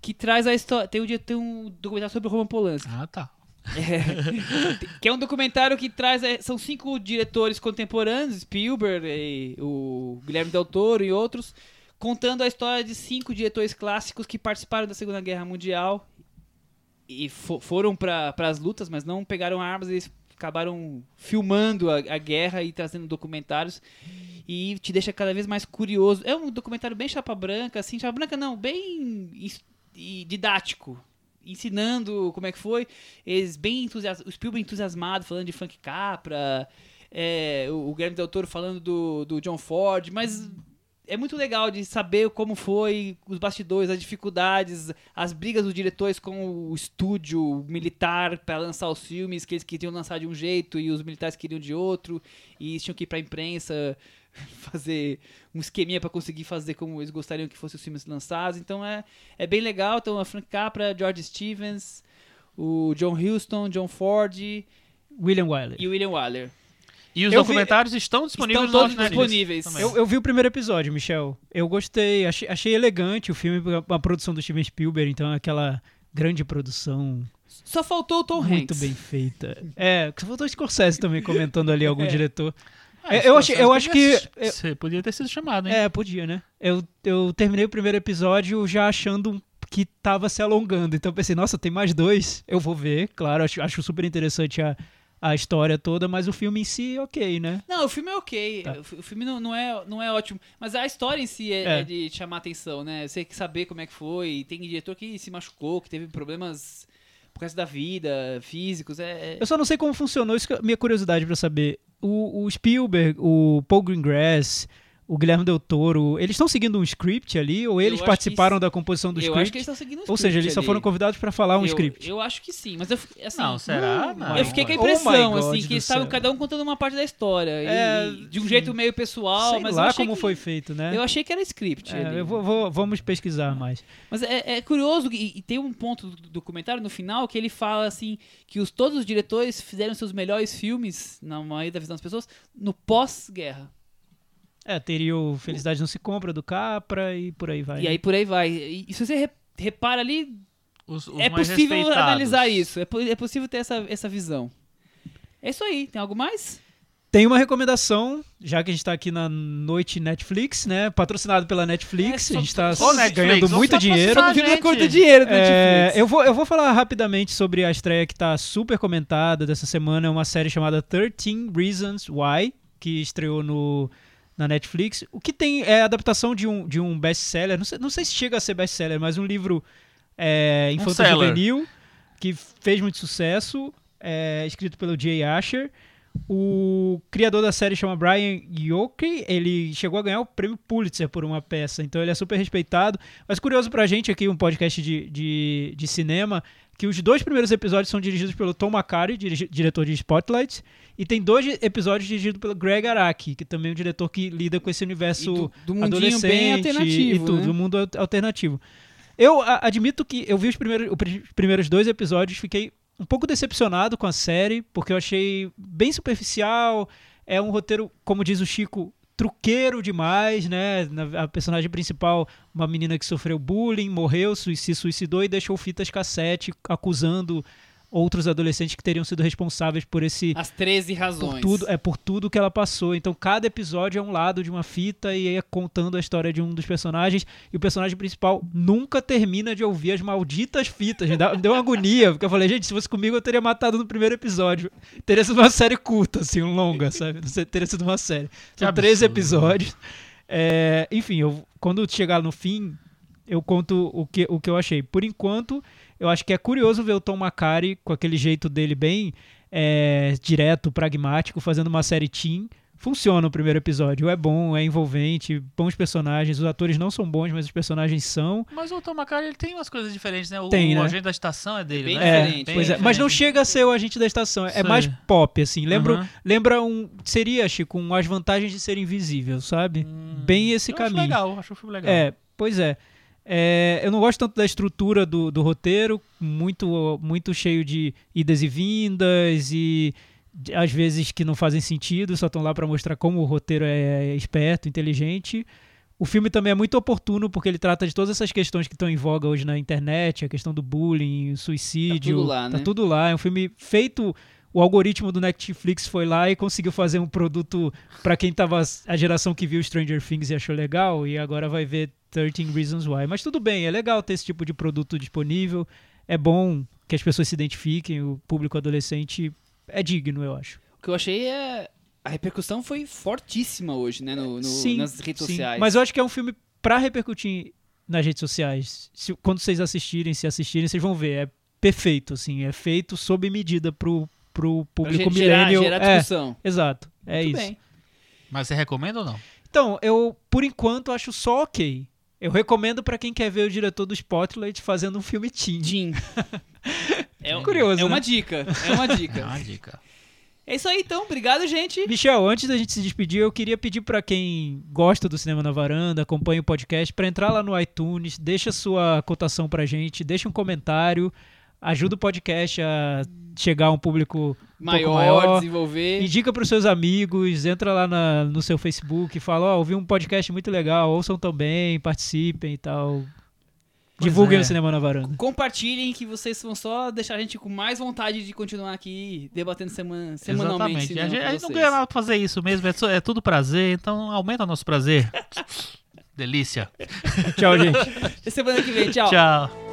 que traz a história. Tem um, dia- tem um documentário sobre o Roman Polanski.
Ah, tá. *laughs*
que é um documentário que traz. é, são cinco diretores contemporâneos, Spielberg, e o Guilherme Del Toro e outros, contando a história de cinco diretores clássicos que participaram da Segunda Guerra Mundial e fo- foram para as lutas, mas não pegaram armas, eles acabaram filmando a, a guerra e trazendo documentários. E te deixa cada vez mais curioso. É um documentário bem chapa branca, assim, chapa branca não, bem e didático ensinando como é que foi. Eles bem entusiasmados, o Spielberg entusiasmado, falando de Frank Capra, é, o, o Guilherme Del Toro falando do, do John Ford, mas é muito legal de saber como foi os bastidores, as dificuldades, as brigas dos diretores com o estúdio militar para lançar os filmes, que eles queriam lançar de um jeito e os militares queriam de outro, e tinham que ir para a imprensa *laughs* fazer um esqueminha para conseguir fazer como eles gostariam que fossem os filmes lançados. Então é, é bem legal. Então a Frank Capra, George Stevens, o John Huston, John Ford e
William Wyler.
o William Wyler.
E os
Eu vi-
documentários estão disponíveis
Estão todos disponíveis.
também.
Eu, eu vi o primeiro episódio, Michel. Eu gostei, achei, achei elegante o filme, a produção do Steven Spielberg, então aquela grande produção
Só faltou o Tom
muito
Hanks.
bem feita. É, que faltou o Scorsese também comentando ali algum *laughs*
É.
diretor.
Ah,
eu achei- eu acho que-
Você podia ter sido chamado, hein?
É, podia, né? Eu, eu terminei o primeiro episódio já achando que tava se alongando, então eu pensei, nossa, tem mais dois, eu vou ver, claro, acho, acho super interessante a, a história toda, mas o filme em si, ok, né?
Não, o filme é ok.
Tá.
O fi- O filme não, não, é, não é ótimo. Mas a história em si é,
É.
é de chamar atenção, né? Você tem que saber como é que foi. Tem diretor que se machucou, que teve problemas por causa da vida, físicos. É, é-
Eu só não sei como funcionou, isso que é a minha curiosidade pra saber. O, o Spielberg, o Paul Greengrass, o Guilherme Del Toro, eles estão seguindo um script ali ou eles participaram
que
da composição do
eu
script?
acho que eles estão seguindo um
ou seja, eles só
script
foram
ali.
convidados pra falar um
eu,
script.
Eu acho que sim, mas eu, assim,
Não, será? Não.
eu fiquei com a
Oh
impressão,
God
assim, que eles estavam cada um contando uma parte da história. e-
É,
e de um
sim.
jeito meio pessoal,
Sei
mas eu
lá
achei
como
que-
foi feito, né?
Eu achei que era script.
É,
ali.
eu vou, vou- vamos pesquisar mais.
Mas é, é curioso, e, e tem um ponto do documentário no final que ele fala assim: que os, todos os diretores fizeram seus melhores filmes, na maioria da visão das pessoas, no pós-guerra.
É, teria o Felicidade Não Se Compra do Capra e por aí vai.
E aí por aí vai. E, se você re- repara ali,
Os, os
é possível
respeitados.
analisar isso. É, é possível ter essa, essa visão. É isso aí. Tem algo mais?
Tem uma recomendação, já que a gente tá aqui na noite Netflix, né? Patrocinado pela Netflix,
É, só-
a gente tá
Netflix,
ganhando muito dinheiro.
a
Vindo curto dinheiro do
É,
Netflix.
eu, vou, eu vou falar rapidamente sobre a estreia que tá super comentada dessa semana. É uma série chamada 13 Reasons Why, que estreou no, na Netflix. O que tem é a adaptação de um, de um best-seller, não sei, não sei se chega a ser best-seller, mas um livro é, infanto-juvenil que fez muito sucesso, é, escrito pelo Jay Asher. O criador da série chama Brian Yoke, ele chegou a ganhar o prêmio Pulitzer por uma peça, então ele é super respeitado. Mas curioso pra gente aqui, um podcast de, de, de cinema, que os dois primeiros episódios são dirigidos pelo Tom dirigi- diretor de Spotlight, e tem dois episódios dirigidos pelo Greg Araki, que também é um diretor que lida com esse universo
do, do
adolescente
bem alternativo,
e tudo,
né?
do mundo al- alternativo. Eu a- admito que eu vi os primeiros, os pri- primeiros dois episódios, fiquei um pouco decepcionado com a série, porque eu achei bem superficial. É um roteiro, como diz o Chico, truqueiro demais, né? A personagem principal, uma menina que sofreu bullying, morreu, se suicidou e deixou fitas cassete acusando outros adolescentes que teriam sido responsáveis por esse
As 13 razões.
por tudo, é por tudo que ela passou. Então cada episódio é um lado de uma fita e é contando a história de um dos personagens. E o personagem principal nunca termina de ouvir as malditas fitas. Me, deu uma agonia, porque eu falei, gente, se fosse comigo eu teria matado no primeiro episódio. Teria sido uma série curta, assim, longa, sabe? Teria sido uma série. São
Que
três
absurdo.
episódios. É, enfim, eu, quando chegar no fim, eu conto o que, o que eu achei. Por enquanto, eu acho que é curioso ver o Tom Macari com aquele jeito dele bem é, direto, pragmático, fazendo uma série teen. Funciona o primeiro episódio, é bom, é envolvente, bons personagens. Os atores não são bons, mas os personagens são.
Mas o Tom McCarthy, ele tem umas coisas diferentes, né? O,
Tem,
o
né?
agente da estação é dele,
bem
né?
É,
diferente,
pois é,
bem
mas não
diferente.
chega a ser o agente da estação, é
Sei.
mais pop, assim. Lembra,
Aham.
lembra um. Seria, Chico, um As Vantagens de Ser Invisível, sabe?
Hum,
Bem esse
eu
caminho.
Acho legal, acho o filme legal.
É, pois é. É, eu não gosto tanto da estrutura do, do roteiro, muito, muito cheio de idas e vindas e de- às vezes que não fazem sentido, só estão lá para mostrar como o roteiro é esperto, inteligente. O filme também é muito oportuno porque ele trata de todas essas questões que estão em voga hoje na internet, a questão do bullying, o suicídio.
Tá tudo lá,
Tá
né?
tudo lá. É um filme feito. O algoritmo do Netflix foi lá e conseguiu fazer um produto para quem tava a geração que viu Stranger Things e achou legal e agora vai ver 13 Reasons Why. Mas tudo bem, é legal ter esse tipo de produto disponível. É bom que as pessoas se identifiquem, o público adolescente é digno, eu acho.
O que eu achei é. A repercussão foi fortíssima hoje, né? No, no-
Sim,
nas redes
sim.
sociais.
Mas eu acho que é um filme pra repercutir nas redes sociais. Se- quando vocês assistirem, se assistirem, vocês vão ver. É perfeito, assim. É feito sob medida pro, pro público
ge- gerar,
millennial.
gerar
é,
discussão.
exato. É
Muito
isso.
bem.
Mas você recomenda ou não?
Então, eu, por enquanto, acho só ok. Eu recomendo pra quem quer ver o diretor do Spotlight fazendo um filme teen.
Jim. *laughs* É, um-
Curioso,
é uma
né?
dica. É uma
É
dica.
uma dica.
É isso aí, então. Obrigado, gente.
Michel, antes da gente se despedir, eu queria pedir pra quem gosta do Cinema na Varanda, acompanha o podcast, pra entrar lá no iTunes, deixa sua cotação pra gente, deixa um comentário, ajuda o podcast a chegar a um público um
Maior,
pouco maior.
desenvolver.
Indica pros seus amigos, entra lá na- no seu Facebook, fala, ó, ouvi um podcast muito legal, ouçam também, participem e tal.
Pois
Divulguem
é.
o Cinema na Varanda.
Compartilhem que vocês vão só deixar a gente com mais vontade de continuar aqui debatendo semana, semanalmente.
Exatamente. A a gente não ganha nada pra fazer isso mesmo, é, é tudo prazer, então aumenta o nosso prazer. *laughs* Delícia.
Tchau, gente.
Até semana que vem. Tchau.
Tchau.